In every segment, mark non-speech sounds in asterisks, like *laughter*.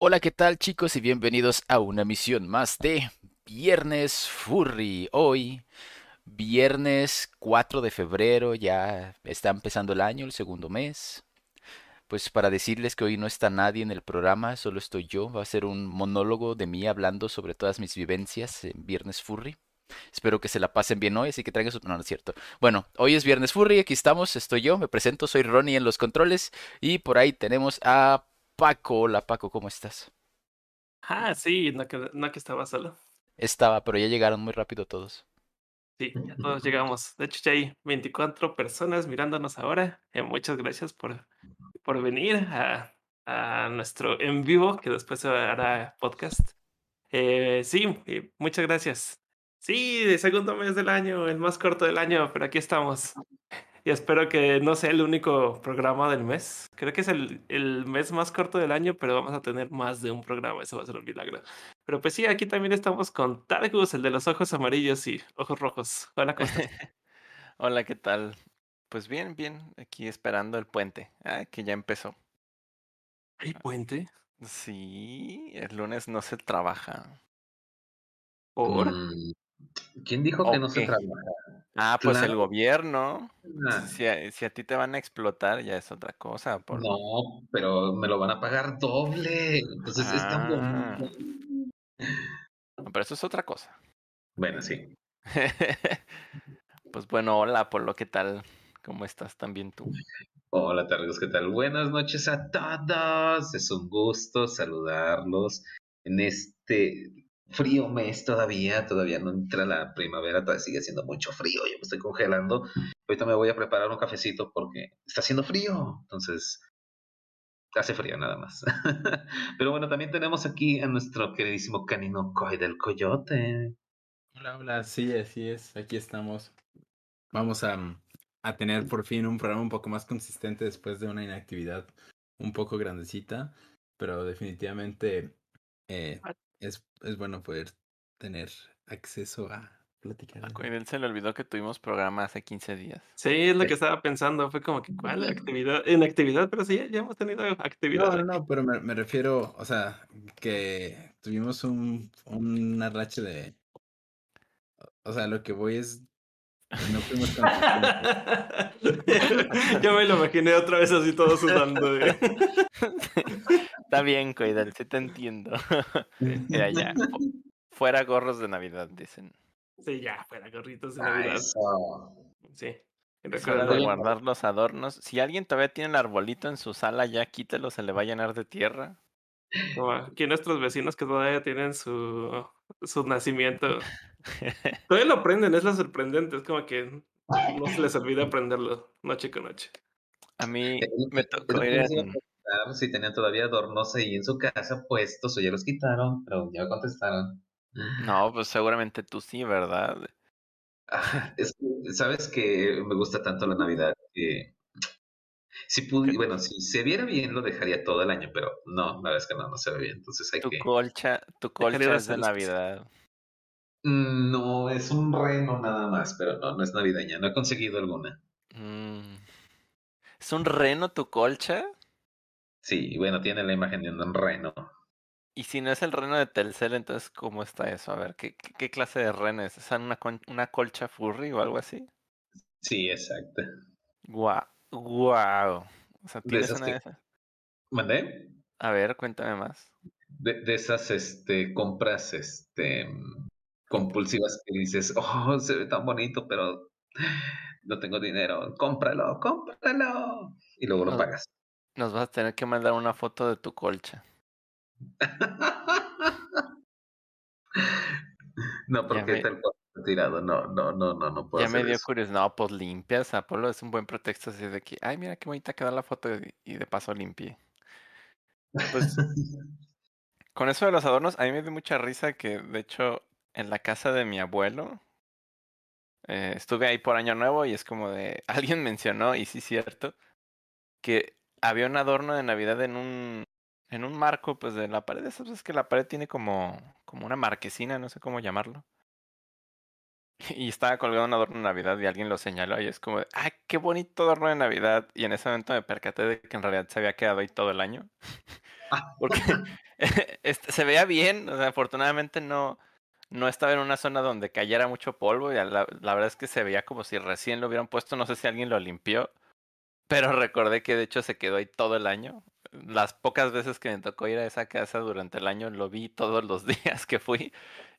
Hola, ¿qué tal chicos? Y bienvenidos a una misión más de Viernes Furry. Hoy, viernes 4 de febrero, ya está empezando el año, el segundo mes. Pues para decirles que hoy no está nadie en el programa, solo estoy yo. Va a ser un monólogo de mí hablando sobre todas mis vivencias en Viernes Furry. Espero que se la pasen bien hoy, así que traigan su... No, cierto. Bueno, hoy es Viernes Furry, aquí estamos, estoy yo, me presento, soy Ronnie en los controles y por ahí tenemos a Paco. Hola Paco, ¿cómo estás? Ah, sí, no que, no que estaba solo. Estaba, pero ya llegaron muy rápido todos. Sí, ya todos llegamos. De hecho, ya hay 24 personas mirándonos ahora. Eh, muchas gracias por, por venir a, a nuestro en vivo, que después se hará podcast. Eh, sí, eh, muchas gracias. Sí, de segundo mes del año, el más corto del año, pero aquí estamos. Y espero que no sea el único programa del mes. Creo que es el, el mes más corto del año, pero vamos a tener más de un programa. Eso va a ser un milagro. Pero pues sí, aquí también estamos con Targus, el de los ojos amarillos y ojos rojos. Hola, ¿cómo estás? *laughs* Hola, ¿qué tal? Pues bien, bien, aquí esperando el puente, ah, que ya empezó. ¿Hay puente? Sí, el lunes no se trabaja. ¿Por? Mm, ¿Quién dijo que no se trabaja? Ah, pues el gobierno. Ah, Si a, si a ti te van a explotar, ya es otra cosa. Por... No, pero me lo van a pagar doble. Entonces es tan Ah. bonito. No, pero eso es otra cosa. Bueno, sí. *laughs* pues bueno, hola, Polo, ¿qué tal? ¿Cómo estás también tú? Hola, Targos, ¿qué tal? Buenas noches a todos. Es un gusto saludarlos en este frío mes todavía. Todavía no entra la primavera, todavía sigue haciendo mucho frío. Yo me estoy congelando. Ahorita me voy a preparar un cafecito porque está haciendo frío. Entonces, hace frío nada más. *laughs* Pero bueno, también tenemos aquí a nuestro queridísimo canino Coy del Coyote. Hola, hola, sí, así es, aquí estamos. Vamos a, a tener por fin un programa un poco más consistente después de una inactividad un poco grandecita, pero definitivamente eh. Es, es bueno poder tener acceso a platicar. A Coidel se le olvidó que tuvimos programa hace 15 días. Sí, es lo que estaba pensando. Fue como que, ¿cuál actividad? En actividad, pero sí, ya, ya hemos tenido actividad. No, no, no, pero me, me refiero, o sea, que tuvimos un, una racha de... O sea, lo que voy es... No fuimos consistentes. *laughs* Yo me lo imaginé otra vez así todo sudando. ¿eh? *laughs* *laughs* Está bien, Coidel, sí te entiendo. *laughs* Mira, *laughs* ya. fu- Fuera gorros de Navidad, dicen. Sí, ya, fuera gorritos de Ah, Navidad. eso. Sí. De Recuerdo. guardar los adornos. Si alguien todavía tiene el arbolito en su sala, ya quítelo, se le va a llenar de tierra. Como aquí nuestros vecinos que todavía tienen su, su nacimiento. *laughs* Todavía lo prenden, es lo sorprendente. Es como que no se les olvida prenderlo noche con noche. A mí lo me tocó ir en... Si tenían todavía adornos ahí en su casa puestos o ya los quitaron, pero ya me contestaron. No, pues seguramente tú sí, ¿verdad? Ah, es que, sabes que me gusta tanto la Navidad que si pude, bueno, si se viera bien lo dejaría todo el año, pero no, la verdad es que no, no se ve bien, entonces hay Tu que... colcha, tu colcha es de. Navidad. Mm, No, es un reno nada más, pero no, no es navideña, no he conseguido alguna. Mm. ¿Es un reno tu colcha? Sí, bueno, tiene la imagen de un reno. Y si no es el reno de Telcel, entonces ¿cómo está eso? A ver, ¿qué, clase de reno es? ¿Es una, colcha furry o algo así? Sí, exacto. Guau, guau. O sea, De ¿tienes esas una que- de esas? ¿Mandé? A ver, cuéntame más. De, de esas este, compras este, compulsivas que dices, oh, se ve tan bonito, pero no tengo dinero. Cómpralo, cómpralo. Y luego lo No. pagas. Nos vas a tener que mandar una foto de tu colcha. *laughs* no, porque me- está el tirado. No, no, no, no, no puedo Ya me hacer dio eso. curiosidad. No, pues limpias, Apolo. Es un buen pretexto así de que, ay, mira qué bonita queda la foto y, de paso limpié. Pues *laughs* con eso de los adornos, a mí me dio mucha risa que, de hecho, en la casa de mi abuelo, eh, estuve ahí por Año Nuevo y es como de, *laughs* alguien mencionó, y sí es cierto, que había un adorno de Navidad en un, en un marco, pues de la pared. Esas veces que la pared tiene como, como una marquesina, no sé cómo llamarlo. *laughs* Y estaba colgado un adorno de Navidad y alguien lo señaló y es como, ¡ay, qué bonito adorno de Navidad! Y en ese momento me percaté de que en realidad se había quedado ahí todo el año. *laughs* Porque *laughs* este, se veía bien, o sea, afortunadamente no, no estaba en una zona donde cayera mucho polvo y la, la verdad es que se veía como si recién lo hubieran puesto, no sé si alguien lo limpió, pero recordé que de hecho se quedó ahí todo el año. Las pocas veces que me tocó ir a esa casa durante el año lo vi todos los *laughs* días que fui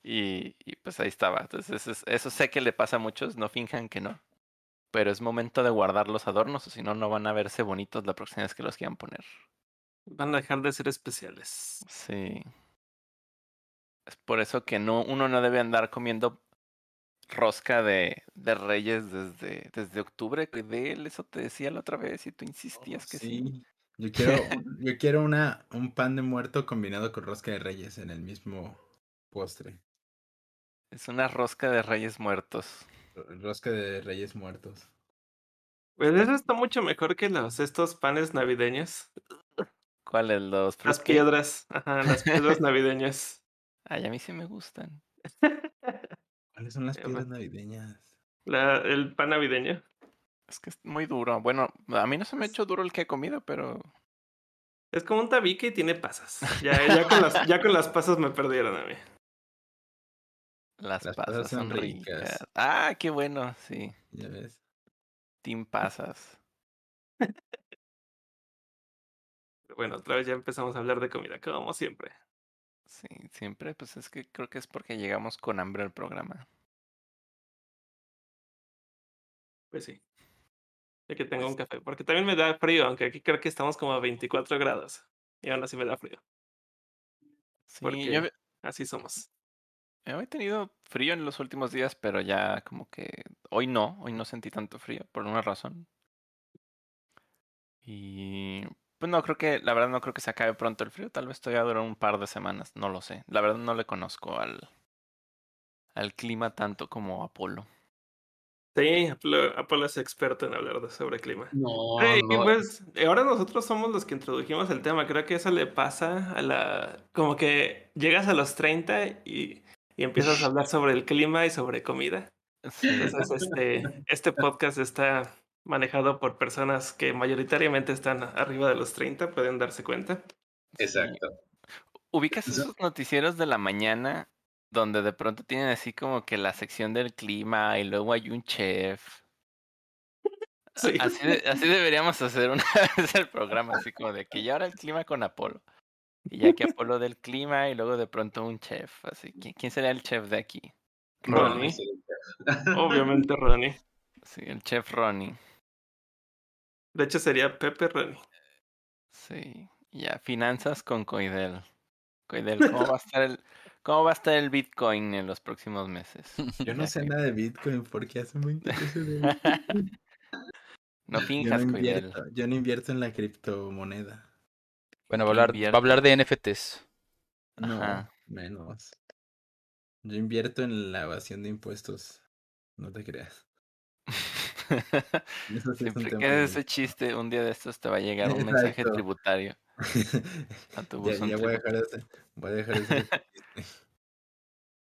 y, y pues ahí estaba. Entonces eso, eso sé que le pasa a muchos, no finjan que no. Pero es momento de guardar los adornos o si no, no van a verse bonitos la próxima vez que los quieran poner. Van a dejar de ser especiales. Sí. Es por eso que no, uno no debe andar comiendo rosca de, de reyes desde, desde octubre. De él, eso te decía la otra vez y tú insistías que sí. Sí. Yo quiero, *laughs* yo quiero una, un pan de muerto combinado con rosca de reyes en el mismo postre. Es una rosca de reyes muertos. Rosca de reyes muertos. Pues eso está mucho mejor que los estos panes navideños. ¿Cuáles? Los Las piedras, ajá, las piedras *laughs* navideñas. Ay, a mí sí me gustan. *laughs* ¿Cuáles son las Eh, piedras navideñas? La, el pan navideño. Es que es muy duro. Bueno, a mí no se me ha hecho duro el que he comido, pero Es como un tabique y tiene pasas. *laughs* Ya, ya, con, las, ya con las pasas me perdieron a mí. las, Las pasas, pasas son ricas. ricas. Ah, qué bueno, sí. Ya ves. Team pasas. *laughs* Bueno, otra vez ya empezamos a hablar de comida, como siempre. Sí, siempre, pues es que creo que es porque llegamos con hambre al programa. Pues sí. Ya que tengo un café. Porque también me da frío, aunque aquí creo que estamos como a 24 grados. Y aún así me da frío. Sí, Porque- yo he- Así somos. he tenido frío en los últimos días, pero ya como que hoy no, hoy no sentí tanto frío por una razón. Y pues no creo que, la verdad no creo que se acabe pronto el frío, tal vez todavía dure un par de semanas, no lo sé. La verdad no le conozco al al clima tanto como Apolo. Sí, Apolo, Apolo es experto en hablar de- sobre clima. No, Ey, y no. pues ahora nosotros somos los que introdujimos el tema. Creo que eso le pasa a la... Como que llegas a los 30 y, y empiezas a hablar sobre el clima y sobre comida. *laughs* Sí, Entonces, este, este podcast está manejado por personas que mayoritariamente están arriba de los 30, pueden darse cuenta. Exacto. ¿Ubicas Eso- esos noticieros de la mañana donde de pronto tienen así como que la sección del clima y luego hay un chef? *laughs* Sí. Así, de- así deberíamos hacer una *laughs* vez el programa, así como de que ya ahora el clima con Apolo. Y ya que Apolo del clima y luego de pronto un chef. Así, ¿quién, quién sería el chef de aquí? Ronnie. Obviamente Ronnie. Sí, el chef Ronnie. De hecho sería Pepe Ronnie. Sí. Ya, finanzas con Coidel. Coidel, ¿cómo va a *laughs* estar el, cómo va a estar el Bitcoin en los próximos meses? *laughs* Yo no sé nada de Bitcoin porque hace muy. *laughs* No Yo finjas, no, Coidel. invierto, yo no invierto en la criptomoneda. Bueno, va a hablar, va a hablar de NFTs. No, Ajá. menos. Yo invierto en la evasión de impuestos. No te creas. *laughs* Eso sí es un que ese chiste, un día de estos te va a llegar un mensaje tributario *laughs* a tu ya, buzón ya voy a dejar ese, voy a dejar ese.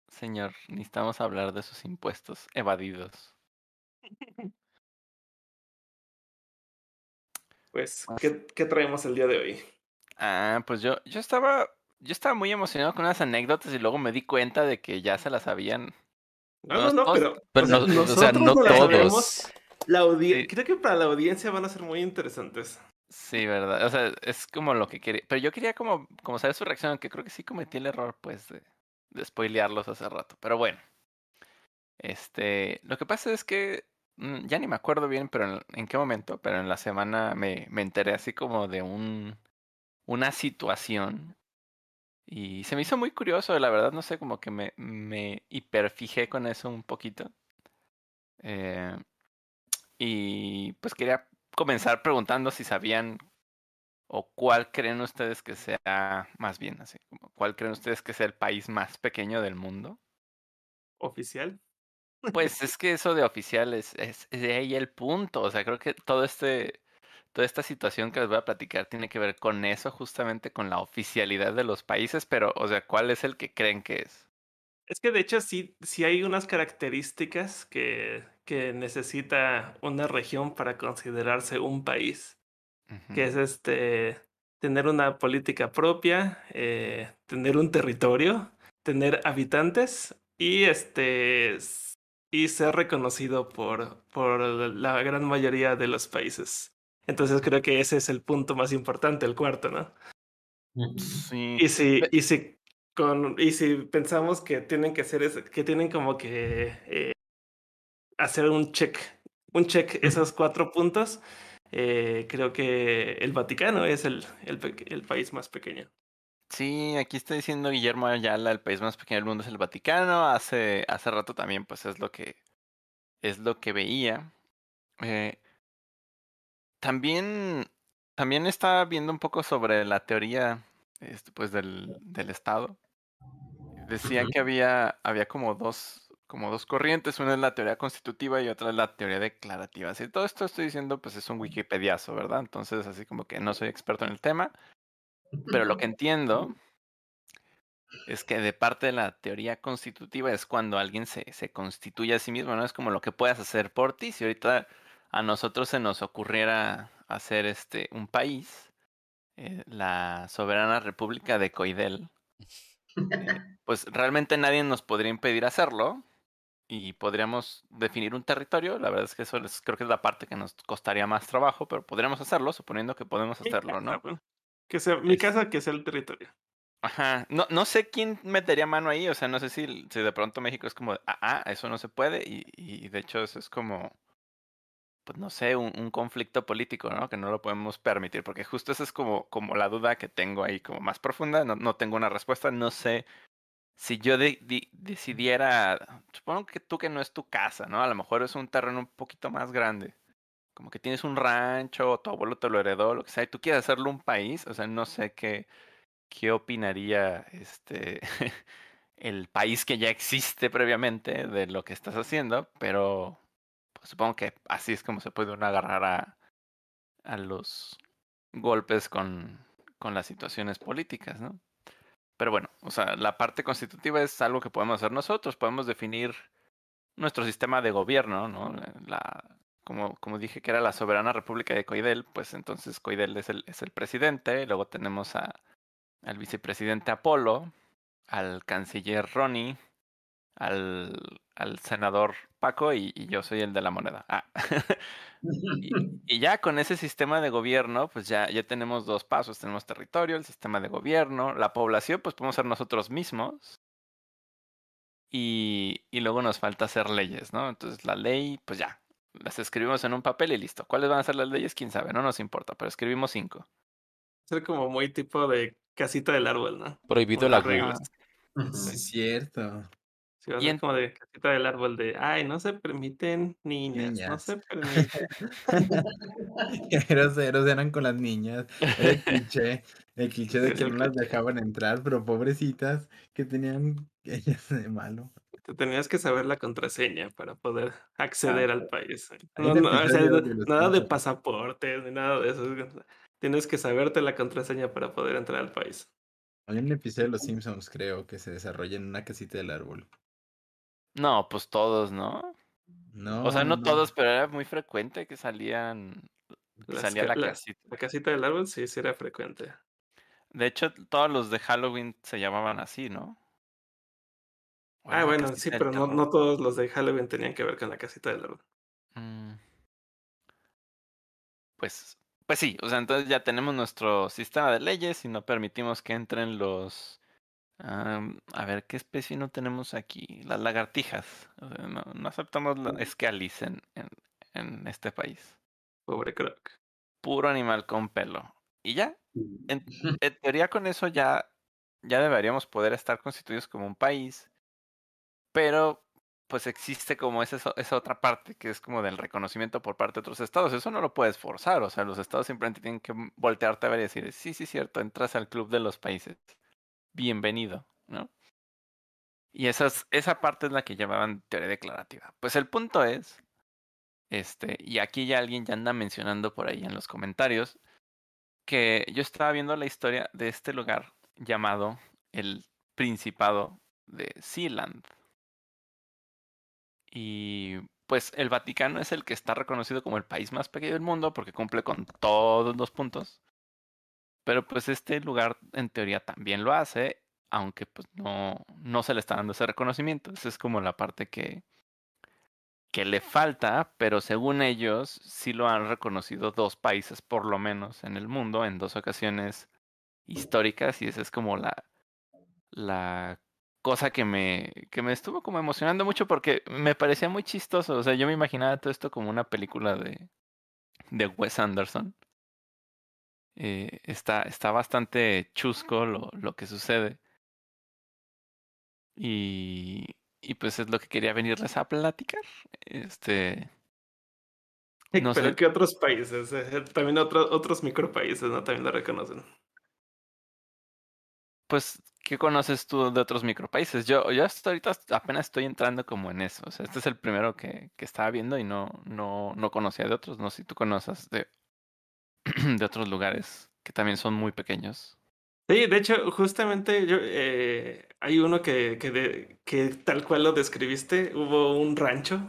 Señor, necesitamos hablar de sus impuestos evadidos. *laughs* Pues, ¿qué, ¿qué traemos el día de hoy? Ah, pues yo, yo estaba, yo estaba muy emocionado con unas anécdotas y luego me di cuenta de que ya se las sabían. No, No, no, no, todos- pero, Pero o sea, no, o sea, no sabemos. La Sí. Creo que para la audiencia van a ser muy interesantes. Sí, verdad. O sea, es como lo que quería. Pero yo quería como, como saber su reacción, que creo que sí cometí el error, pues, de, de spoilearlos hace rato. Pero bueno. Este, lo que pasa es que mm, ya ni me acuerdo bien, pero en, en qué momento, pero en la semana me, me enteré así como de un una situación y se me hizo muy curioso, la verdad, no sé, como que me, me hiperfijé con eso un poquito. Eh, y pues quería comenzar preguntando si sabían o cuál creen ustedes que sea, más bien así, cuál creen ustedes que sea el país más pequeño del mundo. Oficial. *laughs* Pues es que eso de oficial es, es, es de ahí el punto. O sea, creo que todo este, toda esta situación que les voy a platicar tiene que ver con eso, justamente con la oficialidad de los países, pero, o sea, ¿cuál es el que creen que es? Es que de hecho sí, sí hay unas características que, que necesita una región para considerarse un país. Que es este tener una política propia, eh, tener un territorio, tener habitantes y este y ser reconocido por, por la gran mayoría de los países. Entonces creo que ese es el punto más importante, el cuarto, ¿no? Sí. Y si, y si con, y si pensamos que tienen que hacer que tienen como que eh, hacer un check, un check esos cuatro puntos, eh, creo que el Vaticano es el, el, el, país más pequeño. Sí, aquí está diciendo Guillermo Ayala, el país más pequeño del mundo es el Vaticano. Hace, hace rato también, pues es lo que es lo que veía. Eh, también, también estaba viendo un poco sobre la teoría este, pues del, del Estado. Decían que había, había como dos como dos corrientes, una es la teoría constitutiva y otra es la teoría declarativa. Así, todo esto estoy diciendo, pues es un wikipediazo, ¿verdad? Entonces, así como que no soy experto en el tema, pero lo que entiendo es que de parte de la teoría constitutiva es cuando alguien se, se constituye a sí mismo, ¿no? Es como lo que puedas hacer por ti. Si ahorita a nosotros se nos ocurriera hacer este un país, eh, la soberana república de Coidel, eh, pues realmente nadie nos podría impedir hacerlo, y podríamos definir un territorio. La verdad es que eso es, creo que es la parte que nos costaría más trabajo, pero podríamos hacerlo, suponiendo que podemos hacerlo, ¿no? Que sea, mi casa, que sea el territorio. Ajá, no, no sé quién metería mano ahí, o sea, no sé si, si de pronto México es como, ah, ah, eso no se puede, y, y de hecho eso es como, pues no sé, un, un, conflicto político, ¿no? Que no lo podemos permitir, porque justo esa es como, como la duda que tengo ahí como más profunda, no, no tengo una respuesta, no sé si yo decidiera, supongo que tú que no es tu casa, ¿no? A lo mejor es un terreno un poquito más grande. Como que tienes un rancho, o tu abuelo te lo heredó, lo que sea, y tú quieres hacerlo un país, o sea, no sé qué, qué opinaría este *laughs* el país que ya existe previamente de lo que estás haciendo, pero pues, supongo que así es como se puede uno agarrar a, a los golpes con, con las situaciones políticas, ¿no? Pero bueno, o sea, la parte constitutiva es algo que podemos hacer nosotros, podemos definir nuestro sistema de gobierno, ¿no? La, como, como dije que era la soberana república de Coidel, pues entonces Coidel es el, es el presidente, luego tenemos a, al vicepresidente Apolo, al canciller Ronnie, al, al senador Paco y, y, yo soy el de la moneda. Ah. *laughs* y, *laughs* y, ya con ese sistema de gobierno, pues ya, ya tenemos dos pasos. Tenemos territorio, el sistema de gobierno, la población, pues podemos ser nosotros mismos. Y, y luego nos falta hacer leyes, ¿no? Entonces la ley, pues ya, las escribimos en un papel y listo. ¿Cuáles van a ser las leyes? Quién sabe, no nos importa, pero escribimos cinco. Ser como muy tipo de casita del árbol, ¿no? Prohibido la regla. Es cierto. Sí, va a ser como de casita del árbol de, ay, no se permiten niñas, Niñas. no se *laughs* permiten. Groseros eran con las niñas. Era el cliché, el cliché de Es que el no las dejaban entrar, pero pobrecitas que tenían *laughs* ellas de malo. Te tenías que saber la contraseña para poder acceder al país. Hay No, no, o sea, episodio no- de los nada de Simpsons. pasaportes ni nada de eso. Tienes que saberte la contraseña para poder entrar al país. Hay un episodio de Los Simpsons, creo, que se desarrolla en una casita del árbol. No, pues todos, ¿no? No, o sea, no no. todos, pero era muy frecuente que salían, que Las salía la la- casita. La casita del árbol sí, sí era frecuente. De hecho, todos los de Halloween se llamaban así, ¿no? O Ah, la bueno, sí, pero no, no todos los de Halloween tenían que ver con la casita del árbol. Mm. Pues, pues sí, o sea, entonces ya tenemos nuestro sistema de leyes y no permitimos que entren los... am, a ver, ¿qué especie no tenemos aquí? Las lagartijas. O sea, no, no aceptamos la escalis en, en, en este país. Pobre Croc. Puro animal con pelo. Y ya, en, *laughs* en teoría con eso ya, ya deberíamos poder estar constituidos como un país, pero pues existe como esa, esa otra parte que es como del reconocimiento por parte de otros estados. Eso no lo puedes forzar, o sea, los estados simplemente tienen que voltearte a ver y decir, sí, sí, cierto, entras al club de los países. Bienvenido, ¿no? Y esa parte es la que llamaban teoría declarativa. Pues el punto es, este, y aquí ya alguien ya anda mencionando por ahí en los comentarios, que yo estaba viendo la historia de este lugar llamado el Principado de Sealand. Y pues el Vaticano es el que está reconocido como el país más pequeño del mundo porque cumple con todos los puntos. Pero pues este lugar en teoría también lo hace, aunque pues no, no se le está dando ese reconocimiento. Esa es como la parte que, que le falta, pero según ellos sí lo han reconocido dos países por lo menos en el mundo en dos ocasiones históricas y esa es como la, la cosa que me, que me estuvo como emocionando mucho porque me parecía muy chistoso. O sea, yo me imaginaba todo esto como una película de, de Wes Anderson. Eh, está, está bastante chusco lo, lo que sucede. Y, y pues es lo que quería venirles a platicar. Este. No Pero sé. ¿qué otros países? Eh, también otros otros micropaíses, ¿no? También lo reconocen. Pues, ¿qué conoces tú de otros micropaíses? Yo, yo hasta ahorita apenas estoy entrando como en eso. O sea, este es el primero que, que estaba viendo y no, no, no conocía de otros. No sé si tú conoces de, *clears throat* de otros lugares que también son muy pequeños. Sí, de hecho, justamente yo, eh, hay uno que, que, de, que tal cual lo describiste, hubo un rancho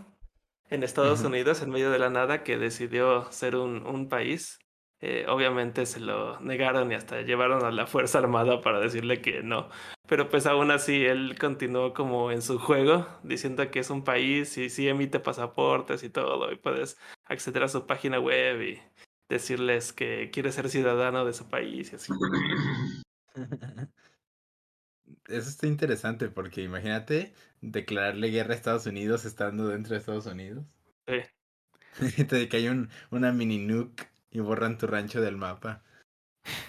en Estados Unidos, en medio de la nada, que decidió ser un, un país. Eh, obviamente se lo negaron y hasta llevaron a la Fuerza Armada para decirle que no. Pero pues aún así él continuó como en su juego, diciendo que es un país y sí emite pasaportes y todo, y puedes acceder a su página web y decirles que quiere ser ciudadano de su país y así. *laughs* Eso está interesante porque imagínate declararle guerra a Estados Unidos estando dentro de Estados Unidos. Sí. *laughs* de que hay un, una mini nuke y borran tu rancho del mapa.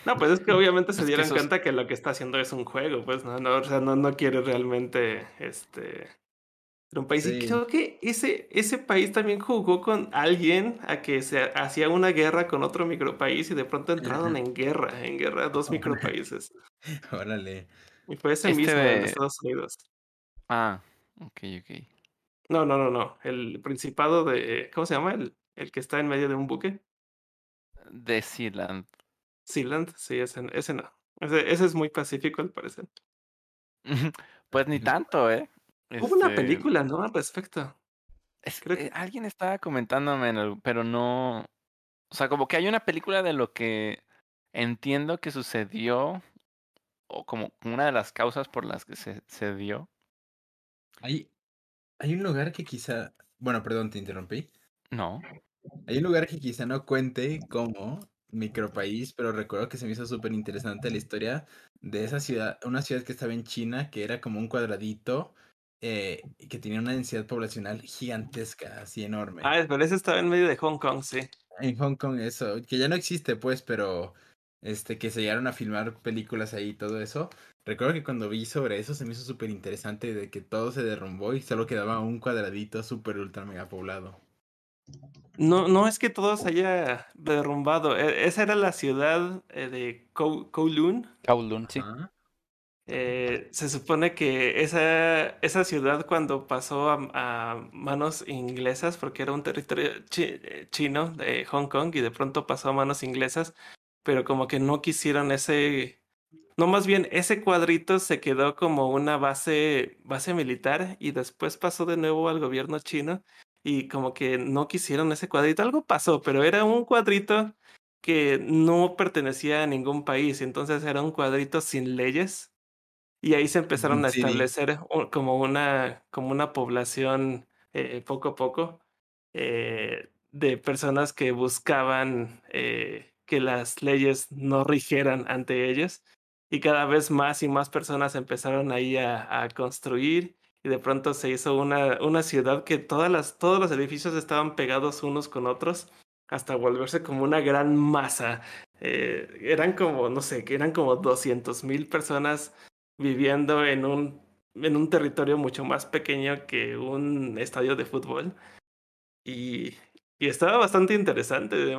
No, pues es que obviamente se dieron cuenta que lo que está haciendo es un juego, pues no, no, o sea, no, no quiere realmente este un país. Y creo que ese, ese país también jugó con alguien a que se hacía una guerra con otro micropaís y de pronto entraron en guerra, en guerra dos *laughs* micropaíses. Órale. Y fue ese mismo en Estados Unidos. Ah, ok, ok. No, no, no, no. El Principado de. ¿Cómo se llama? El, el que está en medio de un buque. De Sealand. Sealand, sí, ese, ese no. Ese, ese es muy pacífico al parecer. *laughs* pues ni tanto, ¿eh? Hubo una este película, ¿no? Al respecto. Es, Creo que... alguien estaba comentándome, pero no. O sea, como que hay una película de lo que entiendo que sucedió, o como una de las causas por las que se, se dio. Hay, hay un lugar que quizá. Bueno, perdón, te interrumpí. No. Hay un lugar que quizá no cuente como micropaís, pero recuerdo que se me hizo súper interesante la historia de esa ciudad, una ciudad que estaba en China, que era como un cuadradito eh, que tenía una densidad poblacional gigantesca, así enorme. Ah, pero ese estaba en medio de Hong Kong, sí. En Hong Kong, eso, que ya no existe, pues, pero este, que se llegaron a filmar películas ahí y todo eso. Recuerdo que cuando vi sobre eso se me hizo súper interesante de que todo se derrumbó y solo quedaba un cuadradito súper ultra mega poblado. No, no es que todo se haya derrumbado. E, esa era la ciudad eh, de Kowloon. Kowloon, sí. Eh, se supone que esa, esa ciudad cuando pasó a, manos inglesas, porque era un territorio eh, chino de Hong Kong y de pronto pasó a manos inglesas, pero como que no quisieron ese, no más bien ese cuadrito se quedó como una base, base militar y después pasó de nuevo al gobierno chino y como que no quisieron ese cuadrito, algo pasó, pero era un cuadrito que no pertenecía a ningún país, entonces era un cuadrito sin leyes y ahí se empezaron a establecer como una, como una población eh, poco a poco eh, de personas que buscaban eh, que las leyes no rigieran ante ellos. Y cada vez más y más personas empezaron ahí a, a construir y de pronto se hizo una, una ciudad que todas las, todos los edificios estaban pegados unos con otros hasta volverse como una gran masa. eran como, no sé, que eran como 200 mil personas viviendo en un, en un territorio mucho más pequeño que un estadio de fútbol. Y, y estaba bastante interesante.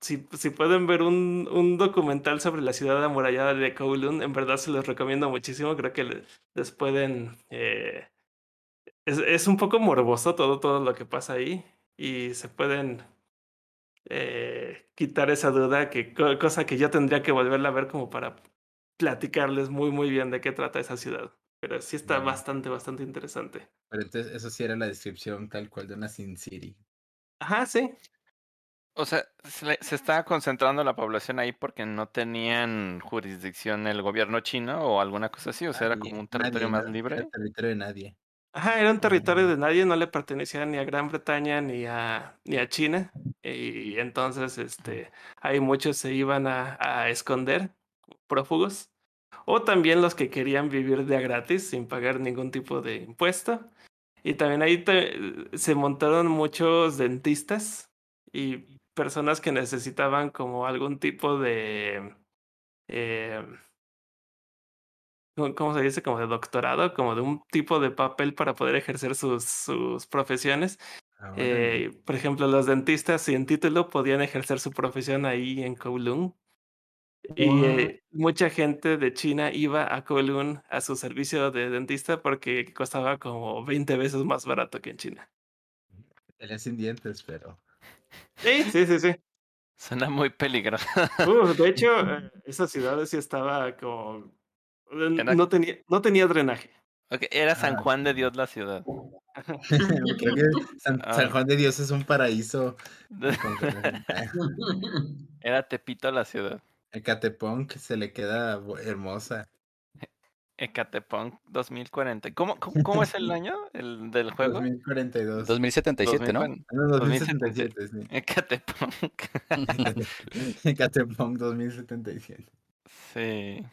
Si, si pueden ver un, un, documental sobre la ciudad amurallada de Kowloon, en verdad se los recomiendo muchísimo. Creo que les, pueden... Eh, es, es, un poco morboso todo, todo lo que pasa ahí y se pueden eh, quitar esa duda, que cosa que yo tendría que volverla a ver como para platicarles muy, muy bien de qué trata esa ciudad. Pero sí está bastante, bastante interesante. Pero entonces, eso sí era la descripción tal cual de una Sin City. Ajá, sí. O sea, se, le- se estaba concentrando la población ahí porque no tenían jurisdicción el gobierno chino o alguna cosa así. O sea, era como un territorio nadie, más no, libre. Era territorio de nadie. Ajá, era un territorio de nadie, no le pertenecía ni a Gran Bretaña ni a, ni a China. Y entonces, este, ahí muchos se iban a, a esconder, prófugos. O también los que querían vivir de a gratis sin pagar ningún tipo de impuesto. Y también ahí te- se montaron muchos dentistas y personas que necesitaban como algún tipo de... eh, ¿cómo se dice? Como de doctorado, como de un tipo de papel para poder ejercer sus, sus profesiones. Ah. Eh, por ejemplo, los dentistas sin título podían ejercer su profesión ahí en Kowloon. Y eh, mucha gente de China iba a Kowloon a su servicio de dentista porque costaba como 20 veces más barato que en China. Pelea sin dientes, pero. Sí, sí, sí, sí. Suena muy peligroso. Uf, de hecho, *laughs* eh, esa ciudad sí estaba como... eh, Era- No tenía, no tenía drenaje. Ok, era San Ah. Juan de Dios la ciudad. *laughs* Creo que San, Ah. San Juan de Dios es un paraíso. *laughs* Era Tepito la ciudad. Ecatepunk se le queda hermosa. Ecatepunk 2040. ¿Cómo, cómo, cómo es el *laughs* año el del juego? 2042. 2077, ¿no? 2040. Ah, no, 2077, sí. Ecatepunk. *laughs* Ecatepunk 2077. Sí.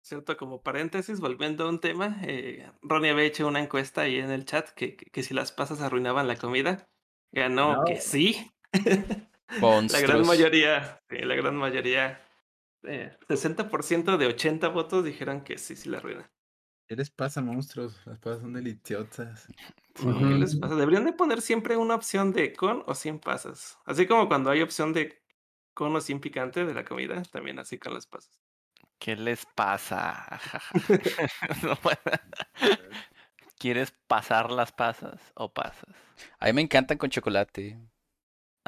Cierto, como paréntesis, volviendo a un tema, eh, Ronnie había hecho una encuesta ahí en el chat que, que, que si las pasas arruinaban la comida. Ganó No. que sí. *laughs* la gran mayoría, sí, la gran mayoría, eh, 60% de 80 votos dijeron que sí, sí la arruinan. ¿Qué les pasa, monstruos? Las pasas son deliciosas. sí. ¿Qué les pasa? Deberían de poner siempre una opción de con o sin pasas. Así como cuando hay opción de con o sin picante de la comida, también así con las pasas. ¿Qué les pasa? *laughs* No puedo. *laughs* ¿Quieres pasar las pasas o pasas? A mí me encantan con chocolate.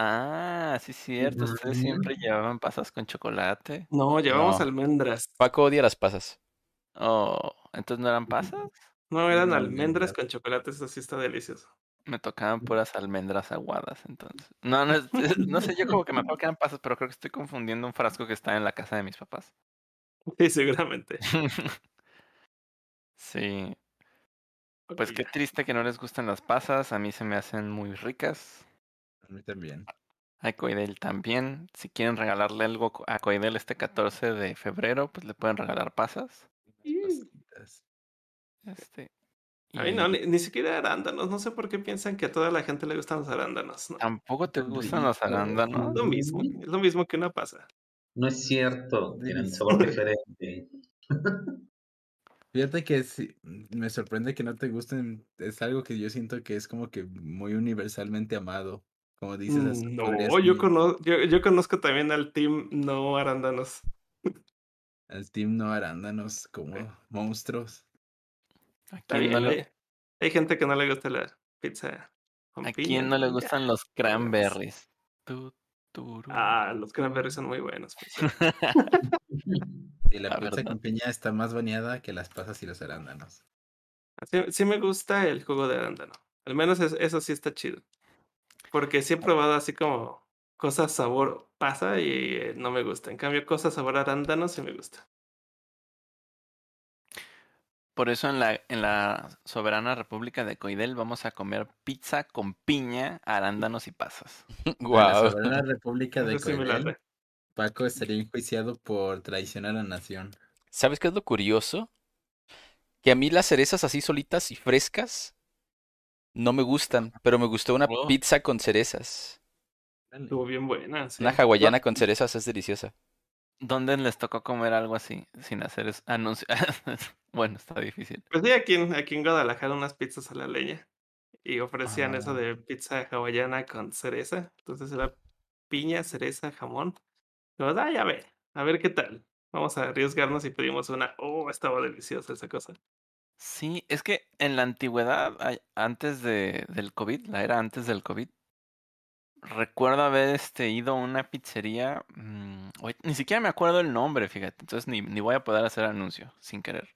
Ah, sí, cierto. Ustedes siempre llevaban pasas con chocolate. No, llevamos No. almendras. Paco odia las pasas. Oh, ¿entonces no eran pasas? No, eran almendras almendras. con chocolate, eso sí está delicioso. Me tocaban puras almendras aguadas, entonces. No, no, es- es- no sé, yo como que me acuerdo que eran pasas, pero creo que estoy confundiendo un frasco que está en la casa de mis papás. Sí, seguramente. *laughs* Sí, pues Ok. qué triste que no les gustan las pasas, a mí se me hacen muy ricas. A mí también. A Coidel también. Si quieren regalarle algo a Coidel este 14 de febrero, pues le pueden regalar pasas. Pasitas. Este. Ay, no, y ni, ni siquiera arándanos. No sé por qué piensan que a toda la gente le gustan los arándanos. ¿no? ¿Tampoco te gustan los arándanos? Es lo mismo, es lo mismo que una pasa. No es cierto, tienen sabor *laughs* diferente. Fíjate que sí, me sorprende que no te gusten. Es algo que yo siento que es como que muy universalmente amado. Como dices, Mm, No, yo, ir cono- yo, yo conozco también al team no arándanos. al team no arándanos como Sí. monstruos. ¿A Está quién no le, hay, hay gente que no le gusta la pizza con a piña, quién no le gustan los cranberries? Ah, los cranberries son muy buenos. Y *laughs* la La pizza verdad. con piña está más bañada que las pasas y los arándanos. Sí, sí me gusta el jugo de arándano. Al menos es- eso sí está chido. Porque sí he probado así como cosas sabor pasa y eh, no me gusta. En cambio, cosas sabor arándano sí me gusta. Por eso en la, en la soberana república de Coidel vamos a comer pizza con piña, arándanos y pasas. *laughs* En la Guau. soberana república de Coidel. Paco estaría enjuiciado por traición a la nación. ¿Sabes qué es lo curioso? Que a mí las cerezas así solitas y frescas no me gustan, pero me gustó una Oh. pizza con cerezas. Estuvo bien buena. sí. Una hawaiana con cerezas es deliciosa. ¿Dónde les tocó comer algo así sin hacer es- anuncio? *laughs* bueno, está difícil. Pues sí, aquí en, aquí en Guadalajara unas pizzas a la leña. Y ofrecían eso Ah. de pizza hawaiana con cereza. Entonces era piña, cereza, jamón. Digo, ah, ya ve, a ver qué tal. Vamos a arriesgarnos y pedimos una. Oh, estaba deliciosa esa cosa. Sí, es que en la antigüedad, antes de, del COVID, la era antes del COVID, recuerdo haber este, ido a una pizzería, mm, oye, ni siquiera me acuerdo el nombre, fíjate, entonces ni, ni voy a poder hacer anuncio sin querer.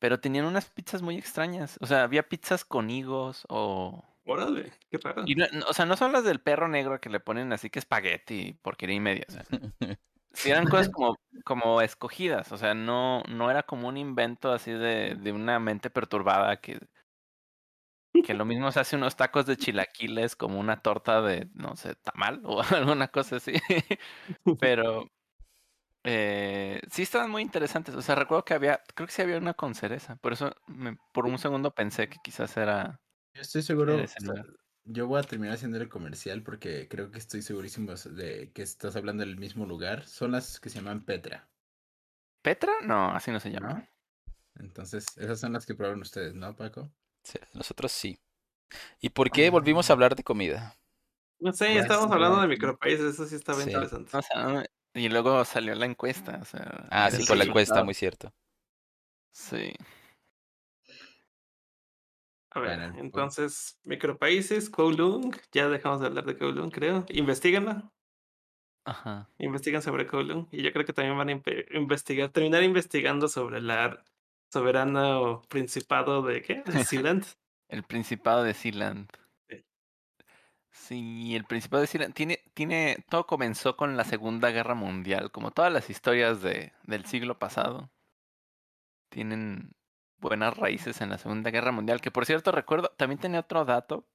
Pero tenían unas pizzas muy extrañas, o sea, había pizzas con higos o Órale, qué raro. Y no- no- o sea, no son las del perro negro que le ponen así que espagueti, porquería y media. o sea, *laughs* sí eran cosas como, como escogidas. O sea, no, no era como un invento así de, de una mente perturbada que, que lo mismo se hace unos tacos de chilaquiles como una torta de, no sé, tamal o *laughs* alguna cosa así. Pero eh, sí estaban muy interesantes. O sea, recuerdo que había, creo que sí había una con cereza. Por eso me- por un segundo pensé que quizás era... Yo estoy seguro. Yo voy a terminar haciendo el comercial porque creo que estoy segurísimo de que estás hablando del mismo lugar. Son las que se llaman Petra, ¿Petra? No, así no se llama. ¿no? Entonces, esas son las que probaron ustedes, ¿no, Paco? Sí, nosotros sí. ¿Y por qué Ah. volvimos a hablar de comida? No sé, Pues, estábamos hablando de micropaíses, eso sí estaba Sí. interesante. O sea, no- y luego salió la encuesta. O sea, Ah, sí, con la encuesta, muy cierto. Sí. A ver, Bueno, entonces, micropaíses, Kowloon, ya dejamos de hablar de Kowloon, creo. Investíganlo, Ajá. investigan sobre Kowloon. Y yo creo que también van a investigar, terminar investigando sobre la soberana o principado de ¿qué? De *laughs* Sealand. El Principado de Sealand. Sí. Sí, el Principado de Sealand tiene, tiene, todo comenzó con la Segunda Guerra Mundial, como todas las historias de, del siglo pasado. Tienen buenas raíces en la Segunda Guerra Mundial, que por cierto recuerdo, también tenía otro dato.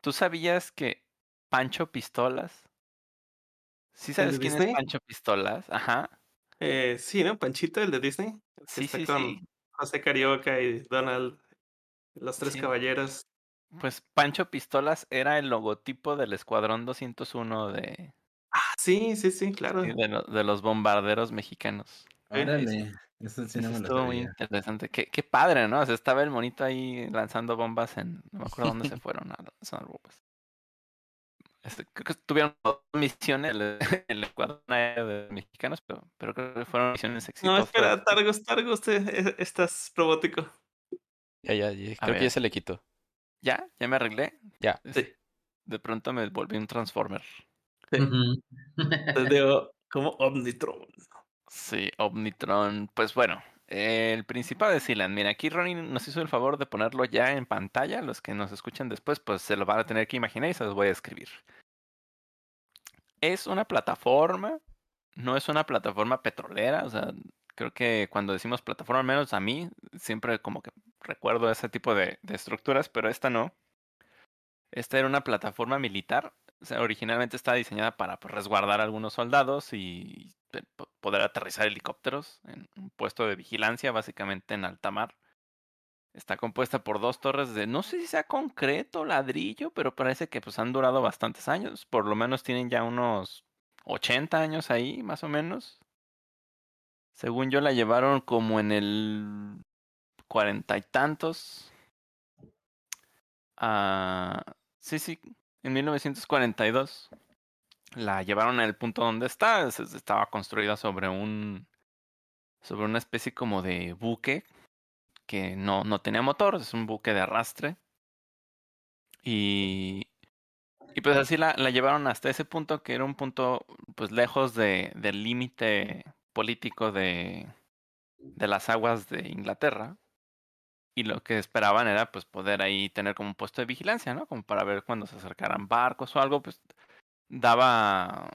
¿Tú sabías que Pancho Pistolas? ¿Sí ¿El sabes quién Disney? es Pancho Pistolas? Ajá. Eh, sí, ¿no? Panchito, el de Disney. el Sí, está sí, con sí. José Carioca y Donald, los tres Sí. caballeros. Pues Pancho Pistolas era el logotipo del Escuadrón 201 de, Ah, sí, sí, sí, claro. De, lo- de los bombarderos mexicanos. Órale, eso sí no Eso me lo estuvo muy interesante. Qué, qué padre, ¿no? O sea, estaba el monito ahí lanzando bombas en... No me acuerdo dónde se *laughs* fueron a lanzar bombas. Este, creo que tuvieron dos misiones el, *laughs* el escuadrón aéreo de mexicanos, pero, pero creo que fueron misiones No, exitosas. espera, Targus, Targus, eh, estás robótico. Ya, ya, ya, A creo que ver. ya se le quitó. ¿Ya? ¿Ya me arreglé? Ya. Sí. De pronto me volví un Transformer. Sí. Te digo, como Omnitron. Sí, Omnitron. Pues bueno, el Principado de Sealand. Mira, aquí Ronnie nos hizo el favor de ponerlo ya en pantalla. Los que nos escuchan después, pues se lo van a tener que imaginar y se los voy a escribir. Es una plataforma, no es una plataforma petrolera. O sea, creo que cuando decimos plataforma, al menos a mí, siempre como que recuerdo ese tipo de, de estructuras, pero esta no. Esta era una plataforma militar. Originalmente estaba diseñada para pues, resguardar a algunos soldados y poder aterrizar helicópteros en un puesto de vigilancia, básicamente en alta mar. Está compuesta por dos torres de, no sé si sea concreto ladrillo, pero parece que pues han durado bastantes años. Por lo menos tienen ya unos 80 años ahí, más o menos. Según yo la llevaron como en el cuarenta y tantos. Ah, sí, sí, en 1942 la llevaron al punto donde está. es- es- Estaba construida sobre un sobre una especie como de buque que no, no tenía motor, es un buque de arrastre. Y, y pues así la, la llevaron hasta ese punto que era un punto pues lejos de, del límite político de, de las aguas de Inglaterra. Y lo que esperaban era pues poder ahí tener como un puesto de vigilancia, ¿no? Como para ver cuando se acercaran barcos o algo, pues daba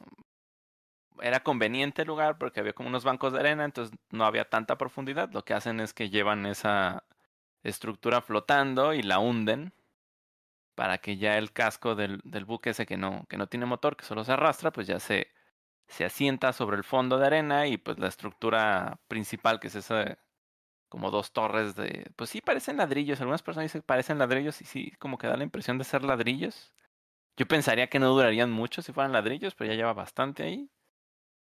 era conveniente el lugar porque había como unos bancos de arena, entonces no había tanta profundidad. Lo que hacen es que llevan esa estructura flotando y la hunden para que ya el casco del, del buque ese que no, que no tiene motor, que solo se arrastra, pues ya se, se asienta sobre el fondo de arena y pues la estructura principal, que es esa como dos torres de, pues sí parecen ladrillos, algunas personas dicen que parecen ladrillos y sí, como que da la impresión de ser ladrillos. Yo pensaría que no durarían mucho si fueran ladrillos, pero ya lleva bastante ahí.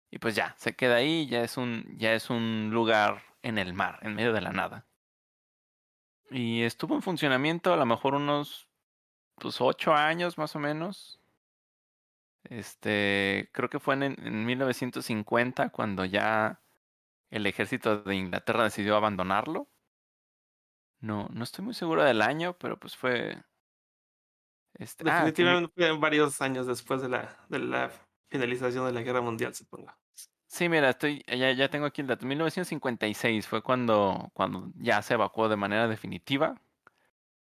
Y pues ya, se queda ahí, ya es un, ya es un lugar en el mar, en medio de la nada. Y estuvo en funcionamiento a lo mejor unos pues ocho años más o menos. Este, creo que fue en, en 1950 cuando ya el ejército de Inglaterra decidió abandonarlo. No, no estoy muy seguro del año, pero pues fue. Este, ah, Definitivamente fue varios años después de la, de la finalización de la Guerra Mundial, supongo. Sí, mira, estoy, ya, ya tengo aquí el dato. 1956 fue cuando, cuando ya se evacuó de manera definitiva.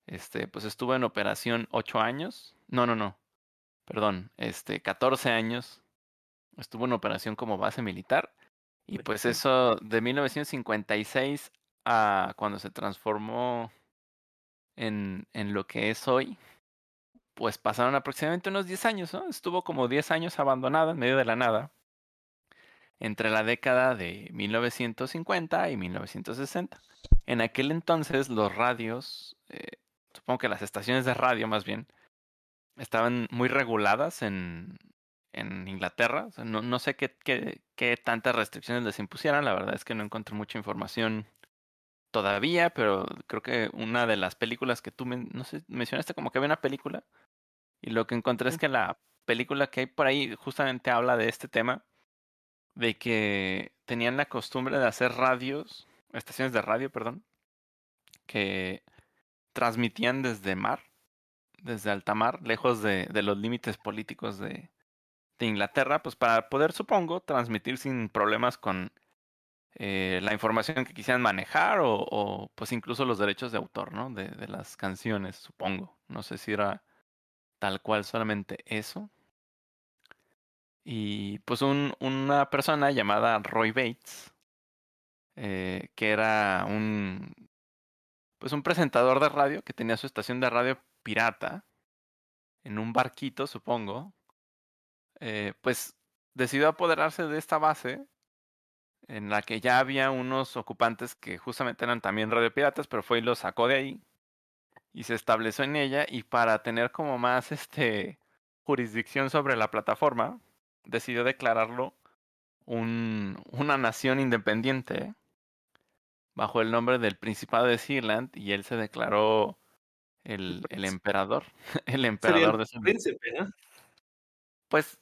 Este, pues estuvo en operación ocho años. No, no, no. Perdón, este, 14 años. Estuvo en operación como base militar. Y pues eso, de 1956 a cuando se transformó en, en lo que es hoy, pues pasaron aproximadamente unos 10 años, ¿no? Estuvo como 10 años abandonada en medio de la nada, entre la década de 1950 y 1960. En aquel entonces los radios, eh, supongo que las estaciones de radio más bien, estaban muy reguladas en, en Inglaterra. O sea, no, no sé qué, qué, qué tantas restricciones les impusieran, la verdad es que no encontré mucha información todavía, pero creo que una de las películas que tú men- no sé, mencionaste como que había una película y lo que encontré es que la película que hay por ahí justamente habla de este tema, de que tenían la costumbre de hacer radios, estaciones de radio, perdón, que transmitían desde mar, desde alta mar, lejos de, de los límites políticos de, de Inglaterra, pues para poder, supongo, transmitir sin problemas con eh, la información que quisieran manejar o, pues incluso los derechos de autor, ¿no? De, de las canciones, supongo. No sé si era tal cual solamente eso. Y pues un, una persona llamada Roy Bates, eh, que era un pues un presentador de radio que tenía su estación de radio pirata en un barquito, supongo, eh, pues decidió apoderarse de esta base en la que ya había unos ocupantes que justamente eran también radiopiratas, pero fue y los sacó de ahí y se estableció en ella y para tener como más este jurisdicción sobre la plataforma, decidió declararlo un, una nación independiente bajo el nombre del Principado de Sealand y él se declaró el, el emperador, *laughs* el emperador de ese príncipe, ¿no? Pues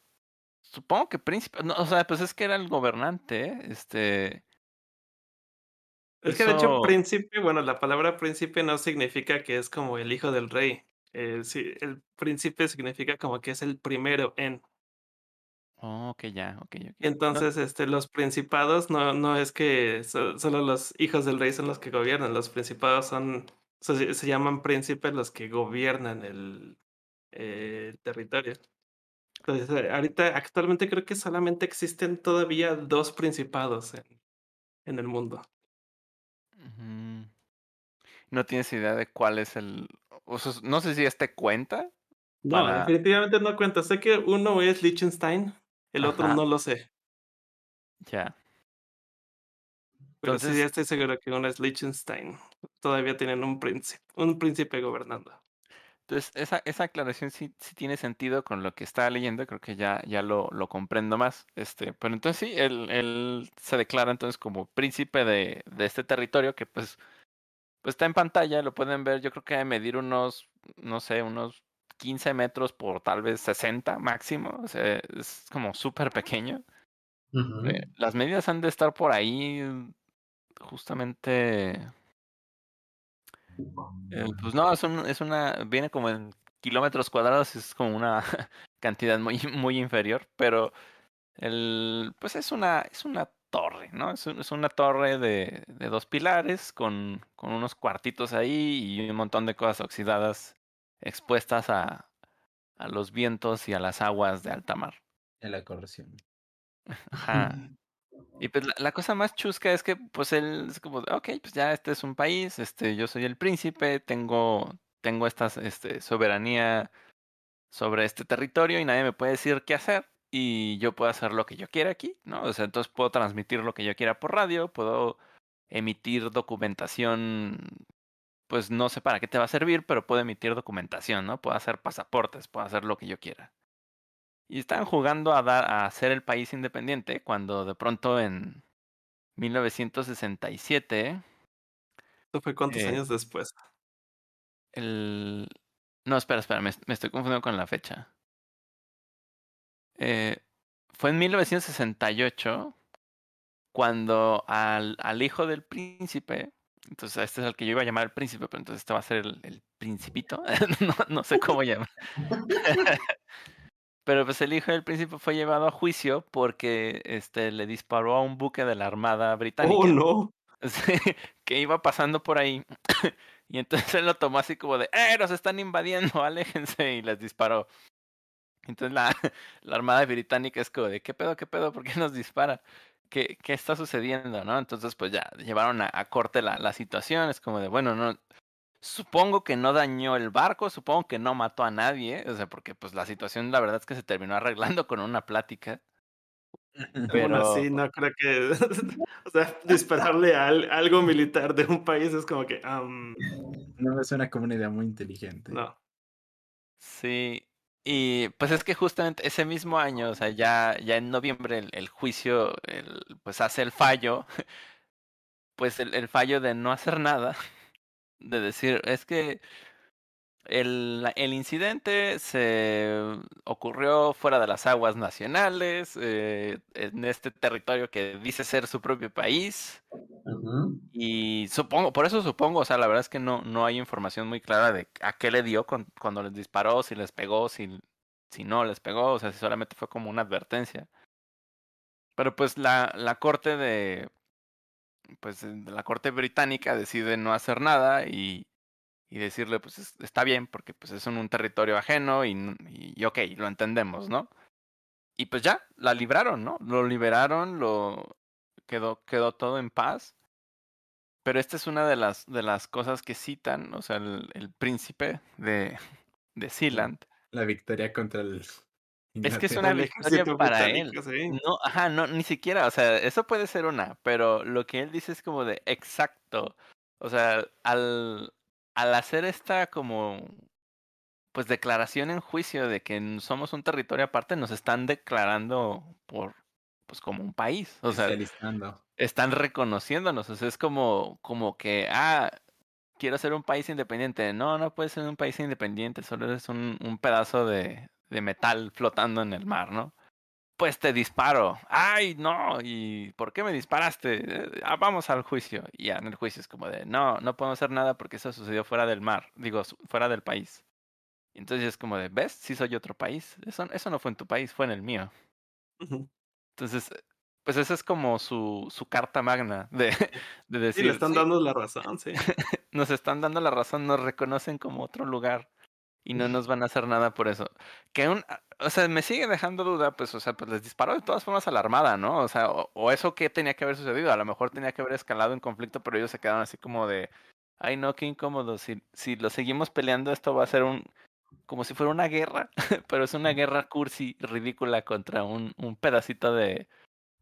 supongo que príncipe, no, o sea, pues es que era el gobernante, ¿eh? este Es que de hecho príncipe, bueno, la palabra príncipe no significa que es como el hijo del rey. Eh, sí, el príncipe significa como que es el primero en. Oh, ok, ya, ok, ok. Y No, entonces, este, los principados no, no es que so- solo los hijos del rey son los que gobiernan. Los principados son, se, se llaman príncipes los que gobiernan el, eh, el territorio. Entonces, ahorita actualmente creo que solamente existen todavía dos principados en, en el mundo. No tienes idea de cuál es el, o sea, no sé si este cuenta No, para, definitivamente no cuenta. Sé que uno es Liechtenstein, el otro no lo sé. ya. Pero sí, ya estoy seguro que uno es Liechtenstein. Todavía tienen un príncipe, un príncipe gobernando. Entonces esa, esa aclaración sí, sí tiene sentido con lo que estaba leyendo, creo que ya, ya lo, lo comprendo más. Este, pero entonces sí, él, él se declara entonces como príncipe de, de este territorio que pues Pues está en pantalla, lo pueden ver, yo creo que debe medir unos, no sé, unos 15 metros por tal vez 60 máximo, o sea, es como súper pequeño. Eh, las medidas han de estar por ahí, justamente, eh, pues no, es, un, es una, viene como en kilómetros cuadrados, es como una *laughs* cantidad muy, muy inferior, pero el, pues es una, es una torre, ¿no? Es, un- es una torre de, de dos pilares con, con unos cuartitos ahí y un montón de cosas oxidadas expuestas a, a los vientos y a las aguas de alta mar. En la corrosión. Ajá. *laughs* Y pues la, cosa más chusca es que pues él es como, ok, pues ya este es un país, este, yo soy el príncipe, tengo, tengo esta este, soberanía sobre este territorio y nadie me puede decir qué hacer y yo puedo hacer lo que yo quiera aquí, ¿no? O sea, entonces puedo transmitir lo que yo quiera por radio, puedo emitir documentación, pues no sé para qué te va a servir, pero puedo emitir documentación, ¿no? Puedo hacer pasaportes, puedo hacer lo que yo quiera. Y están jugando a dar a ser el país independiente cuando de pronto en 1967 ¿Esto fue cuántos eh, años después? el no, espera, espera, me, me estoy confundiendo con la fecha. Eh, fue en 1968 cuando al, al hijo del príncipe, entonces este es el que yo iba a llamar el príncipe, pero entonces este va a ser el, el principito, *laughs* no, no sé cómo *laughs* llamar. *laughs* Pero pues el hijo del príncipe fue llevado a juicio porque este le disparó a un buque de la Armada Oh, británica. no. *laughs* que iba pasando por ahí. *coughs* y entonces él lo tomó así como de, ¡eh, nos están invadiendo, aléjense! Y les disparó. Entonces la, *laughs* la Armada Británica es como de, ¿qué pedo, qué pedo? ¿Por qué nos dispara? ¿Qué, qué está sucediendo, no? Entonces pues ya llevaron a, a corte la, la situación, es como de, bueno, no, Supongo que no dañó el barco, supongo que no mató a nadie, o sea, porque pues la situación la verdad es que se terminó arreglando *laughs* con una plática. *laughs* Pero así no creo que, *laughs* o sea, dispararle a algo militar de un país es como que... No es una comunidad muy inteligente. No. Sí, y pues es que justamente ese mismo año, o sea, ya, ya en noviembre el, el juicio, el, pues hace el fallo, pues el, el fallo de no hacer nada de decir, es que el, el, incidente se ocurrió fuera de las aguas nacionales, eh, en este territorio que dice ser su propio país. Y supongo, por eso supongo, o sea, la verdad es que no, no hay información muy clara de a qué le dio con, cuando les disparó, si les pegó, si, si no les pegó, o sea, si solamente fue como una advertencia. Pero pues la, la corte de, pues la corte británica decide no hacer nada y, y decirle pues está bien porque pues es un, un territorio ajeno y, y, ok, lo entendemos, ¿no? Y pues ya, la libraron, ¿no? Lo liberaron, lo quedó, quedó todo en paz. Pero esta es una de las, de las cosas que citan, o sea, el, el príncipe de, de Sealand. La victoria contra el es que es una *laughs* victoria para él. No, ajá, no, ni siquiera, o sea, eso puede ser una, pero lo que él dice es como de exacto. O sea, al, al hacer esta como pues declaración en juicio de que somos un territorio aparte, nos están declarando por pues como un país. O sea, están reconociéndonos. O sea, es como, como que, ah, quiero ser un país independiente. No, no puedes ser un país independiente, solo eres un, un pedazo de, de metal flotando en el mar, ¿no? Pues te disparo. ¡Ay, no! ¿Y por qué me disparaste? Eh, ah, vamos al juicio. Y ya en el juicio es como de, no, no podemos hacer nada porque eso sucedió fuera del mar, digo, fuera del país. Y entonces es como de, ¿ves? Sí soy otro país. Eso, eso no fue en tu país, fue en el mío. Entonces, pues esa es como su, su carta magna de, de decir. Sí, le están dando la razón, sí. *laughs* nos están dando la razón, nos reconocen como otro lugar y no nos van a hacer nada por eso. Que un, o sea, me sigue dejando duda, pues, o sea, pues les disparó de todas formas a la armada, ¿no? O sea, o, eso qué tenía que haber sucedido, a lo mejor tenía que haber escalado en conflicto, pero ellos se quedaron así como de, ay no, qué incómodo, si, si lo seguimos peleando esto va a ser un, como si fuera una guerra, *laughs* pero es una guerra cursi, ridícula contra un, un pedacito de,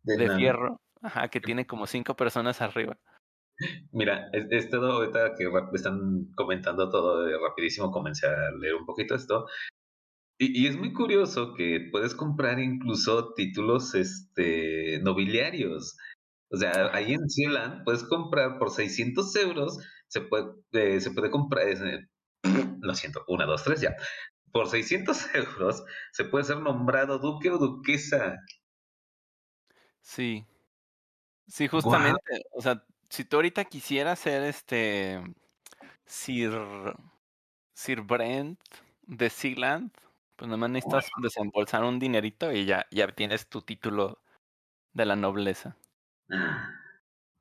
de, de fierro, ajá, que tiene como cinco personas arriba. Mira, es, todo ahorita que están comentando todo de rapidísimo, comencé a leer un poquito esto. Y, y, es muy curioso que puedes comprar incluso títulos este, nobiliarios. O sea, ahí en Zealand puedes comprar por 600 euros, se puede, eh, se puede comprar, eh, *clears throat* lo siento, una, dos, tres, ya. Por 600 *laughs* euros se puede ser nombrado duque o duquesa. Sí. Sí, justamente. O sea, si tú ahorita quisieras ser este Sir Sir Brent de Sealand, pues nomás necesitas desembolsar un dinerito y ya, ya tienes tu título de la nobleza.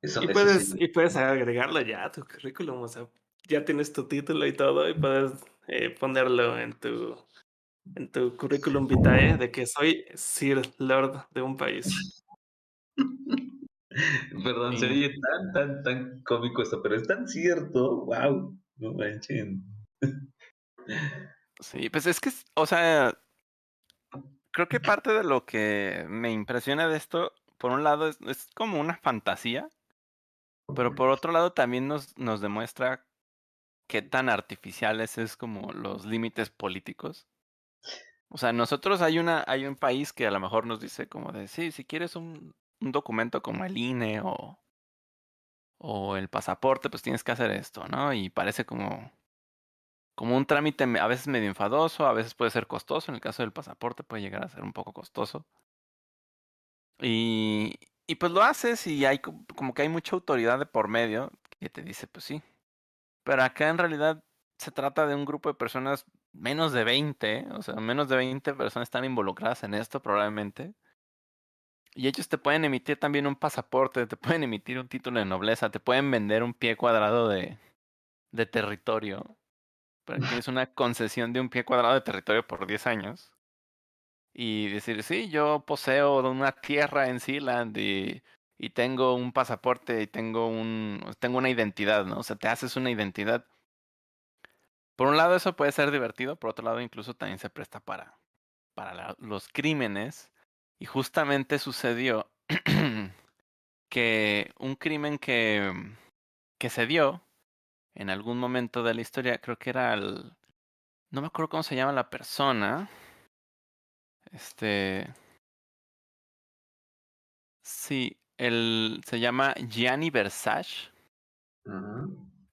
y, puedes, y puedes agregarlo ya a tu currículum, o sea, ya tienes tu título y todo, y puedes eh, ponerlo en tu en tu currículum vitae de que soy Sir Lord de un país. *laughs* Perdón, sería tan, tan, tan cómico esto, pero es tan cierto. ¡Wow! No manchen. Sí, pues es que, o sea, creo que parte de lo que me impresiona de esto, por un lado, es, es como una fantasía, pero por otro lado también nos, nos demuestra qué tan artificiales es como los límites políticos. O sea, nosotros hay una, hay un país que a lo mejor nos dice como de sí, si quieres un, un documento como el INE o, o el pasaporte, pues tienes que hacer esto, ¿no? Y parece como, como un trámite a veces medio enfadoso, a veces puede ser costoso, en el caso del pasaporte puede llegar a ser un poco costoso. Y, y pues lo haces y hay como que hay mucha autoridad de por medio que te dice, pues sí. Pero acá en realidad se trata de un grupo de personas, menos de 20, o sea, menos de 20 personas están involucradas en esto probablemente Y ellos te pueden emitir también un pasaporte, te pueden emitir un título de nobleza, te pueden vender un pie cuadrado de, de territorio. Para que es una concesión de un pie cuadrado de territorio por 10 años. Y decir, sí, yo poseo una tierra en Sealand y, y tengo un pasaporte y tengo un tengo una identidad, ¿no? O sea, te haces una identidad. Por un lado eso puede ser divertido, por otro lado incluso también se presta para, para la- los crímenes. Y justamente sucedió *clears throat* que un crimen que, que se dio en algún momento de la historia, creo que era el... No me acuerdo cómo se llama la persona. Este... Sí, el, se llama Gianni Versace.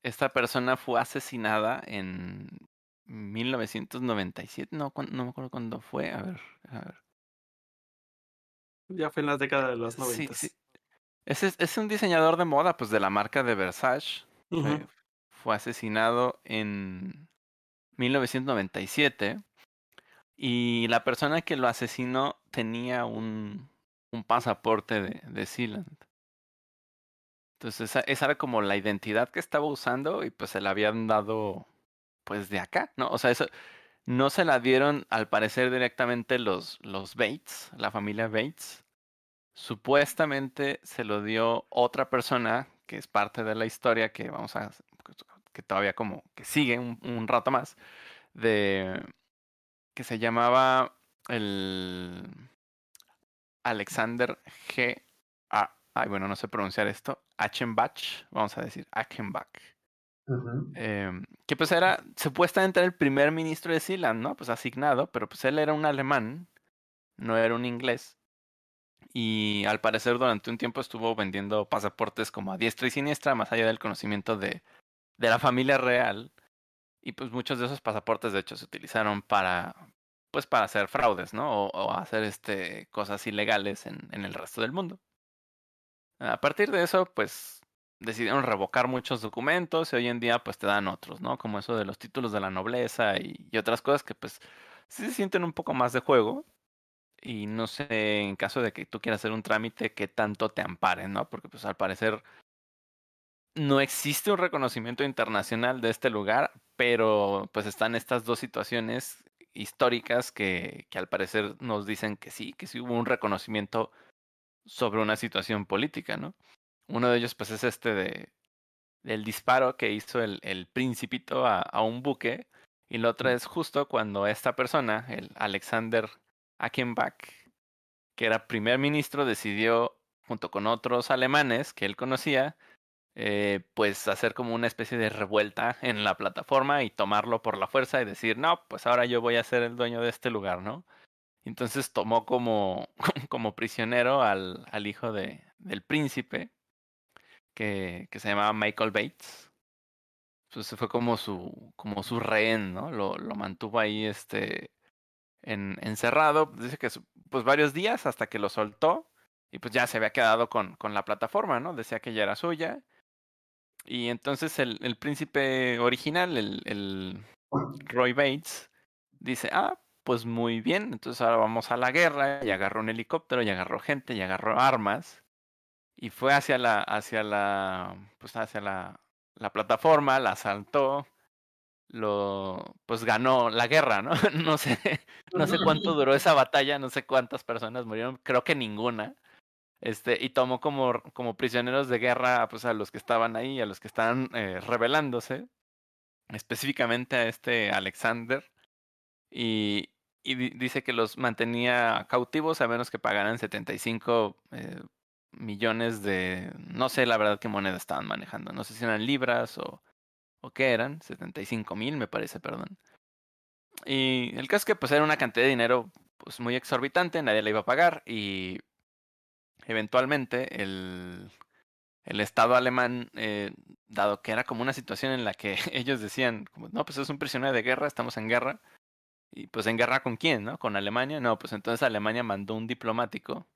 Esta persona fue asesinada en 1997. No, no me acuerdo cuándo fue. A ver, a ver. Ya fue en las décadas de los Sí, noventas. sí. Ese es, es un diseñador de moda, pues de la marca de Versace. Fue asesinado en 1997 y la persona que lo asesinó tenía un, un pasaporte de, de Sealand. Entonces esa, esa era como la identidad que estaba usando y pues se la habían dado pues de acá, ¿no? O sea, eso no se la dieron al parecer directamente los, los Bates, la familia Bates. Supuestamente se lo dio otra persona que es parte de la historia que vamos a que todavía como que sigue un, rato más de que se llamaba el Alexander G. A, ay, bueno, no sé pronunciar esto. Achenbach, vamos a decir Achenbach. Eh, que pues era supuestamente el primer ministro de Sealand, ¿no? Pues asignado, pero pues él era un alemán, no era un inglés. Y al parecer durante un tiempo estuvo vendiendo pasaportes como a diestra y siniestra, más allá del conocimiento de, de la familia real. Y pues muchos de esos pasaportes de hecho se utilizaron para pues para hacer fraudes, ¿no? O, o hacer este cosas ilegales en, en el resto del mundo. A partir de eso, pues decidieron revocar muchos documentos y hoy en día pues te dan otros, ¿no? Como eso de los títulos de la nobleza y, otras cosas que pues sí se sienten un poco más de juego. Y no sé, en caso de que tú quieras hacer un trámite, qué tanto te amparen, ¿no? Porque pues al parecer no existe un reconocimiento internacional de este lugar, pero pues están estas dos situaciones históricas que, que al parecer nos dicen que sí, que sí hubo un reconocimiento sobre una situación política, ¿no? Uno de ellos pues es este de del disparo que hizo el, el principito a, a un buque y la otra es justo cuando esta persona, el Alexander Achenbach, que era primer ministro, decidió junto con otros alemanes que él conocía, eh, pues hacer como una especie de revuelta en la plataforma y tomarlo por la fuerza y decir, no, pues ahora yo voy a ser el dueño de este lugar, ¿no? Entonces tomó como, *laughs* como prisionero al, al hijo de, del príncipe, que, se llamaba Michael Bates. Pues fue como su, como su rehén, ¿no? Lo, lo mantuvo ahí este, en, encerrado, dice que pues varios días hasta que lo soltó y pues ya se había quedado con, con la plataforma, ¿no? Decía que ya era suya. Y entonces el, el príncipe original, el, el Roy Bates, dice, ah, pues muy bien, entonces ahora vamos a la guerra, y agarró un helicóptero, y agarró gente, y agarró armas, y fue hacia la, hacia la, pues hacia la, la plataforma, la asaltó, lo, pues ganó la guerra, ¿no? *laughs* No sé, no sé cuánto duró esa batalla, no sé cuántas personas murieron, creo que ninguna. Este, y tomó como, como prisioneros de guerra pues, a los que estaban ahí, a los que estaban eh, rebelándose, específicamente a este Alexander, y, y di- dice que los mantenía cautivos a menos que pagaran 75 eh, millones de, no sé la verdad qué moneda estaban manejando, no sé si eran libras o, o qué eran, 75 mil me parece, perdón. Y el caso es que pues era una cantidad de dinero pues muy exorbitante, nadie le iba a pagar y eventualmente el, el Estado alemán, eh, dado que era como una situación en la que *laughs* ellos decían, no, pues es un prisionero de guerra, estamos en guerra, y pues en guerra con quién, ¿no? Con Alemania, no, pues entonces Alemania mandó un diplomático,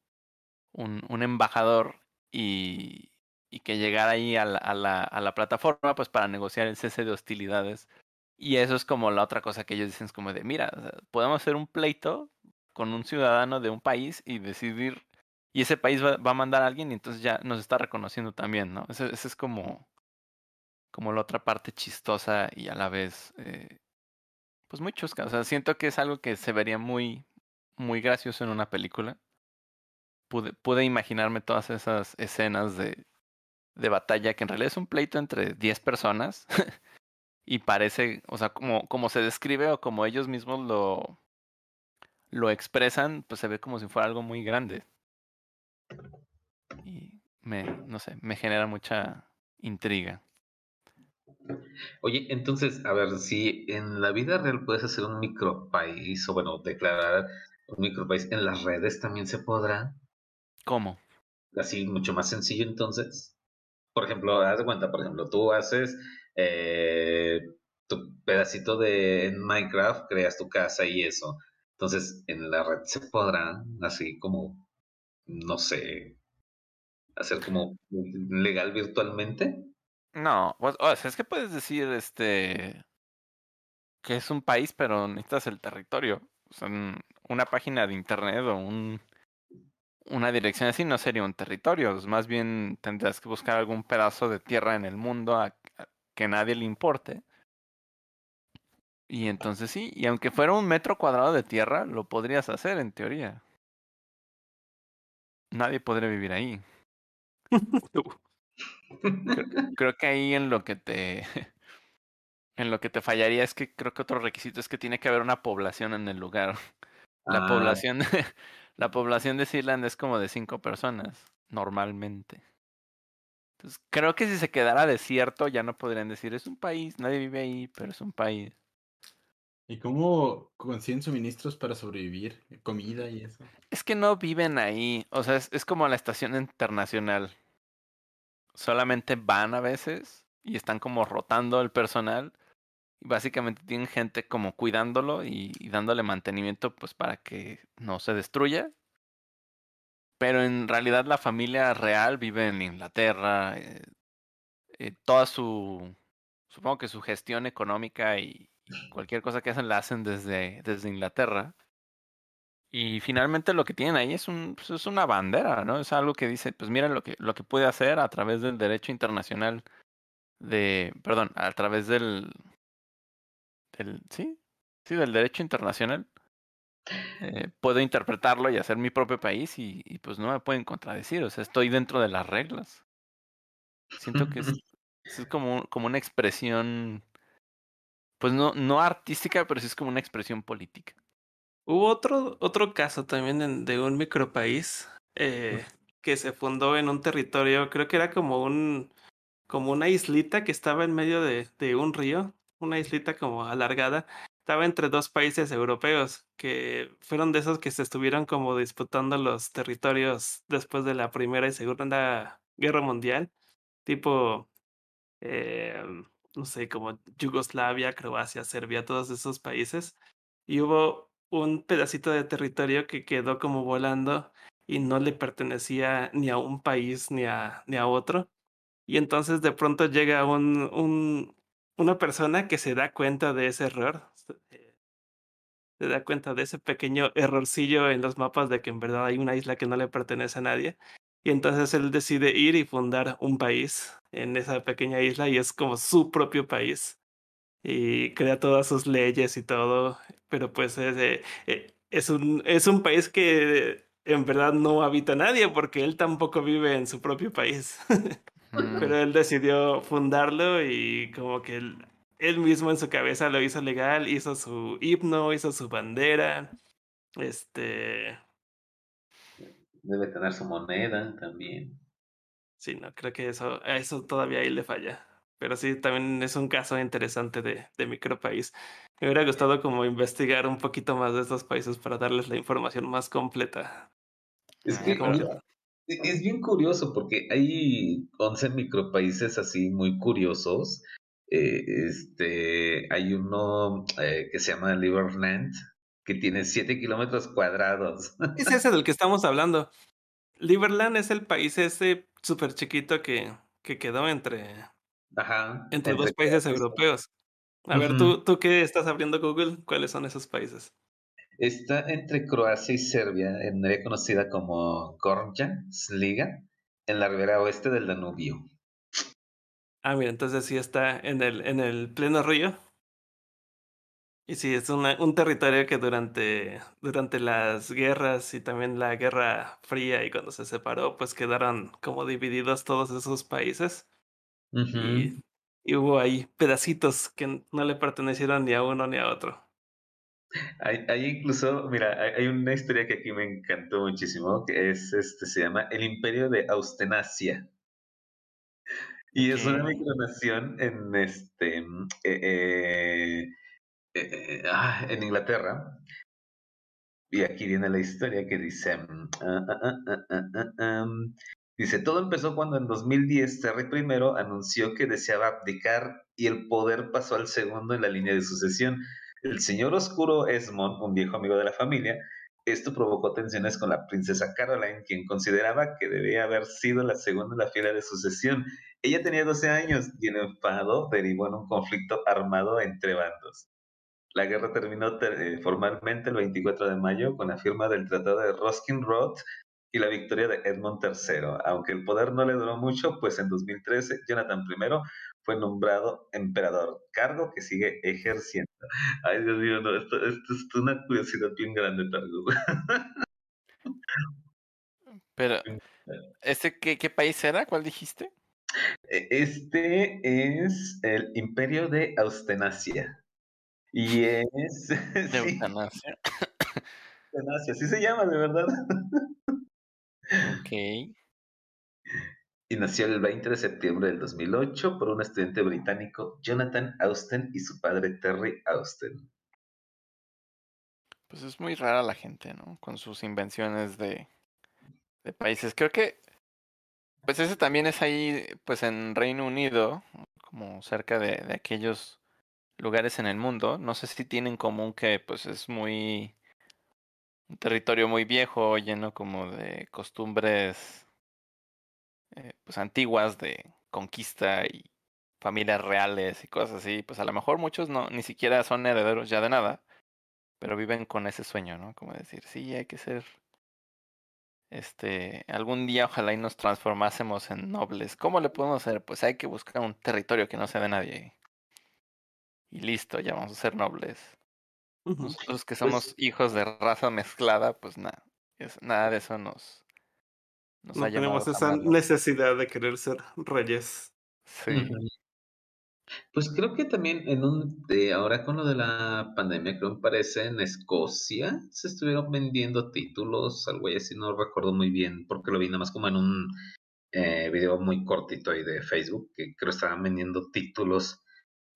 un, embajador, y, y que llegara ahí a la, a, la, a la plataforma, pues para negociar el cese de hostilidades. Y eso es como la otra cosa que ellos dicen, es como de, mira, podemos hacer un pleito con un ciudadano de un país y decidir y ese país va, a mandar a alguien y entonces ya nos está reconociendo también, ¿no? Ese es como, como la otra parte chistosa y a la vez, eh, pues muy chusca. O sea, siento que es algo que se vería muy, muy gracioso en una película. Pude, imaginarme todas esas escenas de, de batalla que en realidad es un pleito entre 10 personas *laughs* y parece, o sea, como, como se describe o como ellos mismos lo, lo expresan, pues se ve como si fuera algo muy grande. Y me, no sé, me genera mucha intriga. Oye, entonces, a ver, si en la vida real puedes hacer un micropaís, o bueno, declarar un micropaís, ¿en las redes también se podrá? ¿Cómo? Así, mucho más sencillo entonces. Por ejemplo, haz de cuenta, por ejemplo, tú haces eh, tu pedacito de Minecraft, creas tu casa y eso. Entonces, en la red se podrá, así como, no sé, hacer como legal virtualmente. No, pues, o sea, es que puedes decir este que es un país, pero necesitas el territorio. O sea, una página de internet o un una dirección así no sería un territorio, más bien tendrás que buscar algún pedazo de tierra en el mundo a, a que nadie le importe. Y entonces sí, y aunque fuera un metro cuadrado de tierra, lo podrías hacer en teoría. Nadie podría vivir ahí. creo, creo que ahí en lo que te *laughs* en lo que te fallaría es que creo que otro requisito es que tiene que haber una población en el lugar. La Ah, población *laughs* la población de Sealand es como de cinco personas normalmente. Entonces, creo que si se quedara desierto ya no podrían decir es un país, nadie vive ahí, pero es un país. ¿Y cómo consiguen suministros para sobrevivir? Comida y eso. Es que no viven ahí, o sea, es, es como la estación internacional. Solamente van a veces y están como rotando el personal. Básicamente tienen gente como cuidándolo y, dándole mantenimiento pues para que no se destruya. Pero en realidad la familia real vive en Inglaterra. Eh, eh, toda su, supongo que su gestión económica y, y cualquier cosa que hacen la hacen desde, desde Inglaterra. Y finalmente lo que tienen ahí es, un, pues es una bandera, ¿no? Es algo que dice, pues miren lo que, lo que puede hacer a través del derecho internacional de, perdón, a través del, del sí, sí, del derecho internacional. Eh, puedo interpretarlo y hacer mi propio país y, y, pues no me pueden contradecir, o sea, estoy dentro de las reglas. Siento que es, es como, como una expresión, pues no, no artística, pero sí es como una expresión política. Hubo otro, otro caso también de un micropaís eh, que se fundó en un territorio, creo que era como un como una islita que estaba en medio de, de un río, una islita como alargada, estaba entre dos países europeos que fueron de esos que se estuvieron como disputando los territorios después de la Primera y Segunda Guerra Mundial, tipo, eh, no sé, como Yugoslavia, Croacia, Serbia, todos esos países. Y hubo un pedacito de territorio que quedó como volando y no le pertenecía ni a un país ni a, ni a otro. Y entonces de pronto llega un, un, una persona que se da cuenta de ese error, se da cuenta de ese pequeño errorcillo en los mapas de que en verdad hay una isla que no le pertenece a nadie. Y entonces él decide ir y fundar un país en esa pequeña isla y es como su propio país. Y crea todas sus leyes y todo, pero pues es, es, un, es un país que en verdad no habita nadie porque él tampoco vive en su propio país. *laughs* Pero él decidió fundarlo y como que él, él, mismo en su cabeza lo hizo legal, hizo su himno, hizo su bandera. Este. Debe tener su moneda también. Sí, no, creo que eso, a eso todavía ahí le falla. Pero sí, también es un caso interesante de, de micropaís. Me hubiera gustado como investigar un poquito más de estos países para darles la información más completa. Es que es bien curioso porque hay 11 micropaíses así muy curiosos. Eh, este, hay uno eh, que se llama Liberland, que tiene 7 kilómetros cuadrados. *laughs* Es ese del que estamos hablando. Liberland es el país ese súper chiquito que, que quedó entre, Ajá, entre, entre dos países europeos. A uh -huh. ver, ¿tú, ¿tú qué estás abriendo Google? ¿Cuáles son esos países? Está entre Croacia y Serbia, en área conocida como Gorja, Sliga, en la ribera oeste del Danubio. Ah, mira, entonces sí está en el, en el pleno río. Y sí, es una, un territorio que durante, durante las guerras y también la Guerra Fría y cuando se separó, pues quedaron como divididos todos esos países. Y, y hubo ahí pedacitos que no le pertenecieron ni a uno ni a otro. Hay, hay incluso, mira, hay, una historia que aquí me encantó muchísimo, que es, este, se llama El Imperio de Austenacia. Y es una micronación en, este, eh, eh, eh, ah, en Inglaterra. Y aquí viene la historia que dice, mm, ah, ah, ah, dice, todo empezó cuando en 2010 Terry I anunció que deseaba abdicar y el poder pasó al segundo en la línea de sucesión. El señor oscuro Esmond, un viejo amigo de la familia, esto provocó tensiones con la princesa Caroline, quien consideraba que debía haber sido la segunda en la fila de sucesión. Ella tenía 12 años y el enfado derivó en un conflicto armado entre bandos. La guerra terminó te- eh, formalmente el 24 de mayo con la firma del Tratado de Ruskin Road y la victoria de Edmund III. Aunque el poder no le duró mucho, pues en 2013 Jonathan I fue nombrado emperador, cargo que sigue ejerciendo. Ay, Dios mío, no, esto, esto es una curiosidad bien grande, Targo. Pero, *laughs* ¿este qué, qué país era? ¿Cuál dijiste? E- Este es el Imperio de Austenacia. Y es. *laughs* De sí, eutanasia. Austenacia, así se llama, de verdad. Ok. Y nació el 20 de septiembre del 2008 por un estudiante británico, Jonathan Austen, y su padre Terry Austen. Pues es muy rara la gente, ¿no? Con sus invenciones de, de países. Creo que, pues ese también es ahí, pues en Reino Unido, como cerca de, de aquellos lugares en el mundo. No sé si tienen en común que, pues es muy, un territorio muy viejo, lleno como de costumbres, eh, pues antiguas de conquista y familias reales y cosas así. Pues a lo mejor muchos no, ni siquiera son herederos ya de nada pero viven con ese sueño, ¿no? Como decir, sí, hay que ser, este, algún día ojalá y nos transformásemos en nobles. ¿Cómo le podemos hacer? Pues hay que buscar un territorio que no sea de nadie. Y listo, ya vamos a ser nobles. Nosotros que somos hijos de raza mezclada, pues nada, nada de eso nos, nos No ha tenemos esa jamás necesidad de querer ser reyes. Sí. Pues creo que también en un, de ahora con lo de la pandemia, creo que parece en Escocia se estuvieron vendiendo títulos, algo así, no recuerdo muy bien, porque lo vi nada más como en un eh, video muy cortito ahí de Facebook, que creo estaban vendiendo títulos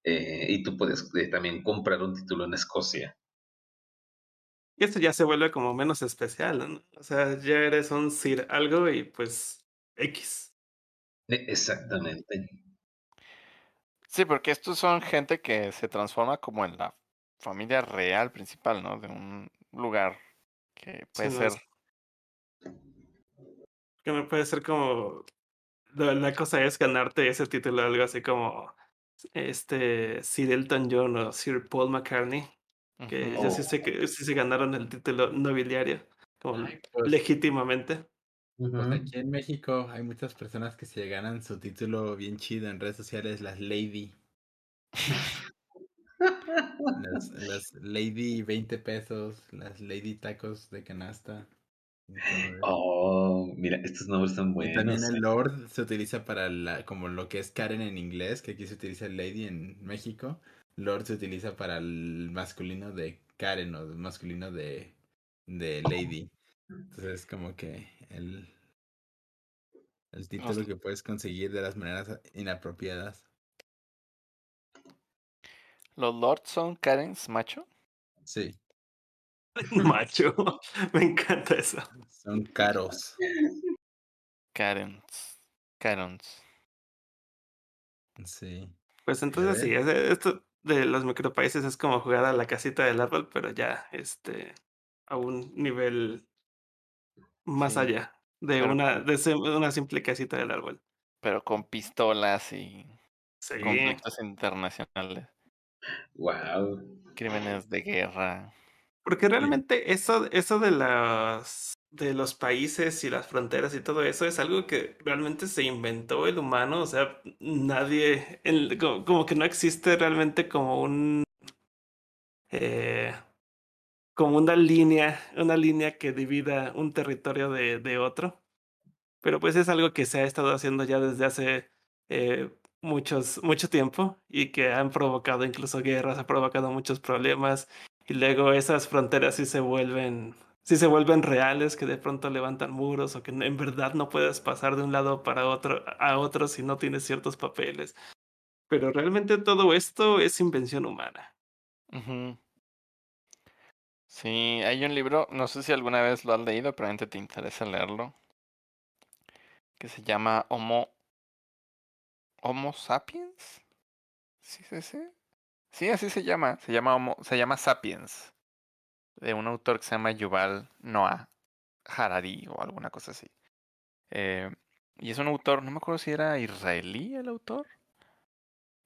eh, y tú puedes eh, también comprar un título en Escocia. Y esto ya se vuelve como menos especial, ¿no? O sea, ya eres un Sir algo y pues X. Eh, Exactamente. sí, porque estos son gente que se transforma como en la familia real principal, ¿no? De un lugar que puede Sí, no, ser es- Que no puede ser como. La, la cosa es ganarte ese título, algo así como este Sir Elton John o Sir Paul McCartney, que Ujú. ellos sí se, que- sí se ganaron el título nobiliario, como Ay, pues, legítimamente. pues aquí en México hay muchas personas que se ganan su título bien chido en redes sociales, las Lady. Las, las Lady 20 pesos, las Lady tacos de canasta. Oh, mira, estos nombres están Y también buenos. el Lord se utiliza para la, como lo que es Karen en inglés, que aquí se utiliza el Lady en México. Lord se utiliza para el masculino de Karen o el masculino de, de Lady. Entonces como que el, el título que puedes conseguir de las maneras inapropiadas. ¿Los lords son Karens macho? Sí, *laughs* Macho, *laughs* me encanta eso. son caros. Karens. Karens. Sí. Pues entonces sí, esto de los micropaíses es como jugar a la casita del árbol, pero ya este a un nivel más Sí, allá de pero una, de una simple casita del árbol. Pero con pistolas y Sí. conflictos internacionales. Wow. Crímenes de guerra. Porque realmente eso, eso de las de los países y las fronteras y todo eso es algo que realmente se inventó el humano, o sea, nadie, como, que no existe realmente como un eh, como una línea, una línea que divida un territorio de, de otro. Pero pues es algo que se ha estado haciendo ya desde hace eh, muchos, mucho tiempo y que han provocado incluso guerras, ha provocado muchos problemas y luego esas fronteras sí se vuelven, sí se vuelven reales, que de pronto levantan muros o que en verdad no puedes pasar de un lado para otro a otro si no tienes ciertos papeles. Pero realmente todo esto es invención humana. Sí, hay un libro, no sé si alguna vez lo has leído, probablemente te interesa leerlo, que se llama Homo, Homo sapiens. ¿Sí es ese? Sí, así se llama, se llama Homo, se llama Sapiens, de un autor que se llama Yuval Noah Harari o alguna cosa así. Eh, y es un autor, no me acuerdo si era israelí el autor.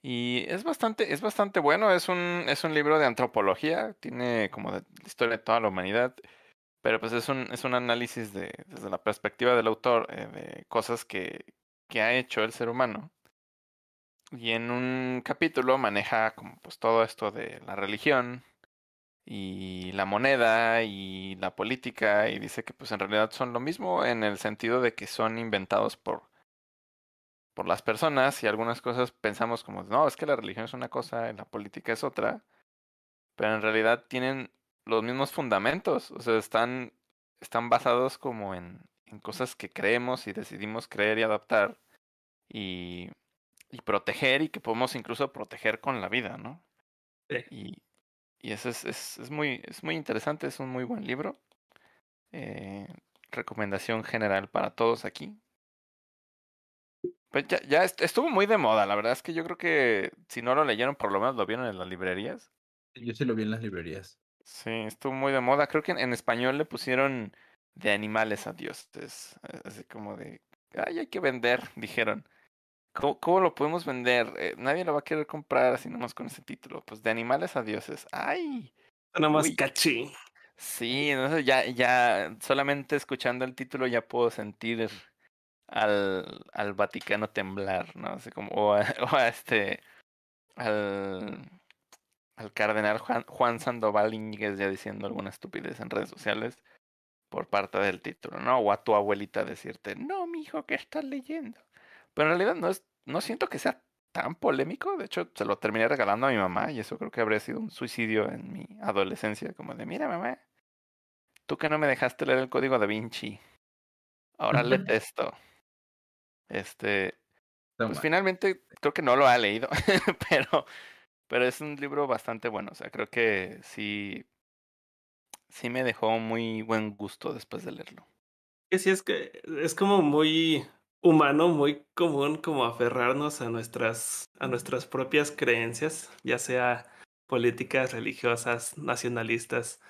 Y es bastante, es bastante bueno, es un, es un libro de antropología, tiene como de la historia de toda la humanidad, pero pues es un, es un análisis de, desde la perspectiva del autor, eh, de cosas que, que ha hecho el ser humano. Y en un capítulo maneja como pues todo esto de la religión y la moneda y la política y dice que pues en realidad son lo mismo en el sentido de que son inventados por por las personas y algunas cosas pensamos como, no, es que la religión es una cosa y la política es otra, pero en realidad tienen los mismos fundamentos, o sea, están, están basados como en, en cosas que creemos y decidimos creer y adaptar y, y proteger y que podemos incluso proteger con la vida, ¿no? Sí. Y, y eso es, es, es, muy, es muy interesante, es un muy buen libro. Eh, recomendación general para todos aquí. Pues ya, ya est- estuvo muy de moda, la verdad es que yo creo que si no lo leyeron, por lo menos lo vieron en las librerías. Yo sí lo vi en las librerías. Sí, estuvo muy de moda. Creo que en, en español le pusieron de animales a dioses. Así como de, ay, hay que vender, *laughs* dijeron. ¿Cómo, cómo lo podemos vender? Eh, nadie lo va a querer comprar así nomás con ese título. Pues de animales a dioses. ¡Ay! Nada más Uy. cachín. Sí, entonces ya, ya solamente escuchando el título ya puedo sentir al, al Vaticano temblar, ¿no? Así como, o a, *laughs* o a este, al, al cardenal Juan, Juan Sandoval Íñiguez ya diciendo alguna estupidez en redes sociales por parte del título, ¿no? O a tu abuelita decirte, no, mijo, ¿qué estás leyendo? Pero en realidad no es, no siento que sea tan polémico, de hecho se lo terminé regalando a mi mamá y eso creo que habría sido un suicidio en mi adolescencia, como de, mira mamá, tú que no me dejaste leer el código da Vinci, ahora léete esto. Este, pues finalmente creo que no lo ha leído, *laughs* pero, pero es un libro bastante bueno. O sea, creo que sí, sí me dejó muy buen gusto después de leerlo. Que sí, es que es como muy humano, muy común como aferrarnos a nuestras, a nuestras propias creencias, ya sea políticas, religiosas, nacionalistas,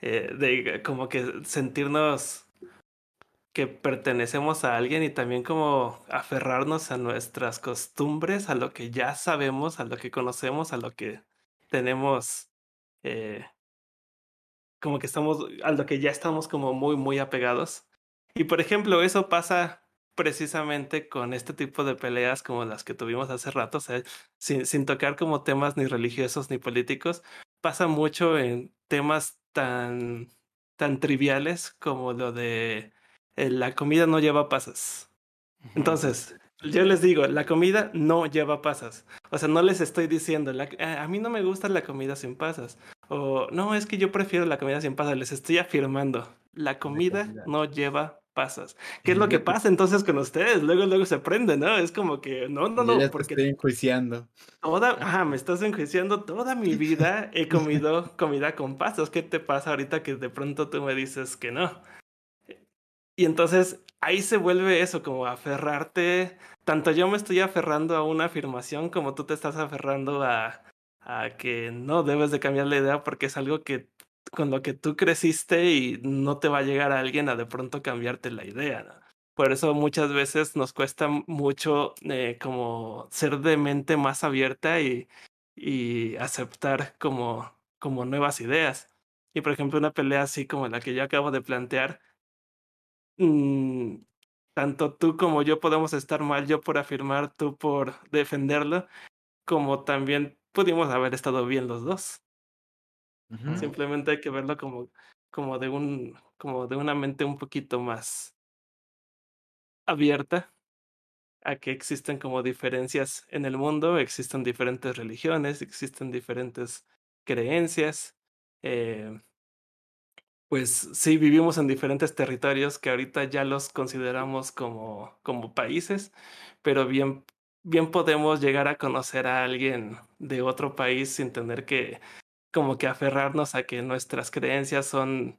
eh, de como que sentirnos que pertenecemos a alguien y también como aferrarnos a nuestras costumbres, a lo que ya sabemos, a lo que conocemos, a lo que tenemos, eh, como que estamos, a lo que ya estamos como muy, muy apegados. Y por ejemplo, eso pasa precisamente con este tipo de peleas como las que tuvimos hace rato, o sea, sin, sin tocar como temas ni religiosos ni políticos, pasa mucho en temas tan, tan triviales como lo de eh, la comida no lleva pasas. Entonces, yo les digo, la comida no lleva pasas. O sea, no les estoy diciendo, la- a mí no me gusta la comida sin pasas. O no, es que yo prefiero la comida sin pasas. Les estoy afirmando, la comida comida. no lleva pasas. ¿Qué es lo que pasa entonces con ustedes? Luego, luego se prende, ¿no? Es como que, no, no, no, ya te porque estoy enjuiciando. toda, ajá, me estás enjuiciando, toda mi vida he comido comida con pasas. ¿Qué te pasa ahorita que de pronto tú me dices que no? Y entonces ahí se vuelve eso, como aferrarte. Tanto yo me estoy aferrando a una afirmación como tú te estás aferrando a, a que no debes de cambiar la idea porque es algo que con lo que tú creciste y no te va a llegar a alguien a de pronto cambiarte la idea. Por eso muchas veces nos cuesta mucho eh, como ser de mente más abierta y, y aceptar como, como nuevas ideas. Y por ejemplo, una pelea así como la que yo acabo de plantear, mm, tanto tú como yo podemos estar mal, yo por afirmar, tú por defenderlo, como también pudimos haber estado bien los dos. Simplemente hay que verlo como, como de un, como de una mente un poquito más abierta a que existen como diferencias en el mundo, existen diferentes religiones, existen diferentes creencias. eh, pues sí, vivimos en diferentes territorios que ahorita ya los consideramos como, como países, pero bien, bien podemos llegar a conocer a alguien de otro país sin tener que como que aferrarnos a que nuestras creencias son,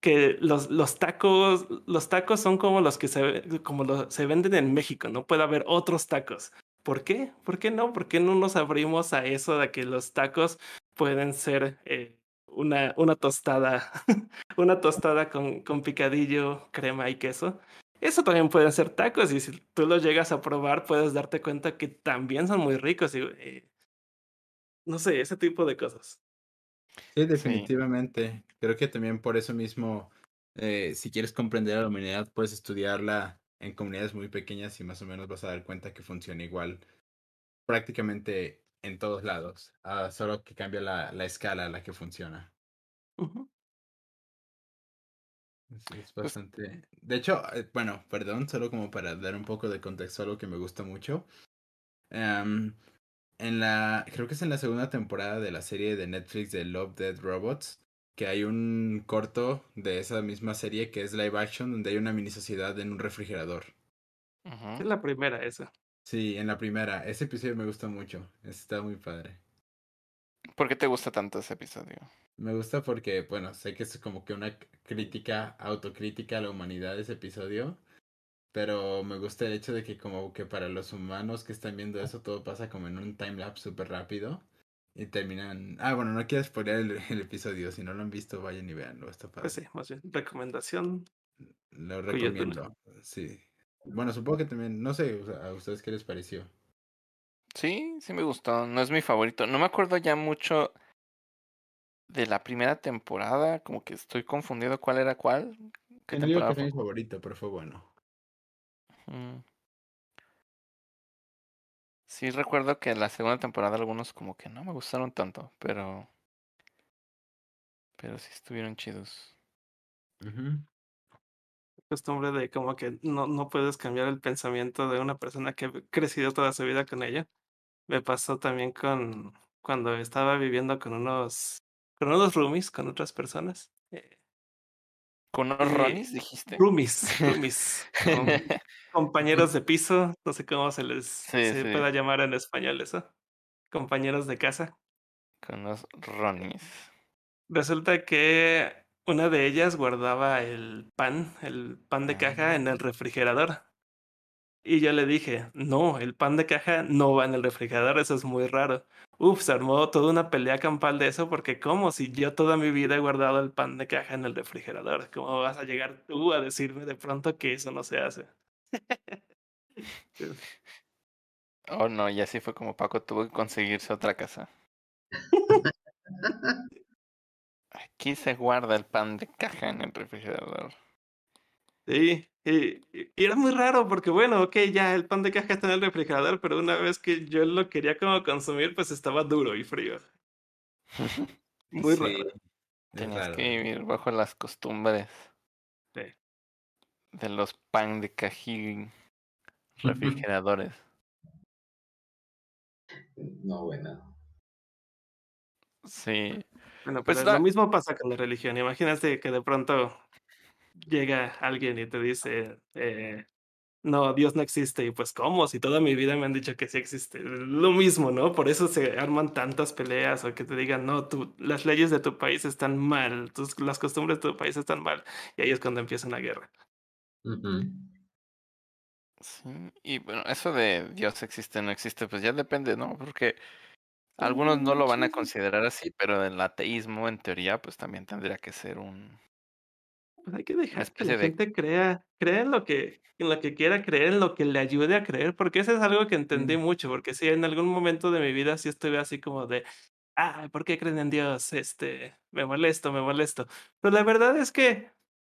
que los, los tacos, los tacos son como los que se, como lo- se venden en México, no puede haber otros tacos. ¿Por qué? ¿Por qué no? ¿Por qué no nos abrimos a eso de que los tacos pueden ser eh, una, una tostada, *laughs* una tostada con, con picadillo, crema y queso? Eso también pueden ser tacos y si tú los llegas a probar puedes darte cuenta que también son muy ricos y no sé, ese tipo de cosas. Sí, definitivamente. Creo que también por eso mismo, eh, si quieres comprender a la humanidad, puedes estudiarla en comunidades muy pequeñas y más o menos vas a dar cuenta que funciona igual prácticamente en todos lados, ah, solo que cambia la, la escala a la que funciona. Sí, es Pues- bastante... De hecho, eh, bueno, perdón, solo como para dar un poco de contexto a algo que me gusta mucho. Em, en la, creo que es en la segunda temporada de la serie de Netflix de Love, Dead Robots, que hay un corto de esa misma serie que es live action, donde hay una mini sociedad en un refrigerador. Es la primera esa. Sí, en la primera. Ese episodio me gusta mucho. Está muy padre. ¿Por qué te gusta tanto ese episodio? Me gusta porque, bueno, sé que es como que una crítica, autocrítica a la humanidad ese episodio, pero me gusta el hecho de que como que para los humanos que están viendo eso todo pasa como en un timelapse súper rápido y terminan... Ah, bueno, no quiero spoiler el, el episodio, si no lo han visto vayan y veanlo, está padre. Pues sí, más bien. Recomendación. Lo recomiendo, sí. Bueno, supongo que también, no sé, a ustedes qué les pareció. Sí, sí me gustó. No es mi favorito. No me acuerdo ya mucho de la primera temporada. Como que estoy confundido cuál era cuál. ¿Qué temporada que sea mi fue? favorito, pero fue bueno. Mm. Sí recuerdo que la segunda temporada algunos como que no me gustaron tanto, pero pero sí estuvieron chidos. Ujú. Costumbre de como que no, no puedes cambiar el pensamiento de una persona que ha crecido toda su vida con ella. Me pasó también con cuando estaba viviendo con unos con unos roomies, con otras personas. Eh, ¿Con unos Eh, Ronis dijiste? roomies, roomies. *laughs* com- compañeros de piso, no sé cómo se les Sí, se sí. pueda llamar en español eso. Compañeros de casa. Con unos Ronis. Resulta que una de ellas guardaba el pan, el pan de caja en el refrigerador. Y yo le dije, no, el pan de caja no va en el refrigerador, eso es muy raro. Uf, se armó toda una pelea campal de eso porque ¿cómo? Si yo toda mi vida he guardado el pan de caja en el refrigerador, ¿cómo vas a llegar tú a decirme de pronto que eso no se hace? *laughs* Oh no, y así fue como Paco tuvo que conseguirse otra casa. *laughs* Aquí se guarda el pan de caja en el refrigerador. Sí, y, y era muy raro porque bueno, ok, ya el pan de caja está en el refrigerador, pero una vez que yo lo quería como consumir, pues estaba duro y frío. *laughs* Muy Sí, raro. es Tenías raro. que vivir bajo las costumbres Sí. de los pan de cají refrigeradores. No, bueno. Sí. Bueno, Pues pero lo mismo pasa con la religión. Imagínate que de pronto llega alguien y te dice, eh, no, Dios no existe. Y pues, ¿cómo? Si toda mi vida me han dicho que sí existe. Lo mismo, ¿no? Por eso se arman tantas peleas o que te digan, no, tú, las leyes de tu país están mal, tus, las costumbres de tu país están mal. Y ahí es cuando empieza una guerra. Sí, y bueno, eso de Dios existe o no existe, pues ya depende, ¿no? Porque algunos no lo van a considerar así, pero el ateísmo, en teoría, pues también tendría que ser un... Pues hay que dejar que la de- gente crea, crea en lo que, en lo que quiera creer, en lo que le ayude a creer, porque eso es algo que entendí mucho, porque sí, en algún momento de mi vida sí estuve así como de, ah, ¿por qué creen en Dios? Este, me molesto, me molesto. Pero la verdad es que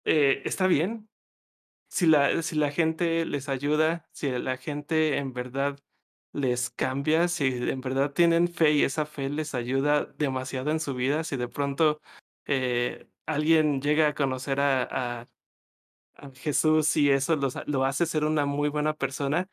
eh, está bien. Si la, si la gente les ayuda, si la gente en verdad les cambia, si en verdad tienen fe y esa fe les ayuda demasiado en su vida, si de pronto eh, alguien llega a conocer a, a, a Jesús y eso los, lo hace ser una muy buena persona,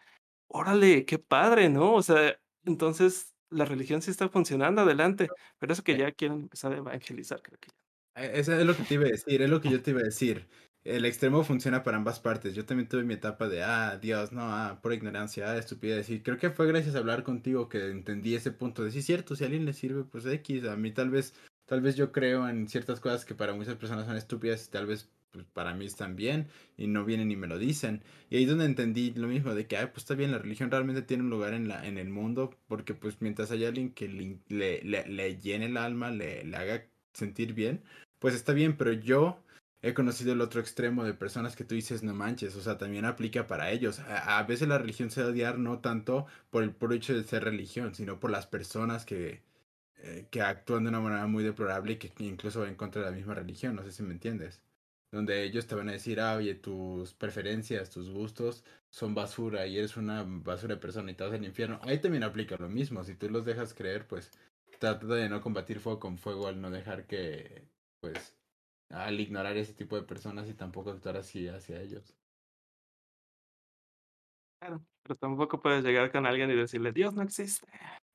órale, qué padre, ¿no? O sea, entonces la religión sí está funcionando, adelante. Pero eso que Eh. ya quieren empezar a evangelizar, creo que ya. Eh, Eso es lo que te iba a decir, es lo que yo te iba a decir. El extremo funciona para ambas partes. Yo también tuve mi etapa de, ah, Dios, no, ah, por ignorancia, ah, estupidez. Y creo que fue gracias a hablar contigo que entendí ese punto de, sí, cierto, si a alguien le sirve, pues X. A mí tal vez, tal vez yo creo en ciertas cosas que para muchas personas son estúpidas y tal vez pues, para mí están bien y no vienen y me lo dicen. Y ahí es donde entendí lo mismo, de que, ah, pues está bien, la religión realmente tiene un lugar en, la, en el mundo, porque pues mientras haya alguien que le, le, le, le llene el alma, le, le haga sentir bien, pues está bien, pero yo he conocido el otro extremo de personas que tú dices, no manches, o sea, también aplica para ellos. A, veces la religión se va a odiar no tanto por el puro hecho de ser religión, sino por las personas que, eh, que actúan de una manera muy deplorable y que incluso va en contra de la misma religión, no sé si me entiendes. Donde ellos te van a decir, ah, oye, tus preferencias, tus gustos son basura y eres una basura de persona y te vas al infierno. Ahí también aplica lo mismo, si tú los dejas creer, pues trata de no combatir fuego con fuego al no dejar que, pues, al ignorar ese tipo de personas y tampoco actuar así hacia ellos. Claro, pero tampoco puedes llegar con alguien y decirle, Dios no existe.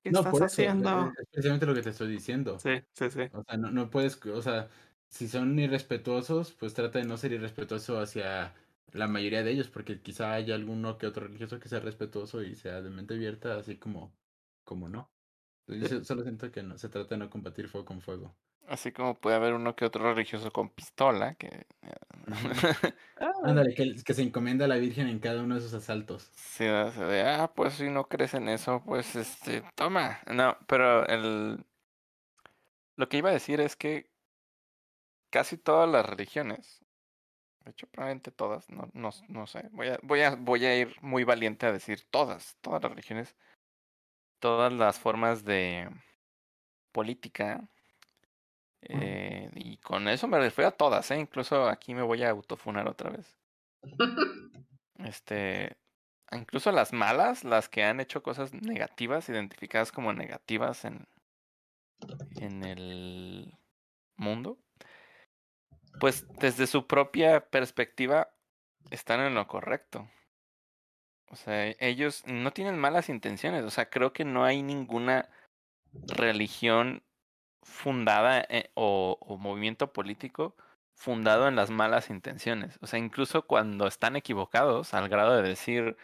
¿Qué no, estás por eso, haciendo? Es precisamente lo que te estoy diciendo. Sí, sí, sí. O sea, no, no puedes, o sea, si son irrespetuosos, pues trata de no ser irrespetuoso hacia la mayoría de ellos, porque quizá haya alguno que otro religioso que sea respetuoso y sea de mente abierta, así como, como no. Yo solo siento que no, se trata de no combatir fuego con fuego. Así como puede haber uno que otro religioso con pistola, que... *laughs* Ah, Ándale, que, que se encomienda a la Virgen en cada uno de sus asaltos. Sí, o sea, de, ah, pues si no crees en eso, pues este, toma. No, pero el... Lo que iba a decir es que casi todas las religiones, de hecho probablemente todas, no, no, no sé, voy a, voy, a, voy a ir muy valiente a decir todas, todas las religiones, todas las formas de política, eh, y con eso me refiero a todas, ¿eh? incluso aquí me voy a autofunar otra vez. *laughs* Este, incluso las malas, las que han hecho cosas negativas, identificadas como negativas en, en el mundo, pues desde su propia perspectiva están en lo correcto. O sea, ellos no tienen malas intenciones. O sea, creo que no hay ninguna religión fundada en, o, o movimiento político fundado en las malas intenciones. O sea, incluso cuando están equivocados, al grado de decir,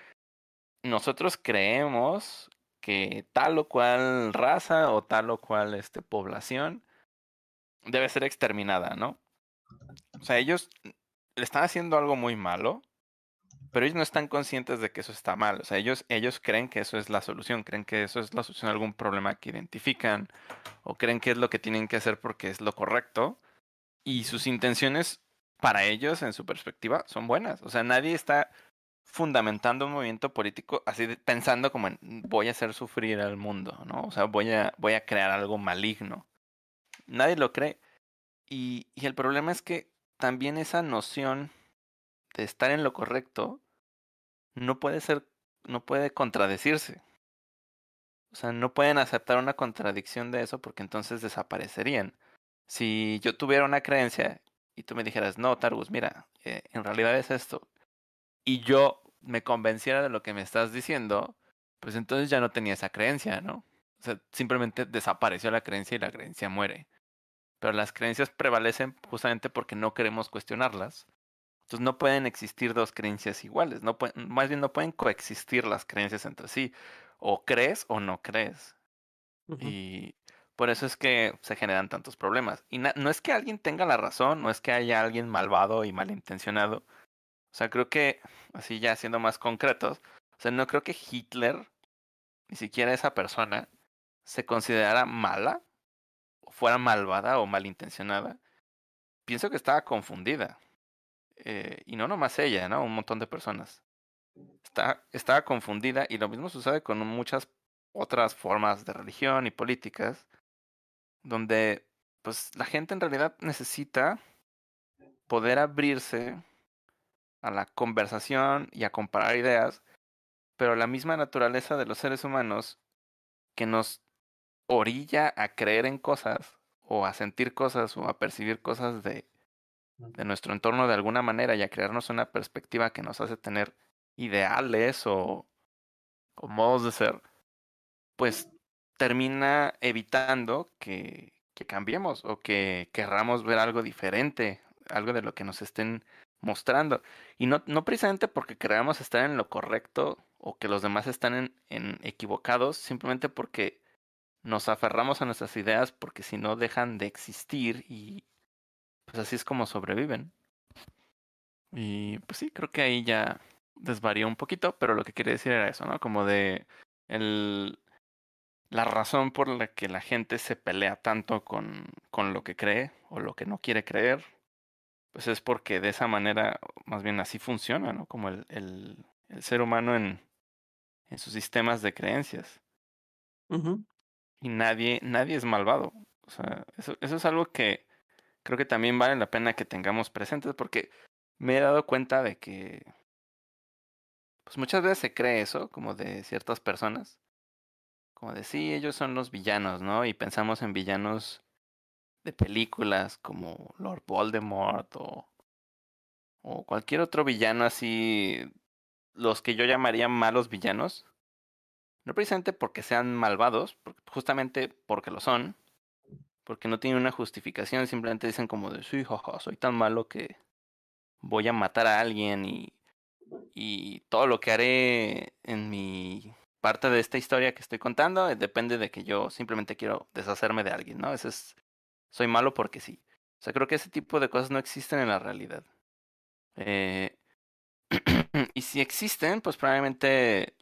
nosotros creemos que tal o cual raza o tal o cual este, población debe ser exterminada, ¿no? O sea, ellos le están haciendo algo muy malo, pero ellos no están conscientes de que eso está mal. O sea, ellos, ellos creen que eso es la solución, creen que eso es la solución a algún problema que identifican, o creen que es lo que tienen que hacer porque es lo correcto. Y sus intenciones para ellos, en su perspectiva, son buenas. O sea, nadie está fundamentando un movimiento político así de, pensando como en voy a hacer sufrir al mundo, ¿no? O sea, voy a, voy a crear algo maligno. Nadie lo cree. Y, y el problema es que también esa noción de estar en lo correcto no puede ser, no puede contradecirse. O sea, no pueden aceptar una contradicción de eso porque entonces desaparecerían. Si yo tuviera una creencia y tú me dijeras, no, Targus, mira, eh, en realidad es esto, y yo me convenciera de lo que me estás diciendo, pues entonces ya no tenía esa creencia, ¿no? O sea, simplemente desapareció la creencia y la creencia muere. Pero las creencias prevalecen justamente porque no queremos cuestionarlas. Entonces no pueden existir dos creencias iguales, no pueden, más bien no pueden coexistir las creencias entre sí. O crees o no crees. Uh -huh. Y por eso es que se generan tantos problemas. Y no es que alguien tenga la razón, no es que haya alguien malvado y malintencionado. O sea, creo que, así ya siendo más concretos, o sea, no creo que Hitler, ni siquiera esa persona, se considerara mala, o fuera malvada o malintencionada. Pienso que estaba confundida. Eh, y no nomás ella, ¿no? Un montón de personas. Está, estaba confundida y lo mismo sucede con muchas otras formas de religión y políticas donde pues la gente en realidad necesita poder abrirse a la conversación y a comparar ideas, pero la misma naturaleza de los seres humanos que nos orilla a creer en cosas o a sentir cosas o a percibir cosas de, de nuestro entorno de alguna manera y a crearnos una perspectiva que nos hace tener ideales o, modos de ser, pues termina evitando que, que cambiemos o que querramos ver algo diferente, algo de lo que nos estén mostrando. Y no, no precisamente porque creamos estar en lo correcto o que los demás están en, en equivocados, simplemente porque nos aferramos a nuestras ideas porque si no dejan de existir y pues así es como sobreviven. Y pues sí, creo que ahí ya desvarió un poquito, pero lo que quería decir era eso, ¿no? Como de el la razón por la que la gente se pelea tanto con, con lo que cree o lo que no quiere creer, pues es porque de esa manera, más bien así funciona, ¿no? Como el, el, el ser humano en, en sus sistemas de creencias. Y nadie, nadie es malvado. O sea, eso, eso es algo que creo que también vale la pena que tengamos presentes porque me he dado cuenta de que pues muchas veces se cree eso, como de ciertas personas, como de sí, ellos son los villanos, ¿no? Y pensamos en villanos de películas como Lord Voldemort o, o cualquier otro villano así, los que yo llamaría malos villanos. No precisamente porque sean malvados, justamente porque lo son, porque no tienen una justificación, simplemente dicen como de soy tan malo que voy a matar a alguien y, y todo lo que haré en mi parte de esta historia que estoy contando eh, depende de que yo simplemente quiero deshacerme de alguien, ¿no? Ese es, soy malo porque sí. O sea, creo que ese tipo de cosas no existen en la realidad. Eh, *clears throat* y si existen, pues probablemente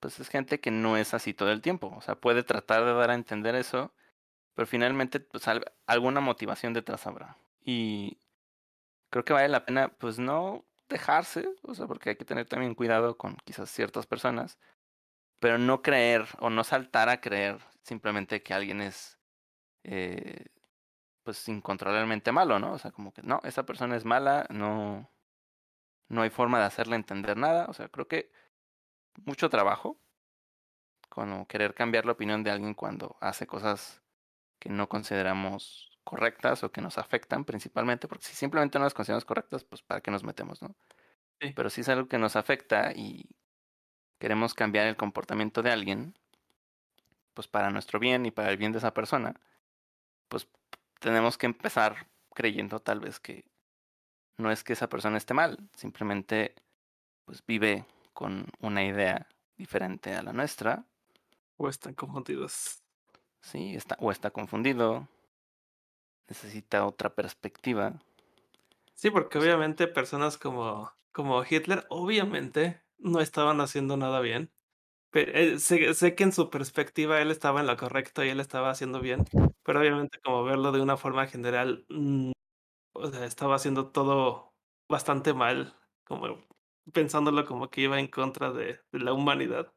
pues es gente que no es así todo el tiempo. O sea, puede tratar de dar a entender eso, pero finalmente pues al- alguna motivación detrás habrá. Y creo que vale la pena pues no dejarse, o sea, porque hay que tener también cuidado con quizás ciertas personas, pero no creer o no saltar a creer simplemente que alguien es eh, pues incontrolablemente malo, ¿no? O sea, como que no, esa persona es mala, no no hay forma de hacerle entender nada, o sea, creo que mucho trabajo como querer cambiar la opinión de alguien cuando hace cosas que no consideramos correctas o que nos afectan principalmente, porque si simplemente no las consideramos correctas, pues para qué nos metemos, ¿no? Sí. Pero si es algo que nos afecta y queremos cambiar el comportamiento de alguien, pues para nuestro bien y para el bien de esa persona, pues tenemos que empezar creyendo tal vez que no es que esa persona esté mal, simplemente pues vive con una idea diferente a la nuestra, O están confundidos. Sí, está o está confundido, necesita otra perspectiva. Sí, porque obviamente personas como, como Hitler, obviamente no estaban haciendo nada bien. Pero, eh, sé, sé que en su perspectiva él estaba en lo correcto y él estaba haciendo bien, pero obviamente como verlo de una forma general, mm, o sea, estaba haciendo todo bastante mal, como pensándolo como que iba en contra de, de la humanidad.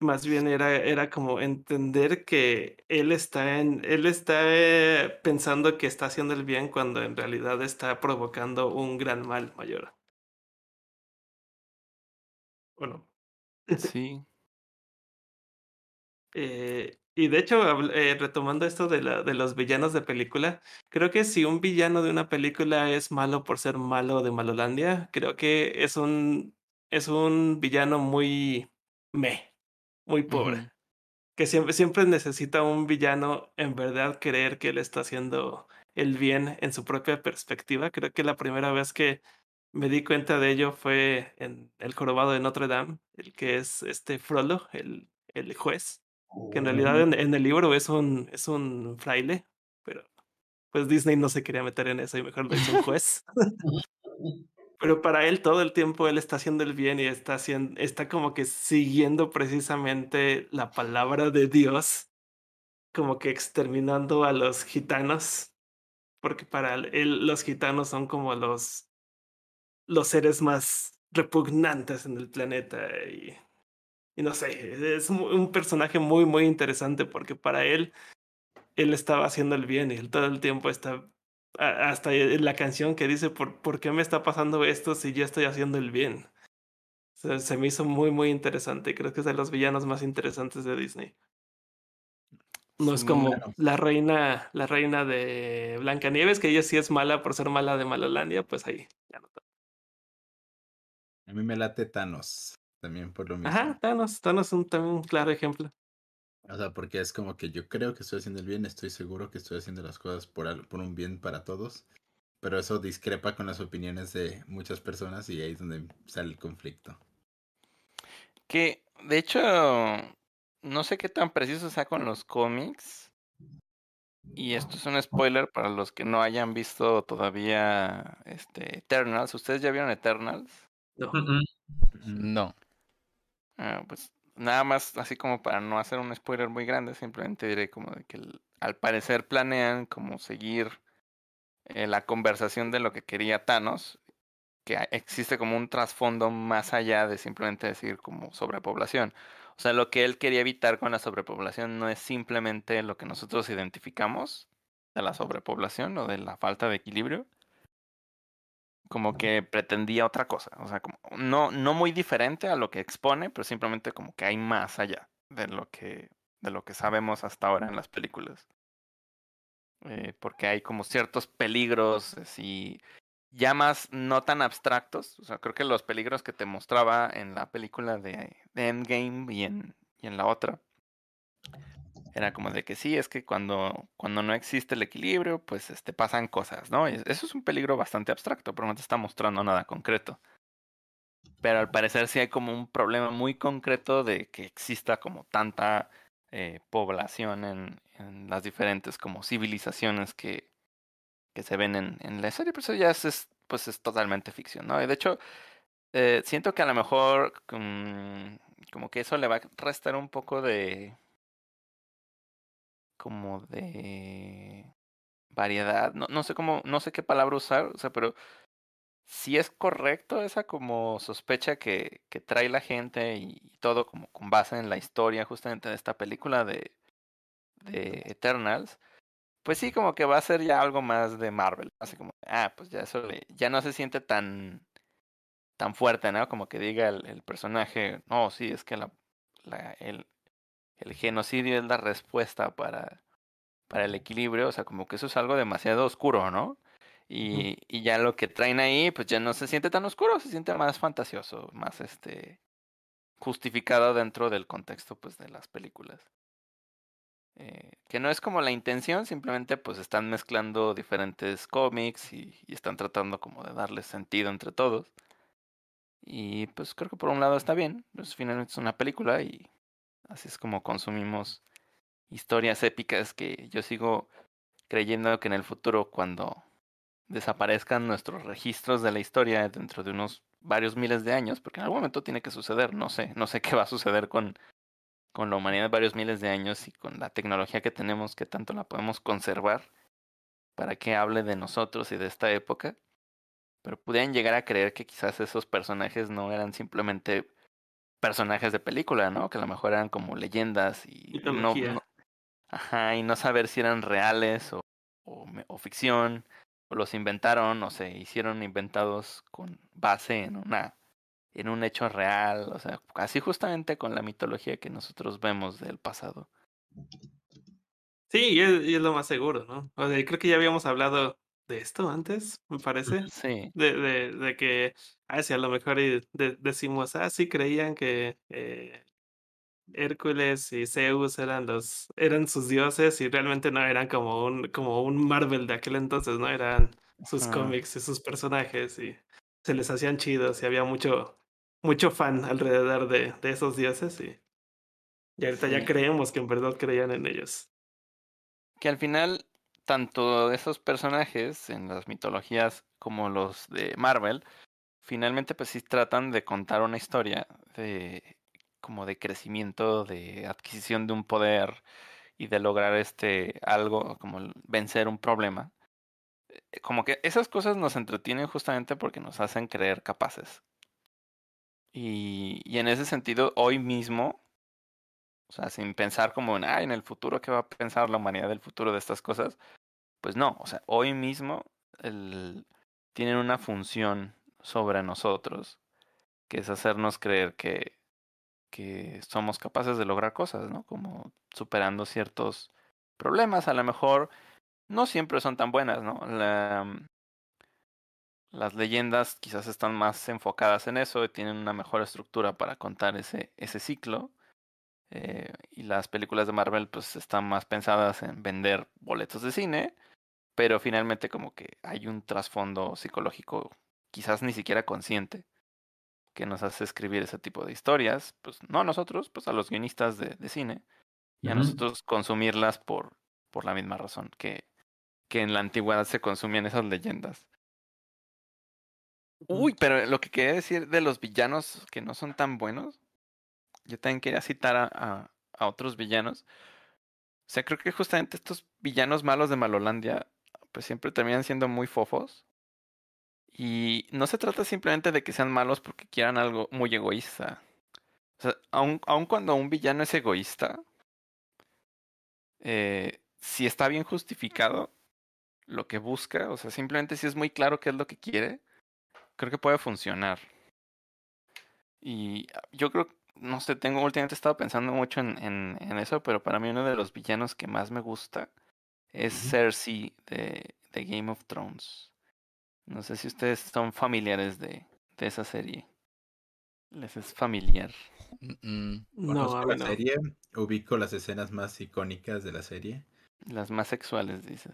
Más bien era, era como entender que él está en, él está eh, pensando que está haciendo el bien cuando en realidad está provocando un gran mal mayor. Bueno, Sí, eh, y de hecho, eh, retomando esto de, la, de los villanos de película, creo que si un villano de una película es malo por ser malo de Malolandia, creo que es un, es un villano muy meh, muy pobre. que siempre, siempre necesita un villano en verdad creer que él está haciendo el bien en su propia perspectiva. Creo que la primera vez que me di cuenta de ello fue en El Jorobado de Notre Dame, el que es este Frollo, el, el juez, que en realidad en, en el libro es un, es un fraile, pero pues Disney no se quería meter en eso y mejor lo hizo un juez. *laughs* Pero para él todo el tiempo él está haciendo el bien y está haciendo, está como que siguiendo precisamente la palabra de Dios, como que exterminando a los gitanos, porque para él los gitanos son como los, los seres más repugnantes en el planeta y, y no sé, es un, personaje muy, muy interesante porque para él, él estaba haciendo el bien y él todo el tiempo está, hasta en la canción que dice, ¿por, ¿por qué me está pasando esto si yo estoy haciendo el bien? Se, se me hizo muy, muy interesante. Creo que es de los villanos más interesantes de Disney. No es como bueno. la reina, la reina de Blancanieves, que ella sí es mala por ser mala de Malolandia, pues ahí. ya no. A mí me late Thanos, también por lo mismo. Ajá, Thanos, Thanos es un, también un claro ejemplo. O sea, porque es como que yo creo que estoy haciendo el bien, estoy seguro que estoy haciendo las cosas por, al- por un bien para todos, pero eso discrepa con las opiniones de muchas personas y ahí es donde sale el conflicto. Que, de hecho, no sé qué tan preciso sea con los cómics. Y esto es un spoiler para los que no hayan visto todavía este Eternals. ¿Ustedes ya vieron Eternals? No. No. Ah, pues nada más, así como para no hacer un spoiler muy grande, simplemente diré como de que al parecer planean como seguir eh, la conversación de lo que quería Thanos, que existe como un trasfondo más allá de simplemente decir como sobrepoblación. O sea, lo que él quería evitar con la sobrepoblación no es simplemente lo que nosotros identificamos de la sobrepoblación o de la falta de equilibrio, como que pretendía otra cosa, o sea, como no, no muy diferente a lo que expone, pero simplemente como que hay más allá de lo que, de lo que sabemos hasta ahora en las películas. Eh, porque hay como ciertos peligros así, ya más no tan abstractos, o sea, creo que los peligros que te mostraba en la película de, de Endgame y en, y en la otra, era como de que sí, es que cuando, cuando no existe el equilibrio, pues este, pasan cosas, ¿no? Y Eso es un peligro bastante abstracto, pero no te está mostrando nada concreto. Pero al parecer sí hay como un problema muy concreto de que exista como tanta eh, población en, las diferentes como civilizaciones que, que se ven en, en la serie, pero eso ya es, es, pues es totalmente ficción, ¿no? Y de hecho, eh, siento que a lo mejor mm, como que eso le va a restar un poco de como de variedad, no, no sé cómo, no sé qué palabra usar, o sea, pero si es correcto esa como sospecha que, que trae la gente y todo como con base en la historia justamente de esta película de, de Eternals, pues sí como que va a ser ya algo más de Marvel, así como, ah, pues ya eso le, ya no se siente tan tan fuerte, ¿no? Como que diga el, el personaje, no, sí, es que la, la, el, el genocidio es la respuesta para, para el equilibrio, o sea, como que eso es algo demasiado oscuro, ¿no? Y, y ya lo que traen ahí, pues ya no se siente tan oscuro, se siente más fantasioso, más este justificado dentro del contexto pues de las películas. Eh, que no es como la intención, simplemente pues están mezclando diferentes cómics y, y están tratando como de darle sentido entre todos. Y pues creo que por un lado está bien, pues finalmente es una película y así es como consumimos historias épicas que yo sigo creyendo que en el futuro cuando desaparezcan nuestros registros de la historia dentro de unos varios miles de años, porque en algún momento tiene que suceder, no sé, no sé qué va a suceder con, con la humanidad varios miles de años y con la tecnología que tenemos, que tanto la podemos conservar para que hable de nosotros y de esta época. Pero pudieran llegar a creer que quizás esos personajes no eran simplemente personajes de película, ¿no? Que a lo mejor eran como leyendas y no, ajá, y no saber si eran reales o, o ficción, o los inventaron o se hicieron inventados con base en una en un hecho real, o sea, así justamente con la mitología que nosotros vemos del pasado. Sí, y es, y es lo más seguro, ¿no? O sea, creo que ya habíamos hablado de esto antes, me parece. Sí, De, de, de que, ah, sí, a lo mejor y de- decimos, ah, sí, creían que eh, Hércules y Zeus eran los, eran sus dioses y realmente no eran como un, como un Marvel de aquel entonces, ¿no? Eran sus cómics y sus personajes y se les hacían chidos y había mucho, mucho fan alrededor de, de esos dioses y, y ahorita ya creemos que en verdad creían en ellos. que al final tanto esos personajes en las mitologías como los de Marvel finalmente pues sí tratan de contar una historia de como de crecimiento, de adquisición de un poder y de lograr este algo como vencer un problema. Eh, Como que esas cosas nos entretienen justamente porque nos hacen creer capaces. Y, en ese sentido, hoy mismo, o sea, sin pensar como en, en el futuro, ¿qué va a pensar la humanidad del futuro de estas cosas? Pues no, o sea, hoy mismo el, tienen una función sobre nosotros, que es hacernos creer que, que somos capaces de lograr cosas, ¿no? Como superando ciertos problemas, a lo mejor no siempre son tan buenas, ¿no? La, las leyendas quizás están más enfocadas en eso y tienen una mejor estructura para contar ese, ese ciclo. Eh, y las películas de Marvel pues están más pensadas en vender boletos de cine, pero finalmente como que hay un trasfondo psicológico quizás ni siquiera consciente que nos hace escribir ese tipo de historias, pues no a nosotros, pues a los guionistas de, de cine, y a nosotros consumirlas por, por la misma razón que, que en la antigüedad se consumían esas leyendas. Uy, pero lo que quería decir de los villanos que no son tan buenos, yo también quería citar a, a, a otros villanos. O sea, creo que justamente estos villanos malos de Malolandia, pues siempre terminan siendo muy fofos. Y no se trata simplemente de que sean malos porque quieran algo muy egoísta. O sea, aun, aun cuando un villano es egoísta, eh, si está bien justificado lo que busca, o sea, simplemente si es muy claro qué es lo que quiere, creo que puede funcionar. Y yo creo, no sé, tengo últimamente estado pensando mucho en eso, pero para mí uno de los villanos que más me gusta es. Cersei de, de Game of Thrones. No sé si ustedes son familiares de, de esa serie. Les es familiar. Mm, mm. No, la no. serie, ubico las escenas más icónicas de la serie. Las más sexuales, dice.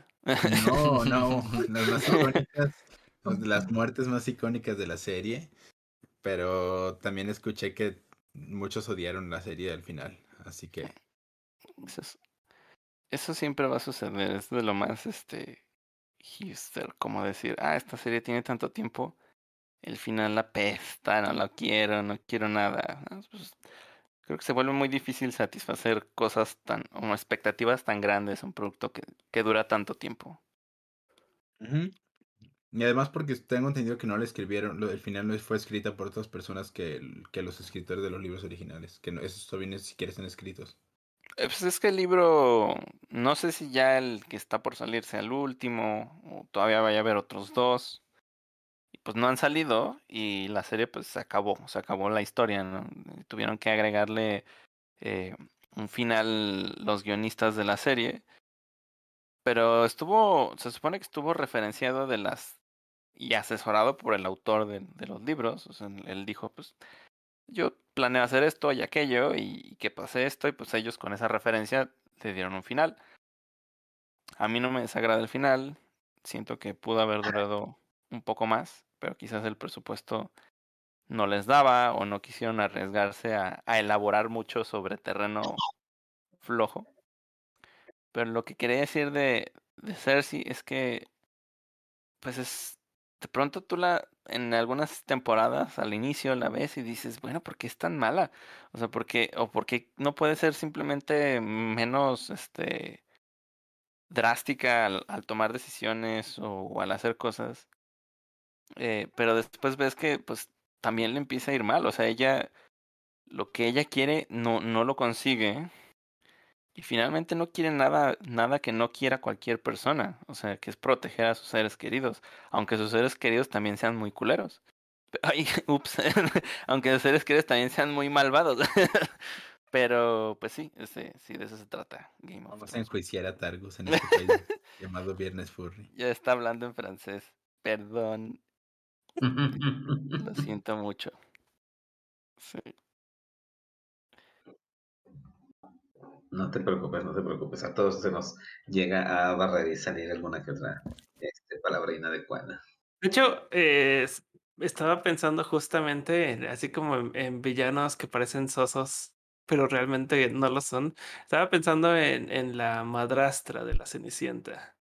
No, no, *laughs* las más icónicas, las *laughs* muertes más icónicas de la serie, pero también escuché que muchos odiaron la serie al final, así que Eso, es- eso siempre va a suceder. Es de lo más este hipster, como decir, ah, esta serie tiene tanto tiempo, el final la pesta, no la quiero, no quiero nada. Pues, creo que se vuelve muy difícil satisfacer cosas tan, o expectativas tan grandes un producto que, que dura tanto tiempo. Y además porque tengo entendido que no la escribieron, lo- el final no fue escrita por otras personas que, que los escritores de los libros originales, que no, esos todavía ni siquiera están escritos. Eh, Pues es que el libro, no sé si ya el que está por salir sea el último, o todavía vaya a haber otros dos. Y pues no han salido y la serie pues se acabó, se acabó la historia, ¿no? Tuvieron que agregarle eh, un final los guionistas de la serie. Pero estuvo, se supone que estuvo referenciado de las y asesorado por el autor de, de los libros. O sea, él dijo, pues, yo planeo hacer esto y aquello y que pase esto y pues ellos con esa referencia le dieron un final. A mí no me desagrada el final, siento que pudo haber durado un poco más, pero quizás el presupuesto no les daba o no quisieron arriesgarse a, a elaborar mucho sobre terreno flojo. Pero lo que quería decir de, de Cersei es que, pues es, de pronto tú la, en algunas temporadas al inicio la ves y dices, bueno, ¿por qué es tan mala? O sea, ¿por qué, o por qué no puede ser simplemente menos, este, drástica al, tomar decisiones o, o al hacer cosas? Eh, pero después ves que, pues, también le empieza a ir mal. O sea, ella, lo que ella quiere no, no lo consigue. Y finalmente no quiere nada, nada que no quiera cualquier persona. O sea, que es proteger a sus seres queridos. Aunque sus seres queridos también sean muy culeros. *laughs* Ay, ups. *laughs* aunque los seres queridos también sean muy malvados. *laughs* Pero, pues sí, ese, sí, de eso se trata. Game of Vamos a Thrones. enjuiciar a Targus en este país llamado Viernes Furry. Ya está hablando en francés. Perdón, lo siento mucho. Sí. No te preocupes, no te preocupes. A todos se nos llega a barrer y salir alguna que otra este, palabra inadecuada. De hecho, eh, estaba pensando justamente en- así como en, en villanos que parecen sosos, pero realmente no lo son. Estaba pensando en, en la madrastra de la Cenicienta,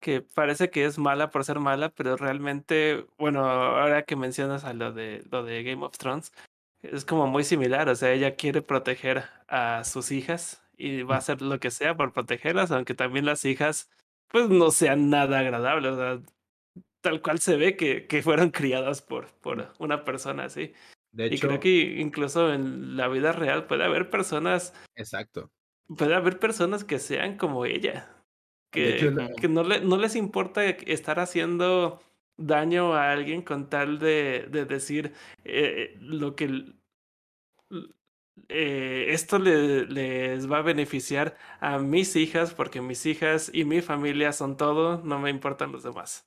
que parece que es mala por ser mala, pero realmente, bueno, ahora que mencionas a lo de lo de Game of Thrones, es como muy similar. O sea, ella quiere proteger a sus hijas y va a hacer lo que sea por protegerlas, aunque también las hijas, pues no sean nada agradables. O sea, tal cual se ve que, que fueron *laughs* criadas por, por una persona así. De Y hecho, creo que incluso en la vida real puede haber personas, exacto. puede haber personas que sean como ella. Hecho, Que, la- que no, le, no les importa estar haciendo daño a alguien con tal de, de decir eh, lo que eh, esto le- les va a beneficiar a mis hijas porque mis hijas y mi familia son todo, no me importan los demás.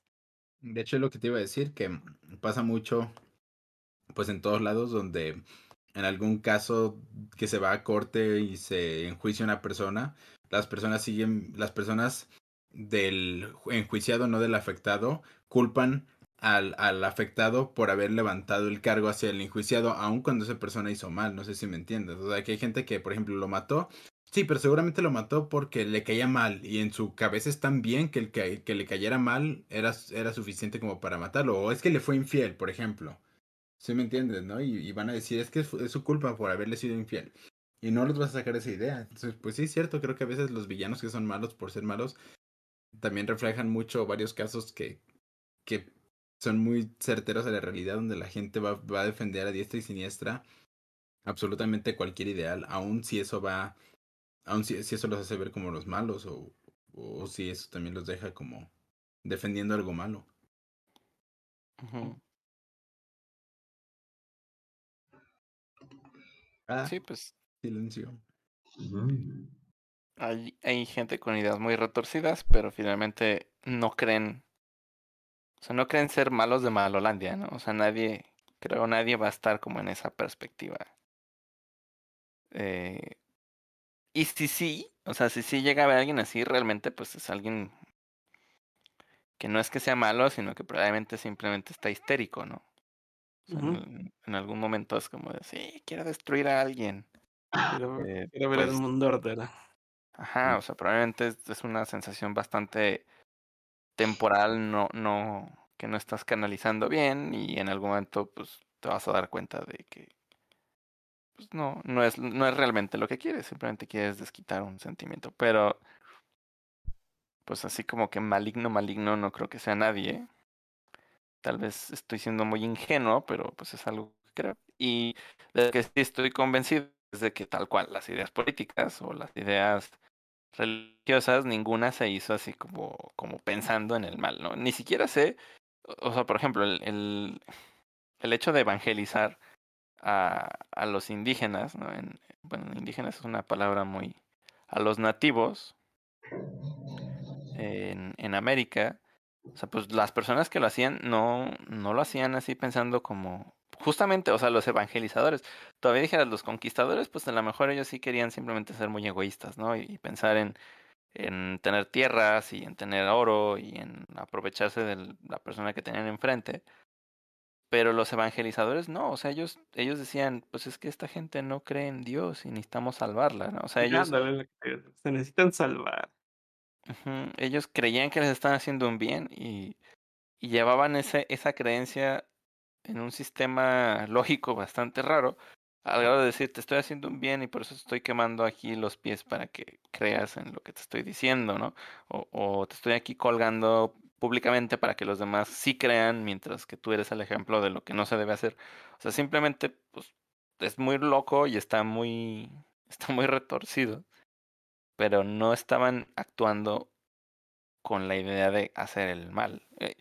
De hecho, es lo que te iba a decir, que pasa mucho, pues en todos lados donde en algún caso que se va a corte y se enjuicia una persona, las personas siguen, las personas del enjuiciado, no del afectado, culpan al, al afectado por haber levantado el cargo hacia el enjuiciado, aun cuando esa persona hizo mal, no sé si me entiendes. O sea, que hay gente que, por ejemplo, lo mató, Sí, pero seguramente lo mató porque le caía mal y en su cabeza es tan bien que el que, que le cayera mal era, era suficiente como para matarlo. O es que le fue infiel, por ejemplo. ¿Sí me entiendes, no? Y, van a decir, es que es, es su culpa por haberle sido infiel. Y no les vas a sacar esa idea. Entonces, pues sí, es cierto, creo que a veces los villanos que son malos por ser malos también reflejan mucho varios casos que, que son muy certeros a la realidad, donde la gente va, va a defender a diestra y siniestra absolutamente cualquier ideal, aun si eso va Aun si, si eso los hace ver como los malos o, o si eso también los deja como defendiendo algo malo. Ah, Sí, pues silencio. Hay, hay gente con ideas muy retorcidas, pero finalmente no creen, o sea, no creen ser malos de Malolandia, ¿no? O sea, nadie, creo nadie va a estar como en esa perspectiva. Eh, y si sí, o sea, si sí llega a ver a alguien así, realmente pues es alguien que no es que sea malo, sino que probablemente simplemente está histérico, ¿no? O sea, en, en algún momento es como de, sí, quiero destruir a alguien. Quiero, Eh, quiero ver el pues, mundo. Ajá, o sea, probablemente es, es una sensación bastante temporal, no, no, que no estás canalizando bien y en algún momento pues te vas a dar cuenta de que pues no, no es, no es realmente lo que quieres, simplemente quieres desquitar un sentimiento, pero pues así como que maligno, maligno no creo que sea nadie. Tal vez estoy siendo muy ingenuo, pero pues es algo que creo. Y de que sí estoy convencido es de que tal cual las ideas políticas o las ideas religiosas, ninguna se hizo así como, como pensando en el mal, ¿no? Ni siquiera sé, o sea, por ejemplo, el, el, el hecho de evangelizar a, a los indígenas, ¿no? En, bueno, indígenas es una palabra muy... a los nativos en, en América, o sea, pues las personas que lo hacían no, no lo hacían así pensando como... Justamente, o sea, los evangelizadores, todavía dijeras los conquistadores, pues a lo mejor ellos sí querían simplemente ser muy egoístas, ¿no? Y, y pensar en, en tener tierras y en tener oro y en aprovecharse de la persona que tenían enfrente. Pero los evangelizadores no, o sea, ellos, ellos decían, pues es que esta gente no cree en Dios y necesitamos salvarla, ¿no? O sea, ellos, se necesitan salvar. ellos creían que les estaban haciendo un bien y, y llevaban ese, esa creencia en un sistema lógico bastante raro, al grado de decir, te estoy haciendo un bien y por eso estoy quemando aquí los pies para que creas en lo que te estoy diciendo, ¿no? O, o te estoy aquí colgando públicamente para que los demás sí crean, mientras que tú eres el ejemplo de lo que no se debe hacer. O sea, simplemente, pues, es muy loco y está muy, *laughs* está muy retorcido, pero no estaban actuando con la idea de hacer el mal. Eh,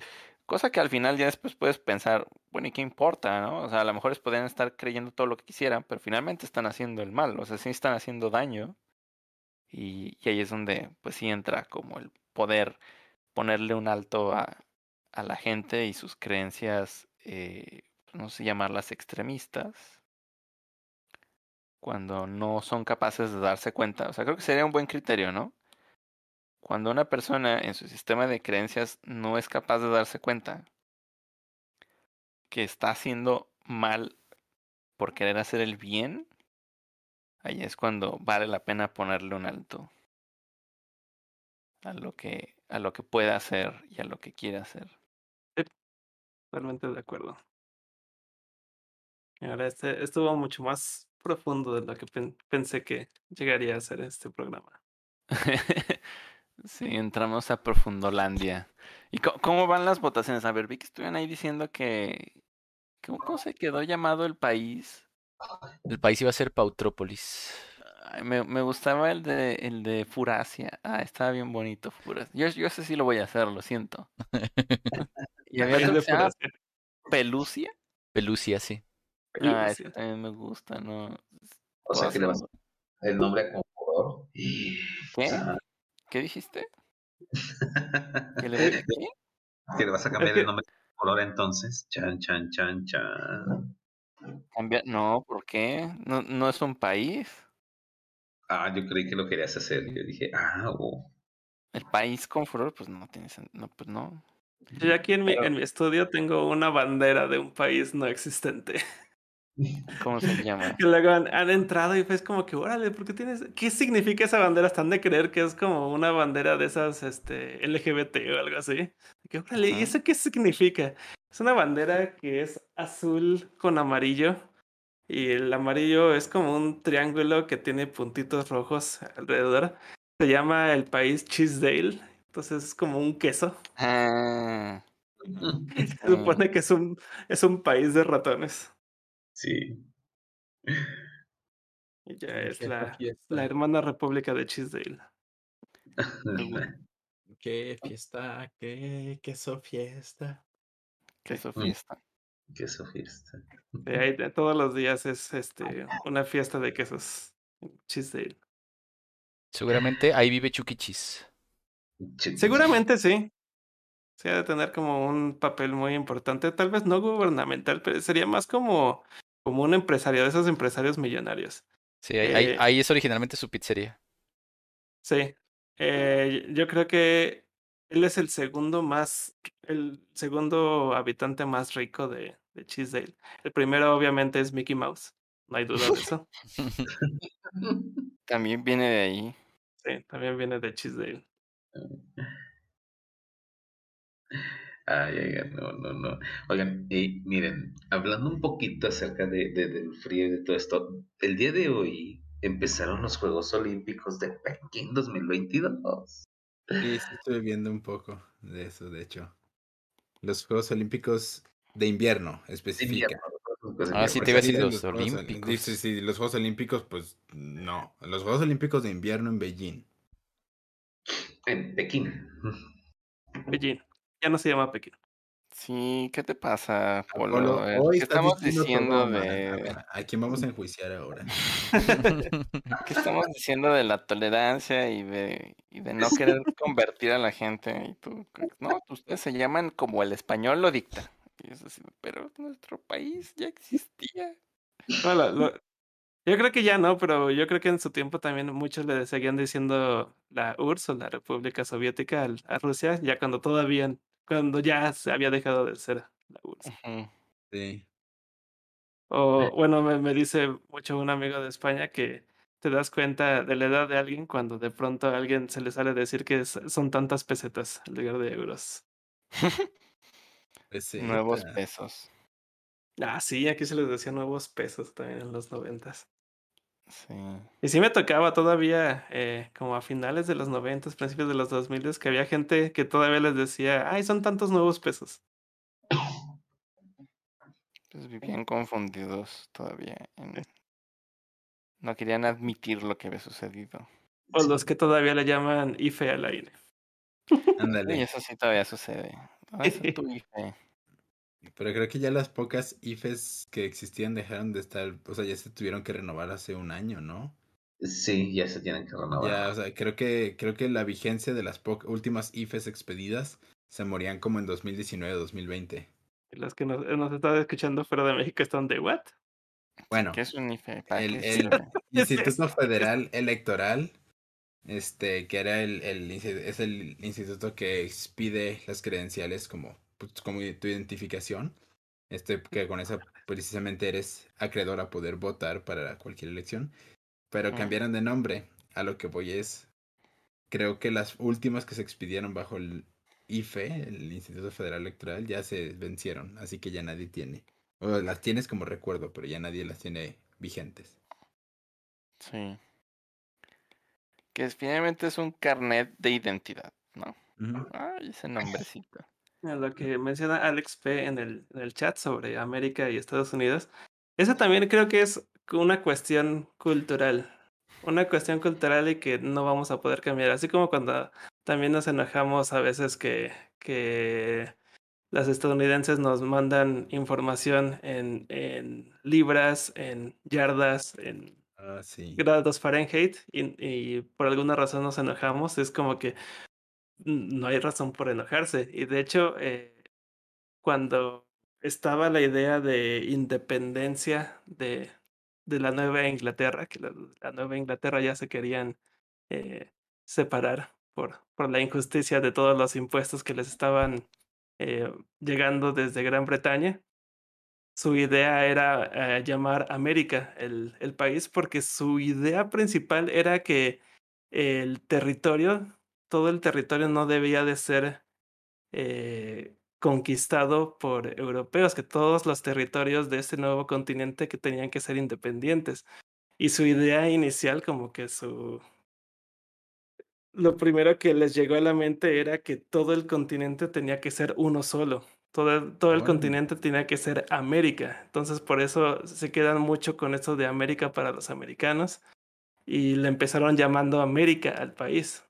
cosa que al final ya después puedes pensar, bueno, ¿y qué importa, no? O sea, a lo mejor podrían estar creyendo todo lo que quisieran, pero finalmente están haciendo el mal, o sea, sí están haciendo daño. Y, ahí es donde, pues sí entra como el poder ponerle un alto a, a la gente y sus creencias, eh, no sé llamarlas extremistas, cuando no son capaces de darse cuenta. O sea, creo que sería un buen criterio, ¿no? Cuando una persona en su sistema de creencias no es capaz de darse cuenta que está haciendo mal por querer hacer el bien, ahí es cuando vale la pena ponerle un alto a lo que a lo que pueda hacer y a lo que quiere hacer. Totalmente de acuerdo. Ahora este estuvo mucho más profundo de lo que pen- pensé que llegaría a ser este programa. *laughs* sí, entramos a Profundolandia. ¿Y co- cómo van las votaciones? A ver, vi que estuvieron ahí diciendo que, ¿Cómo, cómo se quedó llamado el país? El país iba a ser Pautrópolis. Ay, me, me gustaba el de el de Furasia. Ah, estaba bien bonito Furasia. Yo, yo sé si lo voy a hacer, lo siento. *laughs* y había otro que se llama Pelusia. Pelusia, sí. Ah, ese también me gusta, ¿no? O sea que le vas a el nombre a Confodor. ¿Qué? ¿Qué dijiste? *laughs* ¿Que le, qué? que le vas a cambiar el nombre a Confodor entonces. Chan, chan, chan, chan. Cambia... No, ¿por qué? ¿No, ¿No es un país? Ah, yo creí que lo querías hacer. Yo dije, ah, oh. El país con furor, pues no tiene sentido. No, pues no. Yo aquí en mi, en mi estudio tengo una bandera de un país no existente. *laughs* ¿Cómo se llama? Y luego han, han entrado y fue como que, órale, ¿por qué tienes? ¿Qué significa esa bandera? Están de creer que es como una bandera de esas este, LGBT o algo así. Que, órale, ¿y eso qué significa? Es una bandera que es azul con amarillo. Y el amarillo es como un triángulo que tiene puntitos rojos alrededor. Se llama el país Cheesedale. Entonces es como un queso. Ah, Se supone que es un, es un país de ratones. Sí. Y ya Qué es la, la hermana república de Cheesedale. *laughs* Qué fiesta, qué queso fiesta. queso Mm. fiesta. Queso fiesta. De ahí, de todos los días es este *laughs* una fiesta de quesos. en Cheesedale. Seguramente ahí vive Chucky Cheese. Ch- Seguramente sí. Sí, ha de tener como un papel muy importante, tal vez no gubernamental, pero sería más como, como un empresario, de esos empresarios millonarios. Sí, ahí, Eh, ahí es originalmente su pizzería. Sí. Eh, yo creo que él es el segundo más, el segundo habitante más rico de, de Cheesedale. El primero, obviamente, es Mickey Mouse. No hay duda de eso. *laughs* *laughs* También viene de ahí. Sí, también viene de Cheesedale. *laughs* Ay, ay, ay, no, no, no. Oigan, y miren, hablando un poquito acerca de, de- del frío y de todo esto, el día de hoy empezaron los Juegos Olímpicos de Pekín 2022. Sí, sí estuve viendo un poco de eso, de hecho. Los Juegos Olímpicos de invierno, específica. Invierno, los Juegos Ah, sí, te iba a decir de los Juegos Oli- Olímpicos. Sí, sí, los Juegos Olímpicos, pues no. Los Juegos Olímpicos de invierno en Beijing. En Pekín. Pekín. Ya no se llama Pekín. Sí, ¿qué te pasa, Polo? Polo, A ver, hoy ¿Qué estamos diciendo todo. A de ver, ¿A quién vamos a enjuiciar ahora? *laughs* qué estamos diciendo de la tolerancia y de y de no querer *laughs* convertir a la gente? Y tú, no, ustedes se llaman como el español lo dicta. Y es así, pero nuestro país ya existía. No, lo- lo- yo creo que ya no, pero yo creo que en su tiempo también muchos le seguían diciendo la URSS o la República Soviética al- a, Rusia, ya cuando todavía, cuando ya se había dejado de ser la URSS. Sí. O bueno, me, me dice mucho un amigo de España que te das cuenta de la edad de alguien cuando de pronto a alguien se le sale decir que es- son tantas pesetas en lugar de euros. *laughs* Nuevos pesos. Ah, sí, aquí se les decía nuevos pesos también en los noventas. Sí. Y sí me tocaba todavía, eh, como a finales de los noventas, principios de los dos miles, que había gente que todavía les decía, ay, son tantos nuevos pesos. Pues vivían confundidos todavía. en- No querían admitir lo que había sucedido. O los que todavía le llaman IFE al aire. Y Ándale. eso sí todavía sucede. Es *laughs* tu IFE. Pero creo que ya las pocas IFES que existían dejaron de estar, o sea, ya se tuvieron que renovar hace un año, ¿no? Sí, ya se tienen que renovar. Ya, o sea, creo que creo que la vigencia de las últimas IFES expedidas se morían como en 2019-2020. Y los que nos, nos están escuchando fuera de México están de, ¿what? Bueno, ¿Qué es un IFE? ¿Para el, el? *laughs* Instituto Federal Electoral, este, que era el, el es el instituto que expide las credenciales como, pues, como tu identificación. Este, que con esa precisamente eres acreedor a poder votar para cualquier elección. Pero cambiaron de nombre. A lo que voy es. Creo que las últimas que se expidieron bajo el IFE, el Instituto Federal Electoral, ya se vencieron. Así que ya nadie tiene. O las tienes como recuerdo, pero ya nadie las tiene vigentes. Sí. Que finalmente es un carnet de identidad, ¿no? Ujú. Ay, ese nombrecito. Lo que menciona Alex P en el, en el chat sobre América y Estados Unidos, eso también creo que es una cuestión cultural. Una cuestión cultural y que no vamos a poder cambiar. Así como cuando también nos enojamos a veces que, que las estadounidenses nos mandan información en, en libras, en yardas, en Ah, sí. grados Fahrenheit y, y por alguna razón nos enojamos. Es como que no hay razón por enojarse. Y de hecho, eh, cuando estaba la idea de independencia de, de la Nueva Inglaterra, que la, Nueva Inglaterra ya se querían eh, separar por, por la injusticia de todos los impuestos que les estaban eh, llegando desde Gran Bretaña. Su idea era llamar América el, el país porque su idea principal era que el territorio, todo el territorio no debía de ser eh, conquistado por europeos, que todos los territorios de este nuevo continente que tenían que ser independientes. Y su idea inicial, como que su... Lo primero que les llegó a la mente era que todo el continente tenía que ser uno solo. Todo, el- todo el continente tenía que ser América. Entonces por eso se quedan mucho con esto de América para los americanos. Y le empezaron llamando América al país.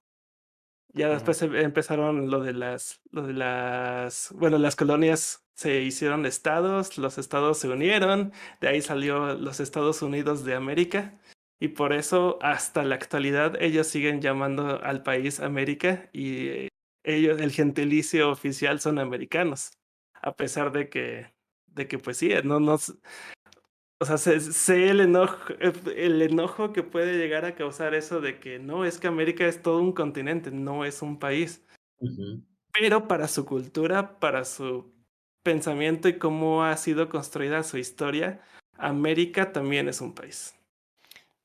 Ya después em- empezaron lo de las, lo de las, bueno, las colonias se hicieron estados, los estados se unieron, de ahí salió los Estados Unidos de América y por eso hasta la actualidad ellos siguen llamando al país América y ellos, el gentilicio oficial son americanos, a pesar de que, de que pues sí, no nos, o sea, sé, sé el enojo, el enojo que puede llegar a causar eso de que no, es que América es todo un continente, no es un país. Pero para su cultura, para su pensamiento y cómo ha sido construida su historia, América también es un país.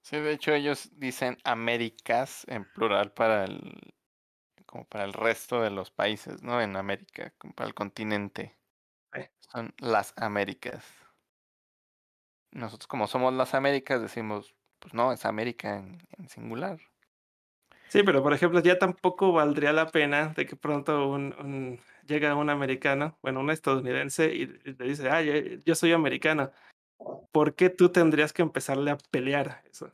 Sí, de hecho ellos dicen Américas en plural para el, como para el resto de los países, ¿no? En América, como para el continente. Son las Américas. Nosotros como somos las Américas decimos, pues no, es América en, en singular. Sí, pero por ejemplo, ya tampoco valdría la pena de que pronto un, un- llega un americano, bueno, un estadounidense y, y le dice, ah, yo, yo soy americano. ¿Por qué tú tendrías que empezarle a pelear eso?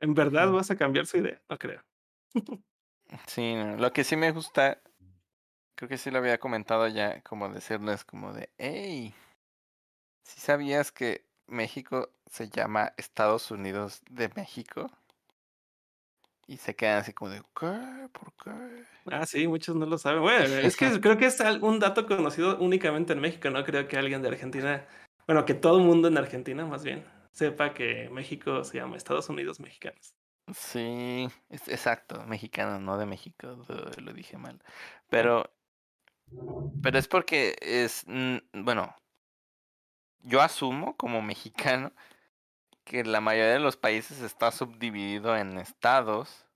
¿En verdad vas a cambiar su idea? No creo. *laughs* Sí, no, lo que sí me gusta, creo que sí lo había comentado ya, como decirles como de, hey, ¿sí sabías que México se llama Estados Unidos de México? Y se quedan así como de, ¿qué? ¿Por qué? Ah, sí, muchos no lo saben. Bueno, *laughs* es que creo que es un dato conocido únicamente en México, no creo que alguien de Argentina, bueno, que todo el mundo en Argentina más bien, sepa que México se llama Estados Unidos Mexicanos. Sí, es, exacto, mexicano, no de México, duh, lo dije mal. Pero, pero es porque es, mm, bueno, yo asumo como mexicano que la mayoría de los países está subdividido en estados,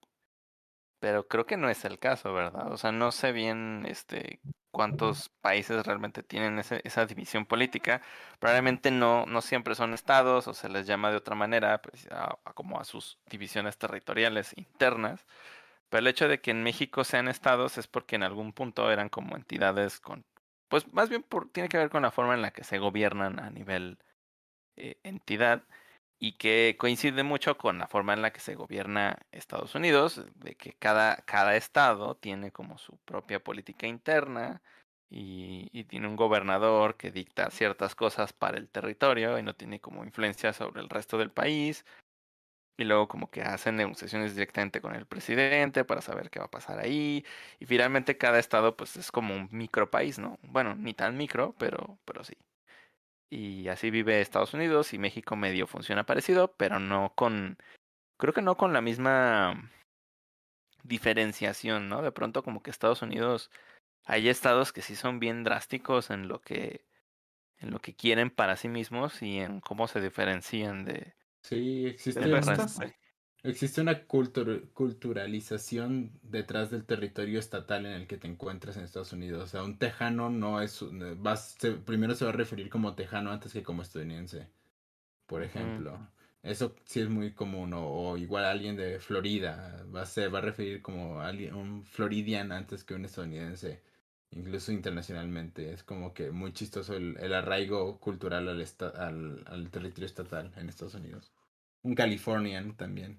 pero creo que no es el caso, ¿verdad? O sea, no sé bien, este, cuántos países realmente tienen esa división política. Probablemente no, no siempre son estados o se les llama de otra manera, pues, a como a sus divisiones territoriales internas. Pero el hecho de que en México sean estados es porque en algún punto eran como entidades con, pues más bien tiene que ver con la forma en la que se gobiernan a nivel eh, entidad y que coincide mucho con la forma en la que se gobierna Estados Unidos, de que cada, cada estado tiene como su propia política interna y, y tiene un gobernador que dicta ciertas cosas para el territorio y no tiene como influencia sobre el resto del país. Y luego como que hacen negociaciones directamente con el presidente para saber qué va a pasar ahí. Y finalmente cada estado pues es como un micro país, ¿no? Bueno, ni tan micro, pero, pero sí. Y así vive Estados Unidos y México medio funciona parecido, pero no con, creo que no con la misma diferenciación, ¿no? De pronto como que Estados Unidos, hay estados que sí son bien drásticos en lo que, en lo que quieren para sí mismos y en cómo se diferencian de, Sí, existe, Del del resto, un- resto. sí. existe una cultur- culturalización detrás del territorio estatal en el que te encuentras en Estados Unidos. O sea, un tejano no es... un- vas- se- primero se va a referir como tejano antes que como estadounidense, por ejemplo. Eso sí es muy común. O, o igual alguien de Florida va a, se va a referir como alguien, un Floridian antes que un estadounidense. Incluso internacionalmente. Es como que muy chistoso el, el arraigo cultural al, esta- al, al territorio estatal en Estados Unidos. Un Californian también.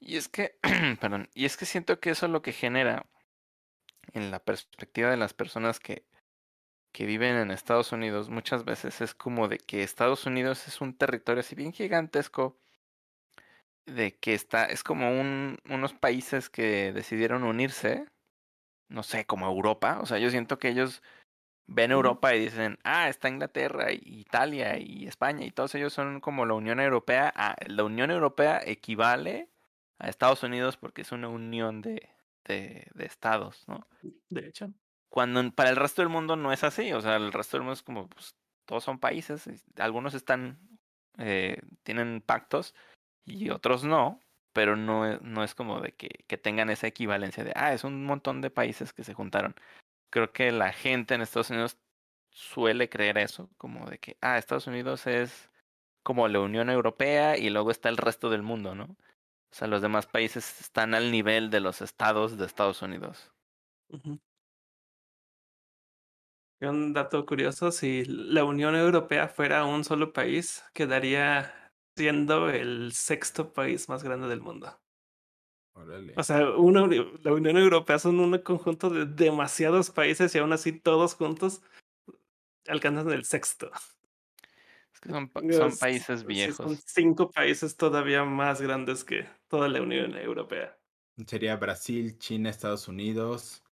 Y es que, *clears throat* perdón, y es que siento que eso es lo que genera en la perspectiva de las personas que, que viven en Estados Unidos, muchas veces es como de que Estados Unidos es un territorio así bien gigantesco, de que está, es como un, unos países que decidieron unirse, no sé, como Europa, o sea, yo siento que ellos ven. Europa y dicen, ah, está Inglaterra y Italia y España y todos ellos son como la Unión Europea. Ah, la Unión Europea equivale a Estados Unidos porque es una unión de, de, de estados, ¿no? De hecho. Cuando para el resto del mundo no es así, o sea, el resto del mundo es como, pues, todos son países, algunos están, eh, tienen pactos y otros no, pero no, es- no es como de que, que tengan esa equivalencia de, ah, es un montón de países que se juntaron. Creo que la gente en Estados Unidos suele creer eso, como de que, ah, Estados Unidos es como la Unión Europea y luego está el resto del mundo, ¿no? O sea, los demás países están al nivel de los estados de Estados Unidos. Y Un dato curioso, si la Unión Europea fuera un solo país, quedaría siendo el sexto país más grande del mundo. Órale. O sea, una la Unión Europea son un conjunto de demasiados países y aún así todos juntos alcanzan el sexto. Es que son, pa- son Es- países viejos. Son cinco países todavía más grandes que toda la Unión Europea. Sería Brasil, China, Estados Unidos.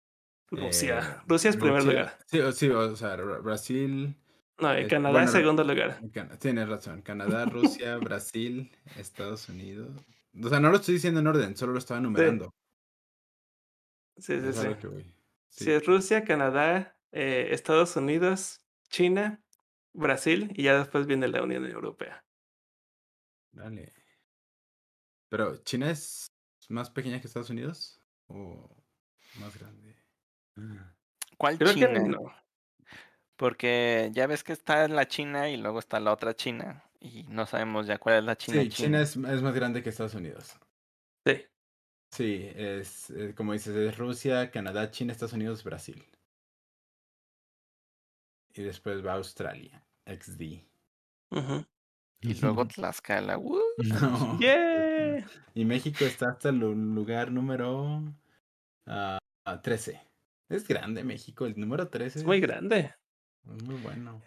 Rusia. eh, Rusia es primer Rusia- lugar. Sí, o- sí, o sea, Bra- Brasil. No, eh, Canadá bueno, es segundo lugar. Tienes razón. Canadá, Rusia, *laughs* Brasil, Estados Unidos. O sea, no lo estoy diciendo en orden, solo lo estaba enumerando. Sí, sí, sí. lo que voy. Sí, Sí. es Rusia, Canadá, eh, Estados Unidos, China, Brasil y ya después viene la Unión Europea. Dale. Pero, ¿China es más pequeña que Estados Unidos? ¿O más grande? Ah. ¿Cuál Creo China? que no. Porque ya ves que está la China y luego está la otra China. Y no sabemos ya cuál es la China. Sí, China es, es más grande que Estados Unidos. Sí. Sí, es, eh, como dices, es Rusia, Canadá, China, Estados Unidos, Brasil. Y después va Australia, XD. Y luego Tlaxcala. ¡uh! *laughs* No. ¡Yeah! Y México está hasta el lu- lugar número ah, ah, 13. Es grande México, el número 13. Es muy grande. Es muy bueno.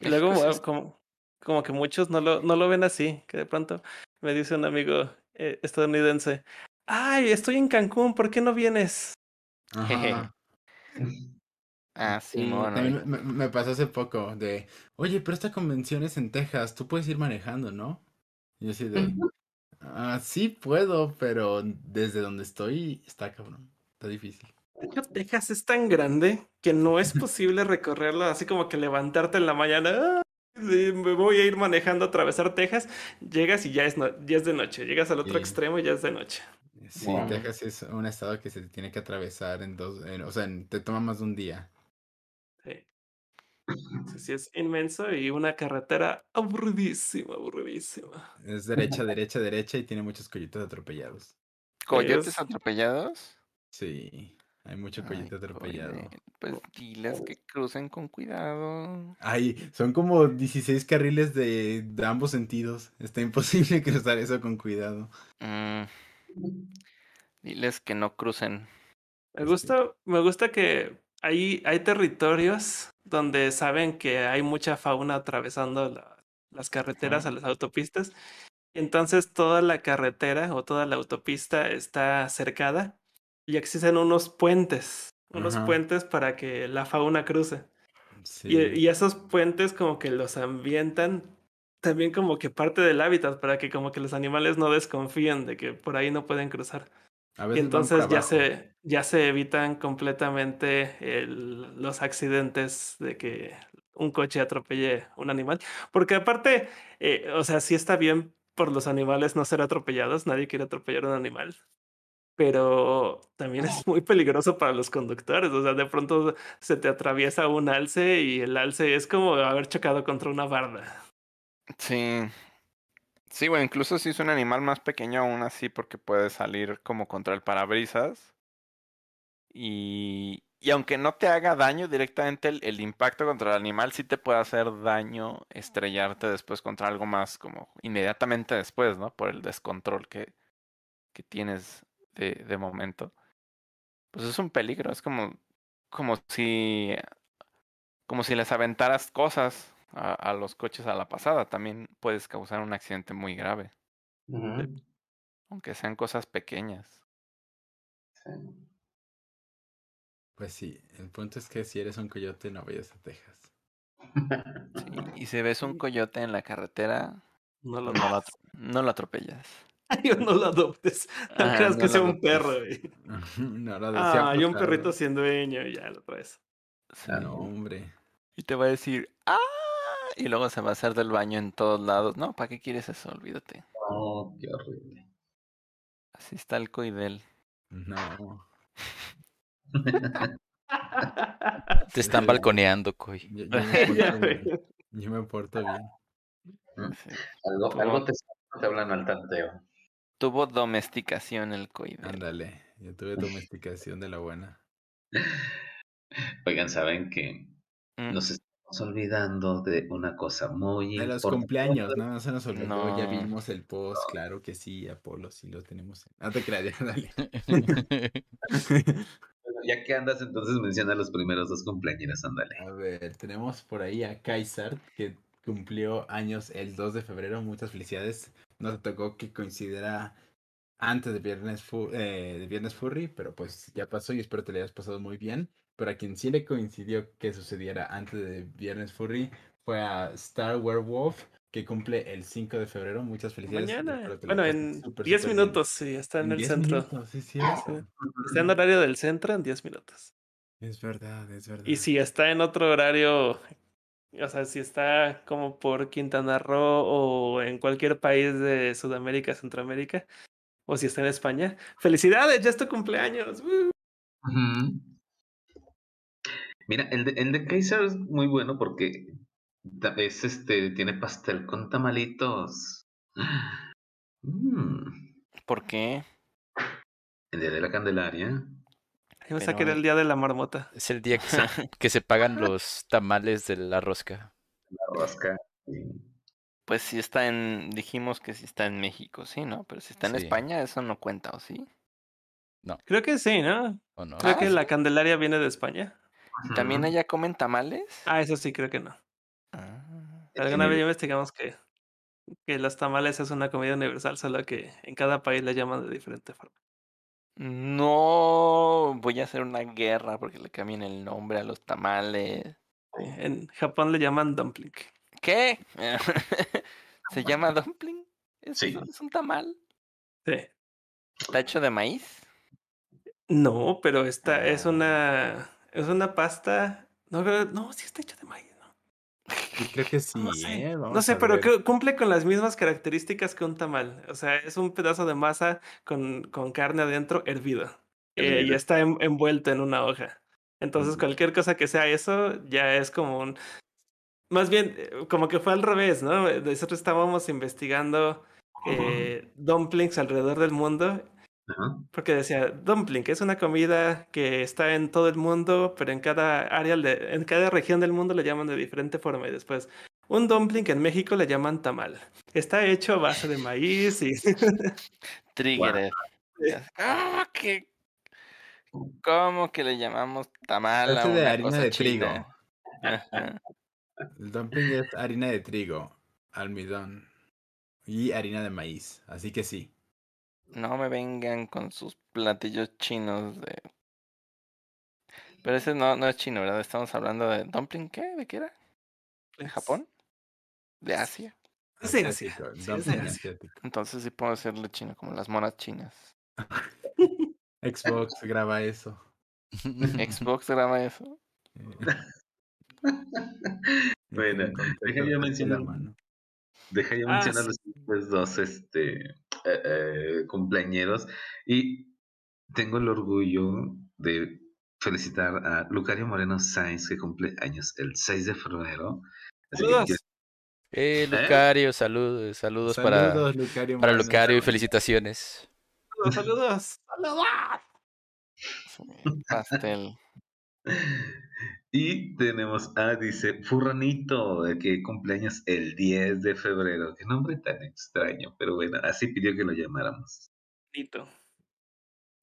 Y luego, como, como que muchos no lo, no lo ven así, que de pronto me dice un amigo eh, estadounidense, ay, estoy en Cancún, ¿por qué no vienes? Ajá. *laughs* Ah, Sí, también me, me pasó hace poco de, oye, pero esta convención es en Texas, tú puedes ir manejando, ¿no? Y yo así de, ah, sí puedo, pero desde donde estoy está cabrón, está difícil. De hecho, Texas es tan grande que no es posible recorrerlo así como que levantarte en la mañana. "Ah, me voy a ir manejando a atravesar Texas. Llegas y ya es, no- ya es de noche. Llegas al otro Sí. extremo y ya es de noche. Sí, Wow. Texas es un estado que se tiene que atravesar en dos, en- o sea, en- te toma más de un día. Sí. Sí, es inmenso y una carretera aburridísima, aburridísima. Es derecha, derecha, derecha y tiene muchos coyotes atropellados. ¿Coyotes es- atropellados? Sí, hay mucho Ay, coyote atropellado. oye, Pues diles que crucen con cuidado. Ay, son como 16 carriles de, de ambos sentidos. Está *laughs* imposible cruzar eso con cuidado. Mm, diles que no crucen. Me gusta, me gusta que hay, hay territorios donde saben que hay mucha fauna atravesando la- las carreteras a las autopistas. Entonces toda la carretera o toda la autopista está cercada y existen unos puentes, unos Ajá. puentes para que la fauna cruce. Sí. Y, y esos puentes como que los ambientan también como que parte del hábitat para que como que los animales no desconfíen de que por ahí no pueden cruzar. A Y veces van entonces ya se, ya se evitan completamente el- los accidentes de que un coche atropelle un animal. Porque aparte, eh, o sea, sí está bien por los animales no ser atropellados, nadie quiere atropellar un animal. Pero también es muy peligroso para los conductores. O sea, de pronto se te atraviesa un alce y el alce es como haber chocado contra una barda. Sí. Sí, bueno, incluso si es un animal más pequeño aún así porque puede salir como contra el parabrisas. Y, Y aunque no te haga daño directamente, el, el impacto contra el animal sí te puede hacer daño estrellarte después contra algo más como inmediatamente después, ¿no? Por el descontrol que, que tienes de, de momento. Pues es un peligro, es como, como si como si les aventaras cosas a, a los coches a la pasada. También puedes causar un accidente muy grave, aunque sean cosas pequeñas. sí. Pues sí, el punto es que si eres un coyote no vayas a Texas. Sí, Y si ves un coyote en la carretera, No lo, no lo, atro- no lo atropellas. Yo no lo adoptes. No Ah, creas no que sea un perro, güey. *laughs* no lo Ah, hay un perrito sin dueño y ya lo traes. Sí. No, hombre. Y te va a decir, ¡ah! Y luego se va a hacer del baño en todos lados. No, ¿para qué quieres eso? Olvídate. Oh, qué horrible. Así está el coidel. No. *laughs* Te están balconeando, Coy. *laughs* Yo, yo me porto bien. Yo me porto bien. Sí. algo, algo te, te hablan al tanteo. Tuvo domesticación el coidel. Ándale. Yo tuve domesticación de la buena. Oigan, saben que Mm, nos estamos olvidando de una cosa muy De los importante. cumpleaños, no, no se nos olvidó. Ya vimos el post, claro que sí, Apolo, sí lo tenemos. No te creas, ya, dale. *laughs* Ya que andas, entonces menciona los primeros dos cumpleaños, ándale. A ver, tenemos por ahí a Kaisar, que cumplió años el 2 de febrero. Muchas felicidades. No te tocó que coincidiera antes de Viernes, Fu- eh, de Viernes Furry, pero pues ya pasó y espero te le hayas pasado muy bien. Pero a quien sí le coincidió que sucediera antes de Viernes Furry fue a Star Werewolf, que cumple el 5 de febrero. Muchas felicidades. Mañana. Bueno, en súper, 10 súper bien. minutos, sí, está en, el 10 centro. minutos, sí, es cierto. Está en horario del centro en 10 minutos. Es verdad, es verdad. Y si está en otro horario, o sea, si está como por Quintana Roo o en cualquier país de Sudamérica, Centroamérica, o si está en España, felicidades, ya es tu cumpleaños. ¡uh! Mira, el de, el de Kaiser es muy bueno porque es este, tiene pastel con tamalitos. Mm, ¿Por qué? El día de la Candelaria. Yo Pero que era el día de la marmota. Es el día que se, *laughs* que se pagan los tamales de la rosca. La rosca. sí. Pues si está en, dijimos que si está en México, sí, ¿no? Pero si está en Sí. España, eso no cuenta, ¿o sí? Creo que sí, ¿no? ¿O no? Creo Ah, que sí. la Candelaria viene de España. ¿También allá comen tamales? Ah, eso sí, creo que no. Ah. Alguna vez investigamos que, que los tamales es una comida universal, solo que en cada país la llaman de diferente forma. No, voy a hacer una guerra porque le cambien el nombre a los tamales. En Japón le llaman dumpling. ¿Qué? *laughs* ¿Se llama dumpling? ¿Es, Sí. es un tamal? Sí. ¿Está hecho de maíz? No, pero esta es Ah. una es una pasta. No, creo- no, sí está hecha de maíz. Yo creo que sí, No sé, ¿eh? no sé, pero cumple con las mismas características que un tamal. O sea, es un pedazo de masa con, con carne adentro hervido. eh, y está en- envuelto en una hoja. Entonces, cualquier cosa que sea eso, ya es como un. Más bien, eh, como que fue al revés, ¿no? Nosotros estábamos investigando eh, dumplings alrededor del mundo Ajá. porque decía, dumpling, que es una comida que está en todo el mundo, pero en cada área, de- en cada región del mundo le llaman de diferente forma. Y después, un dumpling en México le llaman tamal. Está hecho a base de maíz y... *laughs* Trigger. *laughs* ¿Cómo que, ¿Cómo que le llamamos tamal a de harina cosa de trigo. El dumpling es harina de trigo, almidón y harina de maíz. Así que sí. No me vengan con sus platillos chinos de... Pero ese no, no es chino, ¿verdad? Estamos hablando de dumpling, ¿qué? ¿De qué era? ¿De Japón? ¿De Asia? Es de Asia, Asiático, sí, es de dumpling Asia. Entonces sí puedo decirle chino, como las monas chinas. Xbox graba eso. *laughs* Xbox graba eso. Eh, Bueno, deja yo mencionar, mano. deja yo Ah, mencionar sí. los dos este, eh, eh, cumpleañeros. Y tengo el orgullo de felicitar a Lucario Moreno Sainz, que cumple años el 6 de febrero. Que Saludos. quiero- Eh, Lucario, saludos, saludos, para, Saludos, Lucario para Moreno. Lucario y felicitaciones. Saludos, saludos. ¡Saludos! *laughs* Pastel. *laughs* Y tenemos, ah, dice, Furranito, que cumpleaños el 10 de febrero. Qué nombre tan extraño, pero bueno, así pidió que lo llamáramos.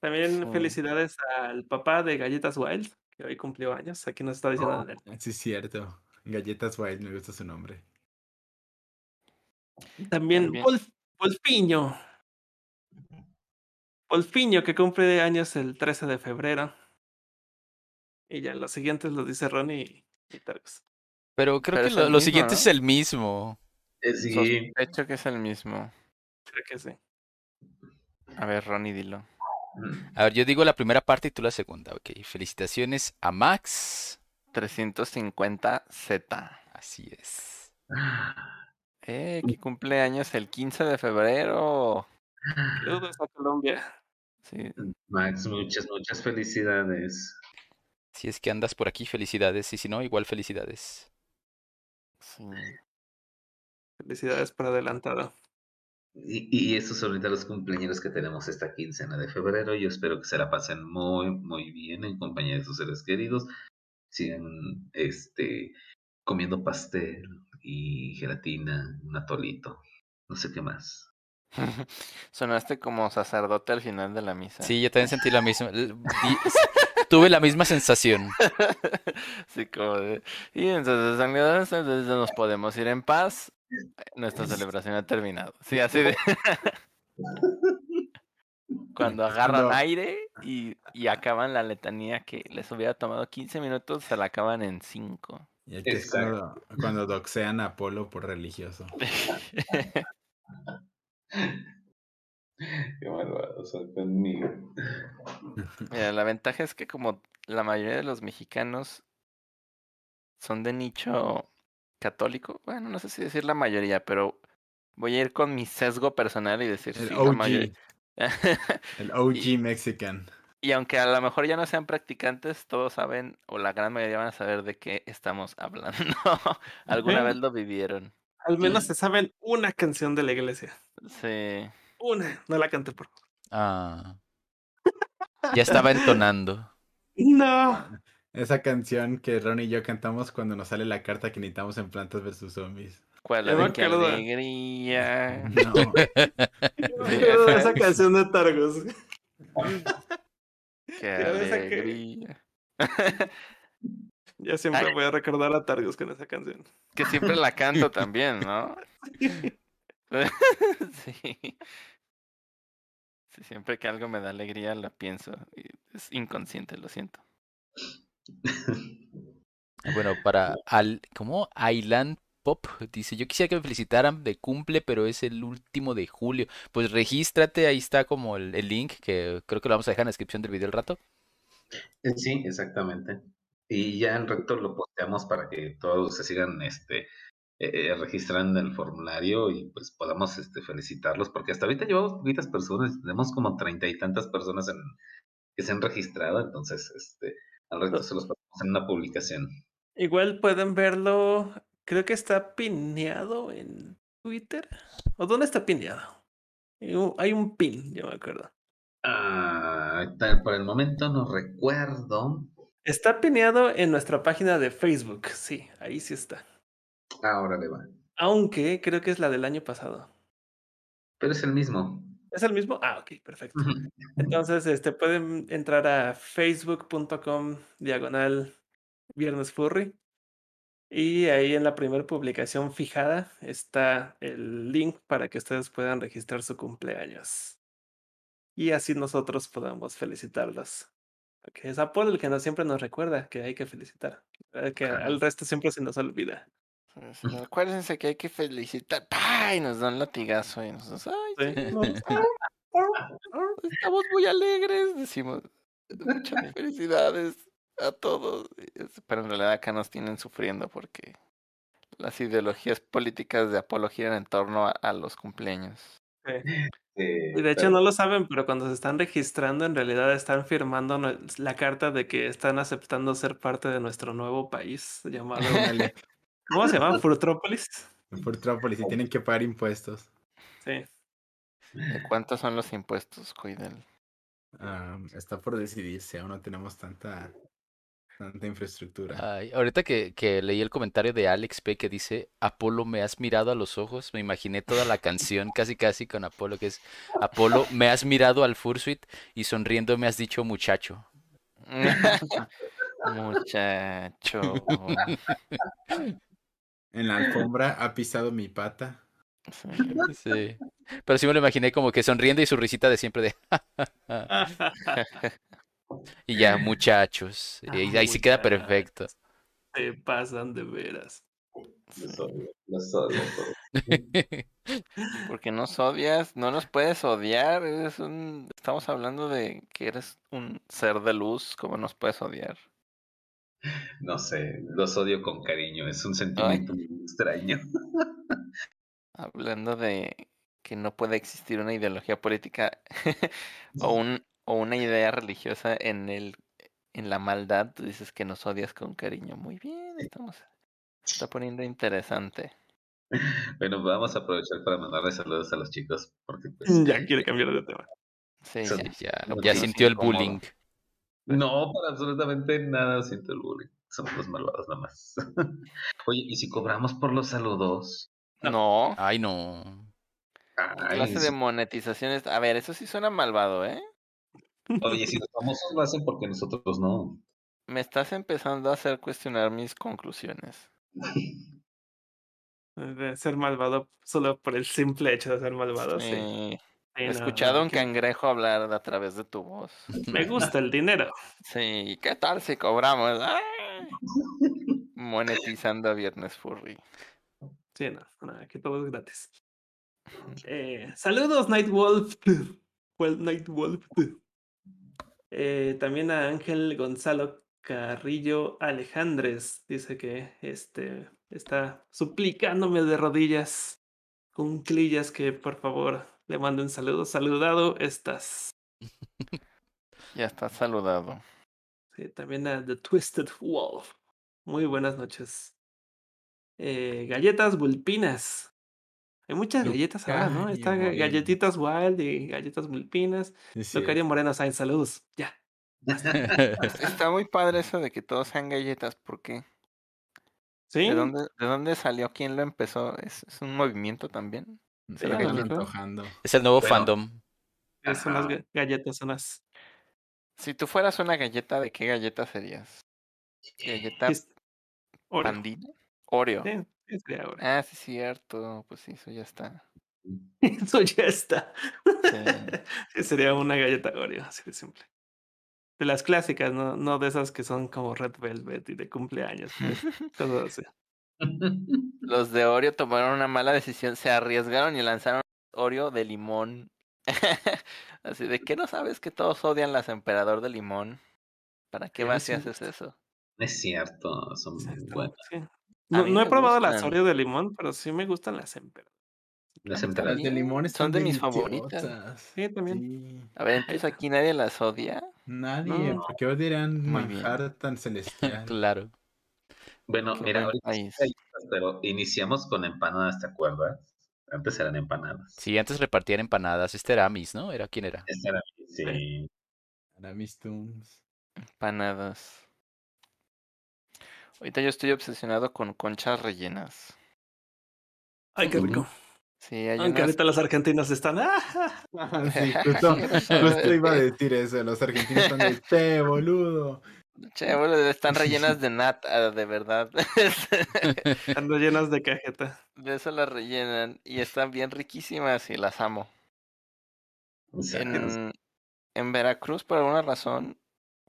También Sí. felicidades al papá de Galletas Wild, que hoy cumplió años. Aquí nos está diciendo. Oh. Daniel. Sí, es cierto. Galletas Wild, me gusta su nombre. También, También. Wolf- Wolfiño. Wolfiño, que cumple años el 13 de febrero. Y ya los siguientes los dice Ronnie y, y Targus. Pero creo Pero que lo, mismo, siguiente ¿no? es el mismo. Eh, sí, Sospecho que es el mismo. Creo que sí. A ver, Ronnie, dilo. mm, A ver, yo digo la primera parte y tú la segunda, ok. Felicitaciones a Max. 350Z. Así es. *gasps* Eh, que cumpleaños el 15 de febrero. Saludos a Colombia. Sí, Max, muchas, muchas felicidades. Si es que andas por aquí, felicidades. Y si no, igual felicidades. sí. Felicidades por adelantado. Y, y esos son ahorita los cumpleaños que tenemos esta quincena de febrero. Yo espero que se la pasen muy, muy bien en compañía de sus seres queridos. Sigan este, comiendo pastel y gelatina, un atolito. No sé qué más. *laughs* Sonaste como sacerdote al final de la misa. Sí, yo también sentí la misma. *laughs* Tuve la misma sensación. *laughs* Sí, como de... Y entonces, amigos, entonces nos podemos ir en paz. Nuestra celebración ha terminado. Sí, así de... *laughs* Cuando agarran aire y, y acaban la letanía que les hubiera tomado 15 minutos, se la acaban en 5. Y aquí es cuando, cuando doxean a Apolo por religioso. *laughs* *laughs* Qué malvados son conmigo. Mira, la ventaja es que como la mayoría de los mexicanos son de nicho católico, bueno, no sé si decir la mayoría, pero voy a ir con mi sesgo personal y decir El sí, la OG, mayoría. el *laughs* OG Y- Mexican. y aunque a lo mejor ya no sean practicantes, todos saben, o la gran mayoría van a saber de qué estamos hablando. *laughs* Alguna vez lo vivieron. Al menos se saben una canción de la iglesia. Sí. Una. No la canté por favor. Ah. Ya estaba entonando. *laughs* No. Esa canción que Ron y yo cantamos cuando nos sale la carta que necesitamos en Plantas vs Zombies. ¿Cuál? La de qué alegría. *laughs* No, *laughs* esa canción de Targus. Qué alegría. Ya siempre Ay. voy a recordar a Targus con esa canción. Que siempre la canto también, ¿no? sí. *laughs* *laughs* Sí, siempre que algo me da alegría la pienso. es inconsciente, lo siento. Bueno, para al, ¿cómo? Island Pop dice, yo quisiera que me felicitaran de cumple, pero es el último de julio. Pues regístrate, ahí está como el, el link, que creo que lo vamos a dejar en la descripción del video al rato. Eh, Sí, exactamente. Y ya en recto lo posteamos para que todos se sigan este, eh, registrando en el formulario y pues podamos este, felicitarlos, porque hasta ahorita llevamos poquitas personas, tenemos como treinta y tantas personas en, que se han registrado, entonces este, al reto se los pasamos en una publicación. Igual pueden verlo. Creo que está pineado en Twitter. ¿O dónde está pineado? Hay un- pin, yo me acuerdo. Ah, por el momento no recuerdo. Está pineado en nuestra página de Facebook. Sí, ahí sí está. Ahora le va. Aunque creo que es la del año pasado. Pero es el mismo. ¿Es el mismo? Ah, ok, perfecto. Entonces, este, pueden entrar a facebook.com diagonal viernes furry. Y ahí en la primera publicación fijada está el link para que ustedes puedan registrar su cumpleaños. Y así nosotros podamos felicitarlos. Porque es Apolo el que nos, siempre nos recuerda que hay que felicitar. eh, Que al resto siempre se nos olvida. Pues, Acuérdense que hay que felicitar. ¡Pah! Y nos dan latigazo y nosotros, ¡ay! Sí. *laughs* Estamos muy alegres, decimos. Muchas felicidades a todos. Pero en realidad acá nos tienen sufriendo porque las ideologías políticas de Apolo giran en torno a, a los cumpleaños. Sí. Y de hecho pero- no lo saben, pero cuando se están registrando, en realidad están firmando la carta de que están aceptando ser parte de nuestro nuevo país llamado. *laughs* ¿Cómo se llama? Furtrópolis. por Trópolis y tienen que pagar impuestos. Sí. ¿De cuántos son los impuestos, Cuidel? Ah, está por decidirse, aún no tenemos tanta Tanta infraestructura. Ay, ahorita que, que leí el comentario de Alex P que dice, Apolo, ¿me has mirado a los ojos? Me imaginé toda la canción *laughs* casi casi con Apolo, que es, Apolo, ¿me has mirado al Fursuit? Y sonriendo me has dicho muchacho. *laughs* Muchacho. *laughs* En la alfombra ha pisado mi pata. Sí. Pero sí me lo imaginé como que sonriendo y su risita de siempre de... *laughs* y ya, muchachos. Y ahí, ahí sí queda perfecto. Se pasan de veras. Los odio, los odio a todos. *laughs* Porque nos odias, no nos puedes odiar. Eres un... Estamos hablando de que eres un ser de luz. ¿Cómo nos puedes odiar? No sé, los odio con cariño. Es un sentimiento muy extraño. Hablando de que no puede existir una ideología política *laughs* o, un, o una idea religiosa en el en la maldad, tú dices que nos odias con cariño. Muy bien, estamos se está poniendo interesante. Bueno, vamos a aprovechar para mandarle saludos a los chicos. Porque pues, Ya quiere cambiar de tema. Sí, Son- ya. Ya, sintió el bullying. No, para absolutamente nada siento el bullying. Somos los malvados nada más. *laughs* Oye, ¿y si cobramos por los saludos? No, Ay, no. ¿qué Ay, clase de sí. monetizaciones. A ver, eso sí suena malvado, ¿eh? Oye, si los famosos lo hacen porque nosotros no. Me estás empezando a hacer cuestionar mis conclusiones. *laughs* De ser malvado solo por el simple hecho de ser malvado. Sí, Sí, He no, escuchado no, un que- cangrejo hablar a través de tu voz. Me gusta el dinero. Sí, ¿qué tal si cobramos? ¡Ay! Monetizando a Viernes Furry. Sí, no, no, aquí todo es gratis. Eh, saludos, Nightwolf. Well, Nightwolf. Eh, también a Ángel Gonzalo Carrillo Alejandres. Dice que este está suplicándome de rodillas con clillas que por favor le mande un saludo. Saludado estás. *laughs* Ya está saludado. Sí, también a The Twisted Wolf. Muy buenas noches. Eh, galletas vulpinas. Hay muchas Yo- galletas ahora, ¿no? Ay, Está ga- bueno. galletitas wild y galletas vulpinas. Sí, sí. Locario Moreno Sainz, saludos. Ya. *laughs* Está muy padre eso de que todos sean galletas. ¿Por qué? ¿Sí? ¿De dónde, ¿De dónde salió? ¿Quién lo empezó? ¿Es, es un movimiento también? Se Sí, la están galleta. antojando. Es el nuevo Bueno. fandom. Es unas Ajá. ga- galletas, son las. Si tú fueras una galleta, ¿de qué galleta serías? ¿Galleta Is- Oreo. pandina? Oreo. Sí, Oreo. Ah, sí, cierto. Pues sí, eso ya está. *laughs* Eso ya está. Sí, *laughs* sería una galleta Oreo, así de simple. De las clásicas, no, no de esas que son como Red Velvet y de cumpleaños. *laughs* Cosas así. Los de Oreo tomaron una mala decisión, se arriesgaron y lanzaron Oreo de limón. *laughs* Así de que no sabes que todos odian las emperador de limón. ¿Para qué vas y haces eso? Es cierto, son muy buenas. sí. No, he probado las. Oreo de limón, pero sí me gustan las emperador. Las. Las de limón Son de mis favoritas. Sí, también. Sí. A ver, entonces aquí nadie las odia. Nadie, No. porque bien. manjar tan *laughs* celestial. Claro. Bueno, Qué mira, ahorita sí hay pero iniciamos con empanadas, ¿te acuerdas? Antes eran empanadas. Sí, antes repartían empanadas. Este era Amis, ¿no? ¿Era quién era? Esta era- sí. Para mis tunes. Panadas. Ahorita yo estoy obsesionado con conchas rellenas. Ay, qué rico. Sí, hay Aunque unas... ahorita los argentinos están. ¡ah! Ah, *laughs* sí, justo, *laughs* justo iba a decir eso. Los argentinos están de che, boludo. Che, boludo, están rellenas de nata, de verdad. *laughs* *laughs* Están llenas de cajeta. De eso las rellenan y están bien riquísimas y las amo. O sea, En, en Veracruz, por alguna razón,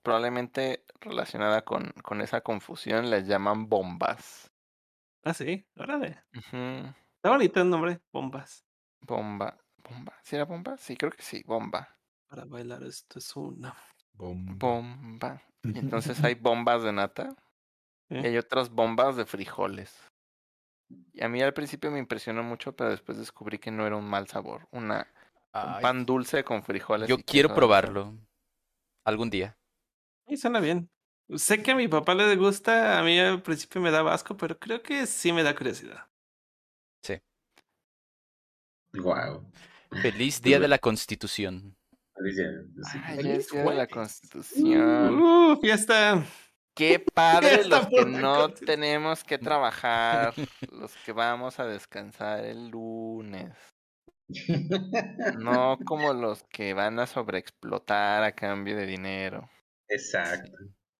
probablemente relacionada con, con esa confusión, les llaman bombas. Ah, sí, órale. Ujú, Está bonito el nombre, bombas. Bomba. ¿Bomba? ¿Sí era bomba? Sí, creo que sí, bomba. Para bailar esto es una. Bomba. Bomba. Y entonces hay bombas de nata y hay otras bombas de frijoles. Y a mí al principio me impresionó mucho, pero después descubrí que no era un mal sabor. Una, un pan dulce con frijoles. yo quiero probarlo. Algún día. Y suena bien. Sé que a mi papá le gusta, a mí al principio me daba asco, pero creo que sí me da curiosidad. Wow. Feliz Día de la Constitución. Ay, ya es día de la Constitución. Uh, fiesta. Qué *laughs* padre Está los que no tenemos que trabajar, los que vamos a descansar el lunes. No *laughs* como los que van a sobreexplotar a cambio de dinero. Exacto,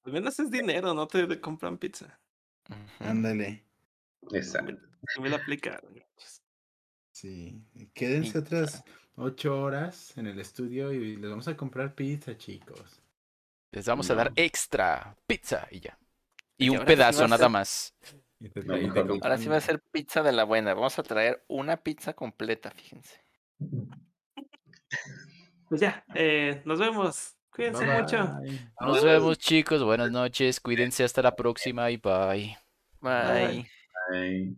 Al menos es dinero, no te compran pizza. Ándale. exacto. Me la aplicaron. Sí. Quédense Pizza. otras ocho horas en el estudio y les vamos a comprar pizza, chicos. Les vamos a dar extra pizza y ya. Y Y un sí pedazo nada ser- más. No. Ahora sí va a ser pizza de la buena. Vamos a traer una pizza completa, fíjense. Pues ya, eh, nos vemos. Cuídense Bye, mucho. bye. Nos vemos chicos, buenas noches, cuídense hasta la próxima y bye. Bye. Ay.